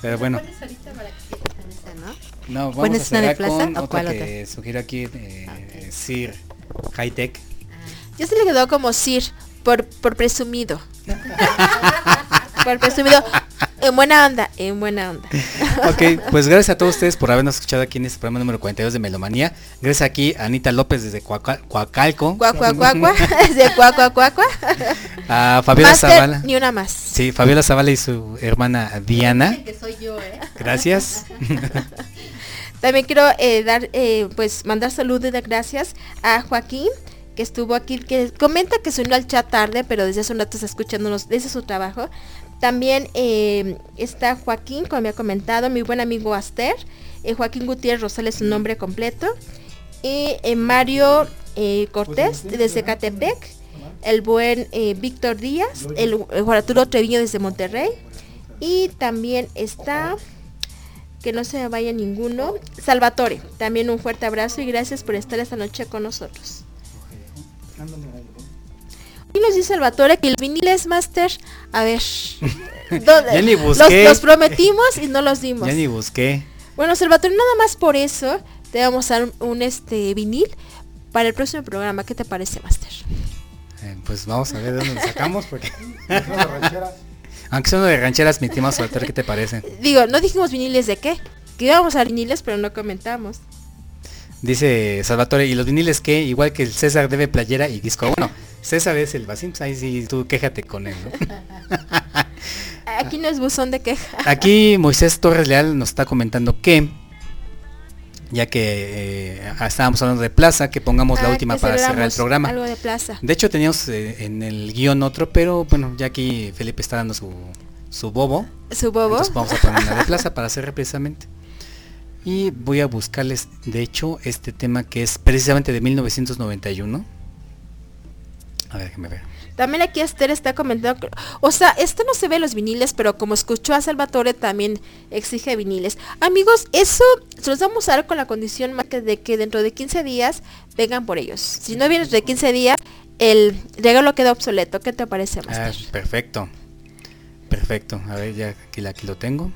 Pero bueno, no, vamos a ¿Pones una de Plaza con o otra cuál que sugiero aquí, eh, Sir High Tech. Ya se le quedó como Sir, por, por presumido. <laughs> por presumido. En buena onda, en buena onda. <laughs> Ok, pues gracias a todos ustedes por habernos escuchado aquí en este programa número 42 de Melomanía. Gracias aquí a Anita López desde Coaca- Coacalco. Cuacua, cuacua, <laughs> de cuacua, cuacua. A Fabiola Master, Zavala. ni una más. Sí, Fabiola Zavala y su hermana Diana. Que soy yo, ¿eh? Gracias. <laughs> También quiero eh, dar, eh, pues mandar saludos y dar gracias a Joaquín, que estuvo aquí, que comenta que se unió al chat tarde, pero desde hace un rato está escuchándonos desde su trabajo. También eh, está Joaquín, como me ha comentado, mi buen amigo Aster, eh, Joaquín Gutiérrez Rosales, su nombre completo. Y eh, Mario Cortés, desde Catepec. El buen Víctor Díaz, el, el Juan Arturo Treviño desde Monterrey. Y también está que no se me vaya ninguno. Salvatore, también un fuerte abrazo y gracias por estar esta noche con nosotros. Y nos dice Salvatore que el vinil es master. A ver. <laughs> ¿dónde? Ya ni los, busqué. los prometimos y no los dimos. Ya ni busqué. Bueno, Salvatore, nada más por eso te vamos a dar un, un, este vinil para el próximo programa. ¿Qué te parece, Master? Eh, pues vamos a ver de dónde lo sacamos porque... <laughs> <laughs> Aunque son de rancheras, mi estimado Salvatore, ¿qué te parece? Digo, no dijimos viniles de qué. Que íbamos a viniles, pero no comentamos. Dice Salvatore, ¿y los viniles qué? Igual que el César debe playera y disco. Bueno, César es el vacín, pues ahí sí tú quéjate con él, ¿no? <laughs> Aquí no es buzón de queja. Aquí Moisés Torres Leal nos está comentando que, ya que eh, estábamos hablando de plaza, que pongamos la Ah, última para cerrar el programa. Algo de plaza. De hecho teníamos eh, en el guion otro, pero bueno, ya aquí Felipe está dando su, su bobo. Su bobo. Entonces vamos a poner una de plaza para cerrar precisamente. Y voy a buscarles, de hecho, este tema que es precisamente de 1991. A ver, déjame ver. También aquí Esther está comentando, o sea, esto no se ve en los viniles, pero como escuchó a Salvatore también exige viniles. Amigos, eso se los vamos a dar con la condición más que de que dentro de 15 días vengan por ellos. Si no vienes de 15 días, el regalo queda obsoleto. ¿Qué te parece, Ah, Master? perfecto. Perfecto. A ver, ya aquí, aquí lo tengo.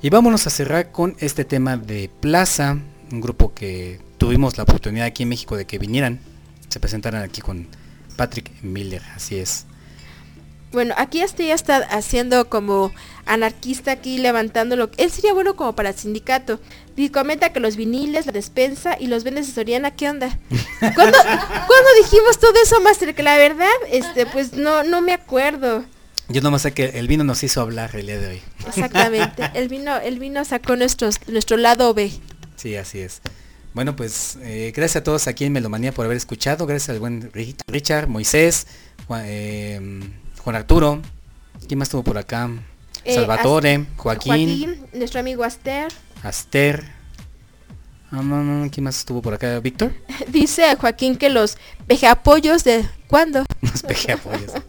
Y vámonos a cerrar con este tema de Plaza, un grupo que tuvimos la oportunidad aquí en México de que vinieran, se presentaran aquí con Patrick Miller, así es. Bueno, aquí este ya está haciendo como anarquista aquí levantándolo. Él sería bueno como para el sindicato. Y comenta que los viniles, la despensa y los vendes de Soriana, ¿qué onda? <laughs> ¿Cuándo, cuándo dijimos todo eso, Master? Que la verdad, este, pues no, no me acuerdo. Yo nomás sé que el vino nos hizo hablar el día de hoy. Exactamente. El vino, el vino sacó nuestros, nuestro lado B. Sí, así es. Bueno, pues eh, gracias a todos aquí en Melomanía por haber escuchado. Gracias al buen Ri- Richard, Moisés, Juan, eh, Juan Arturo. ¿Quién más estuvo por acá? Eh, Salvatore, As- Joaquín, nuestro amigo Aster. Aster. Ah, ¿Quién más estuvo por acá? ¿Víctor? <laughs> Dice Joaquín que los vejeapollos de... ¿Cuándo? Los peje apoyos. <laughs>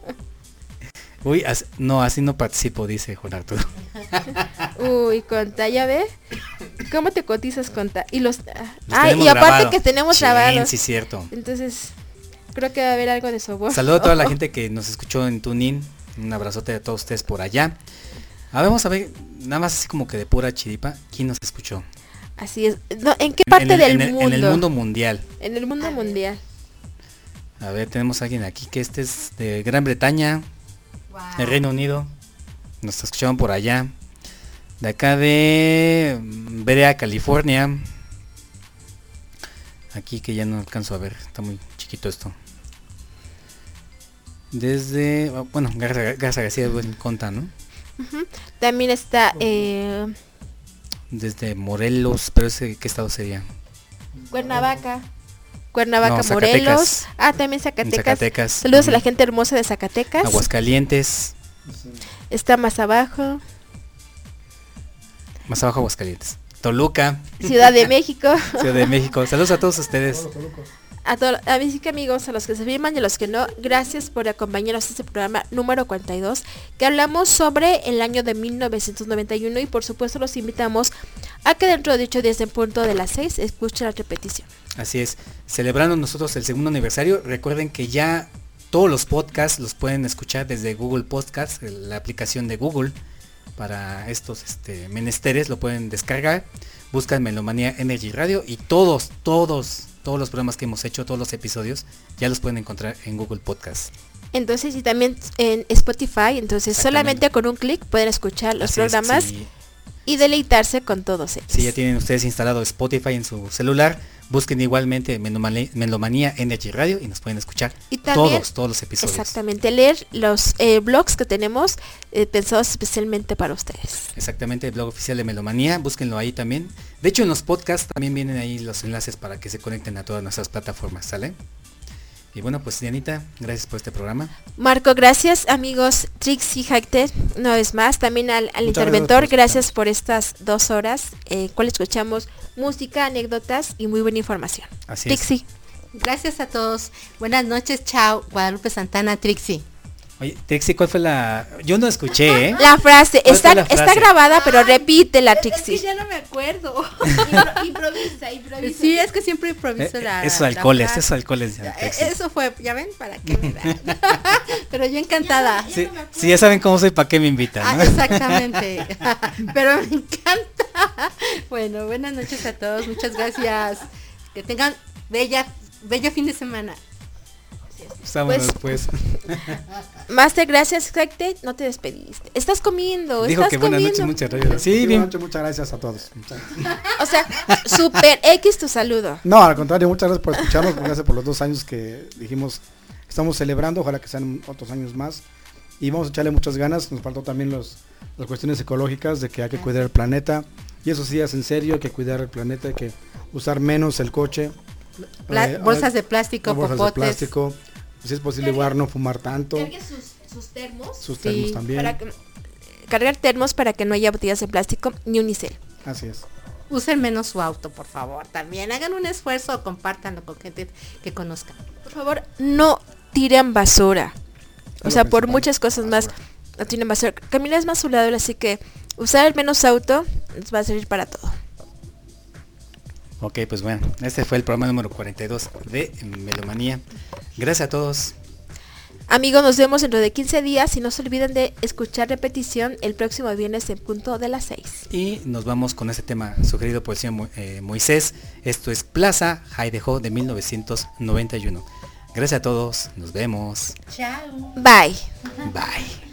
Uy, as- no, así no participo, dice Juan Arturo. <laughs> Uy, conta, ¿ya ve? ¿Cómo te cotizas, conta? Y los... ah, Los ah, y aparte grabado. que tenemos Sí, grabados. sí, cierto. Entonces, creo que va a haber algo de soborno. Saludo a toda la <laughs> gente que nos escuchó en TuneIn. Un abrazote a todos ustedes por allá. A ver, vamos a ver, nada más así como que de pura chiripa, ¿quién nos escuchó? Así es. No, ¿En qué parte en el- del en el- mundo? En el mundo mundial. En el mundo mundial. A ver, tenemos a alguien aquí que este es de Gran Bretaña, de Reino Unido. Nos escuchaban por allá. De acá de Berea, California. Aquí que ya no alcanzo a ver, está muy chiquito esto. Desde, bueno, Garza, Garza García buen conta, ¿no? También está eh, Desde Morelos, pero ese qué estado sería? Cuernavaca. Cuernavaca, No, Morelos. Ah, también Zacatecas. Zacatecas. Saludos a la gente hermosa de Zacatecas. Aguascalientes, Está más abajo. más abajo Aguascalientes. Toluca, Ciudad de <laughs> México. Ciudad de México. Saludos a todos ustedes. A todos, a mis amigos, a los que se firman y a los que no, gracias por acompañarnos a este programa número 42, que hablamos sobre el año de 1991 y por supuesto los invitamos a que dentro de 8 días en punto de las 6 escuchen la repetición. Así es. Celebrando nosotros el segundo aniversario, recuerden que ya todos los podcasts los pueden escuchar desde Google Podcasts, el- la aplicación de Google para estos este, menesteres, lo pueden descargar. Buscan Melomanía Energy Radio y todos, todos, todos los programas que hemos hecho, todos los episodios, ya los pueden encontrar en Google Podcasts. Entonces, y también en Spotify, entonces solamente con un clic pueden escuchar los Así es, programas y deleitarse con todos ellos. Si ya tienen ustedes instalado Spotify en su celular, busquen igualmente Melomanía Energy Radio y nos pueden escuchar Y también- todos, todos los episodios. Exactamente, leer los eh, blogs que tenemos eh, pensados especialmente para ustedes. Exactamente, el blog oficial de Melomanía, búsquenlo ahí también. De hecho, en los podcasts también vienen ahí los enlaces para que se conecten a todas nuestras plataformas, ¿sale? Y bueno, pues Dianita, gracias por este programa. Marco, gracias amigos Trixie Hackter, una vez más, también al, al interventor, gracias por gracias por estas dos horas, eh, cual escuchamos música, anécdotas y muy buena información. Así es. Trixie. Gracias a todos. Buenas noches, chao. Guadalupe Santana, Trixie. Oye, Trixie, ¿cuál fue la...? Yo no escuché, ¿eh? La frase ¿Cuál está, la está grabada, pero repítela, Trixie. ya no me acuerdo. <laughs> improvisa, improvisa. Sí, es que siempre Eh, improviso eh, la. esos la alcoholes, frase. esos alcoholes. ya, Eh. Eso fue, ya ven, para qué me dan. <laughs> <laughs> Pero yo encantada. Sí, sí, ya saben cómo soy, ¿para qué me invitan? Ah, exactamente. Pero me encanta. Bueno, buenas noches a todos. Muchas gracias. Que tengan bella, bello fin de semana. Vámonos, Pues- pues. <laughs> Master, gracias, Hackter, no te despediste. Estás comiendo, Dijo estás que buenas comiendo. noches, muchas gracias. Sí, Sí, bien. muchas, muchas gracias a todos. <laughs> O sea, super X tu saludo. No, al contrario, muchas gracias por escucharnos, gracias por los dos años que dijimos estamos celebrando, ojalá que sean otros años más. Y vamos a echarle muchas ganas, nos faltó también los, las cuestiones ecológicas de que hay que cuidar el planeta. Y eso sí es en serio, hay que cuidar el planeta, hay que usar menos el coche. Pla- Eh, bolsas de plástico, bolsas de plástico pues es posible igual no fumar tanto. Cargue sus, termos. Sus termos también. Para que, cargar termos para que no haya botellas de plástico ni unicel. Así es. Usen menos su auto, por favor. También hagan un esfuerzo o compártanlo con gente que conozcan. Por favor, no tiren basura. O sea, por muchas cosas más, no tienen basura. Caminar es más su lado, así que usar el menos auto les va a servir para todo. Ok, pues bueno, este fue el programa número 42 de Melomanía. Gracias a todos. Amigos, nos vemos dentro de 15 días y no se olviden de escuchar repetición el próximo viernes en punto de las 6. Y nos vamos con este tema sugerido por el señor eh, Moisés. Esto es Plaza Jaidejo de 1991. Gracias a todos, nos vemos. Chao. Bye. Bye.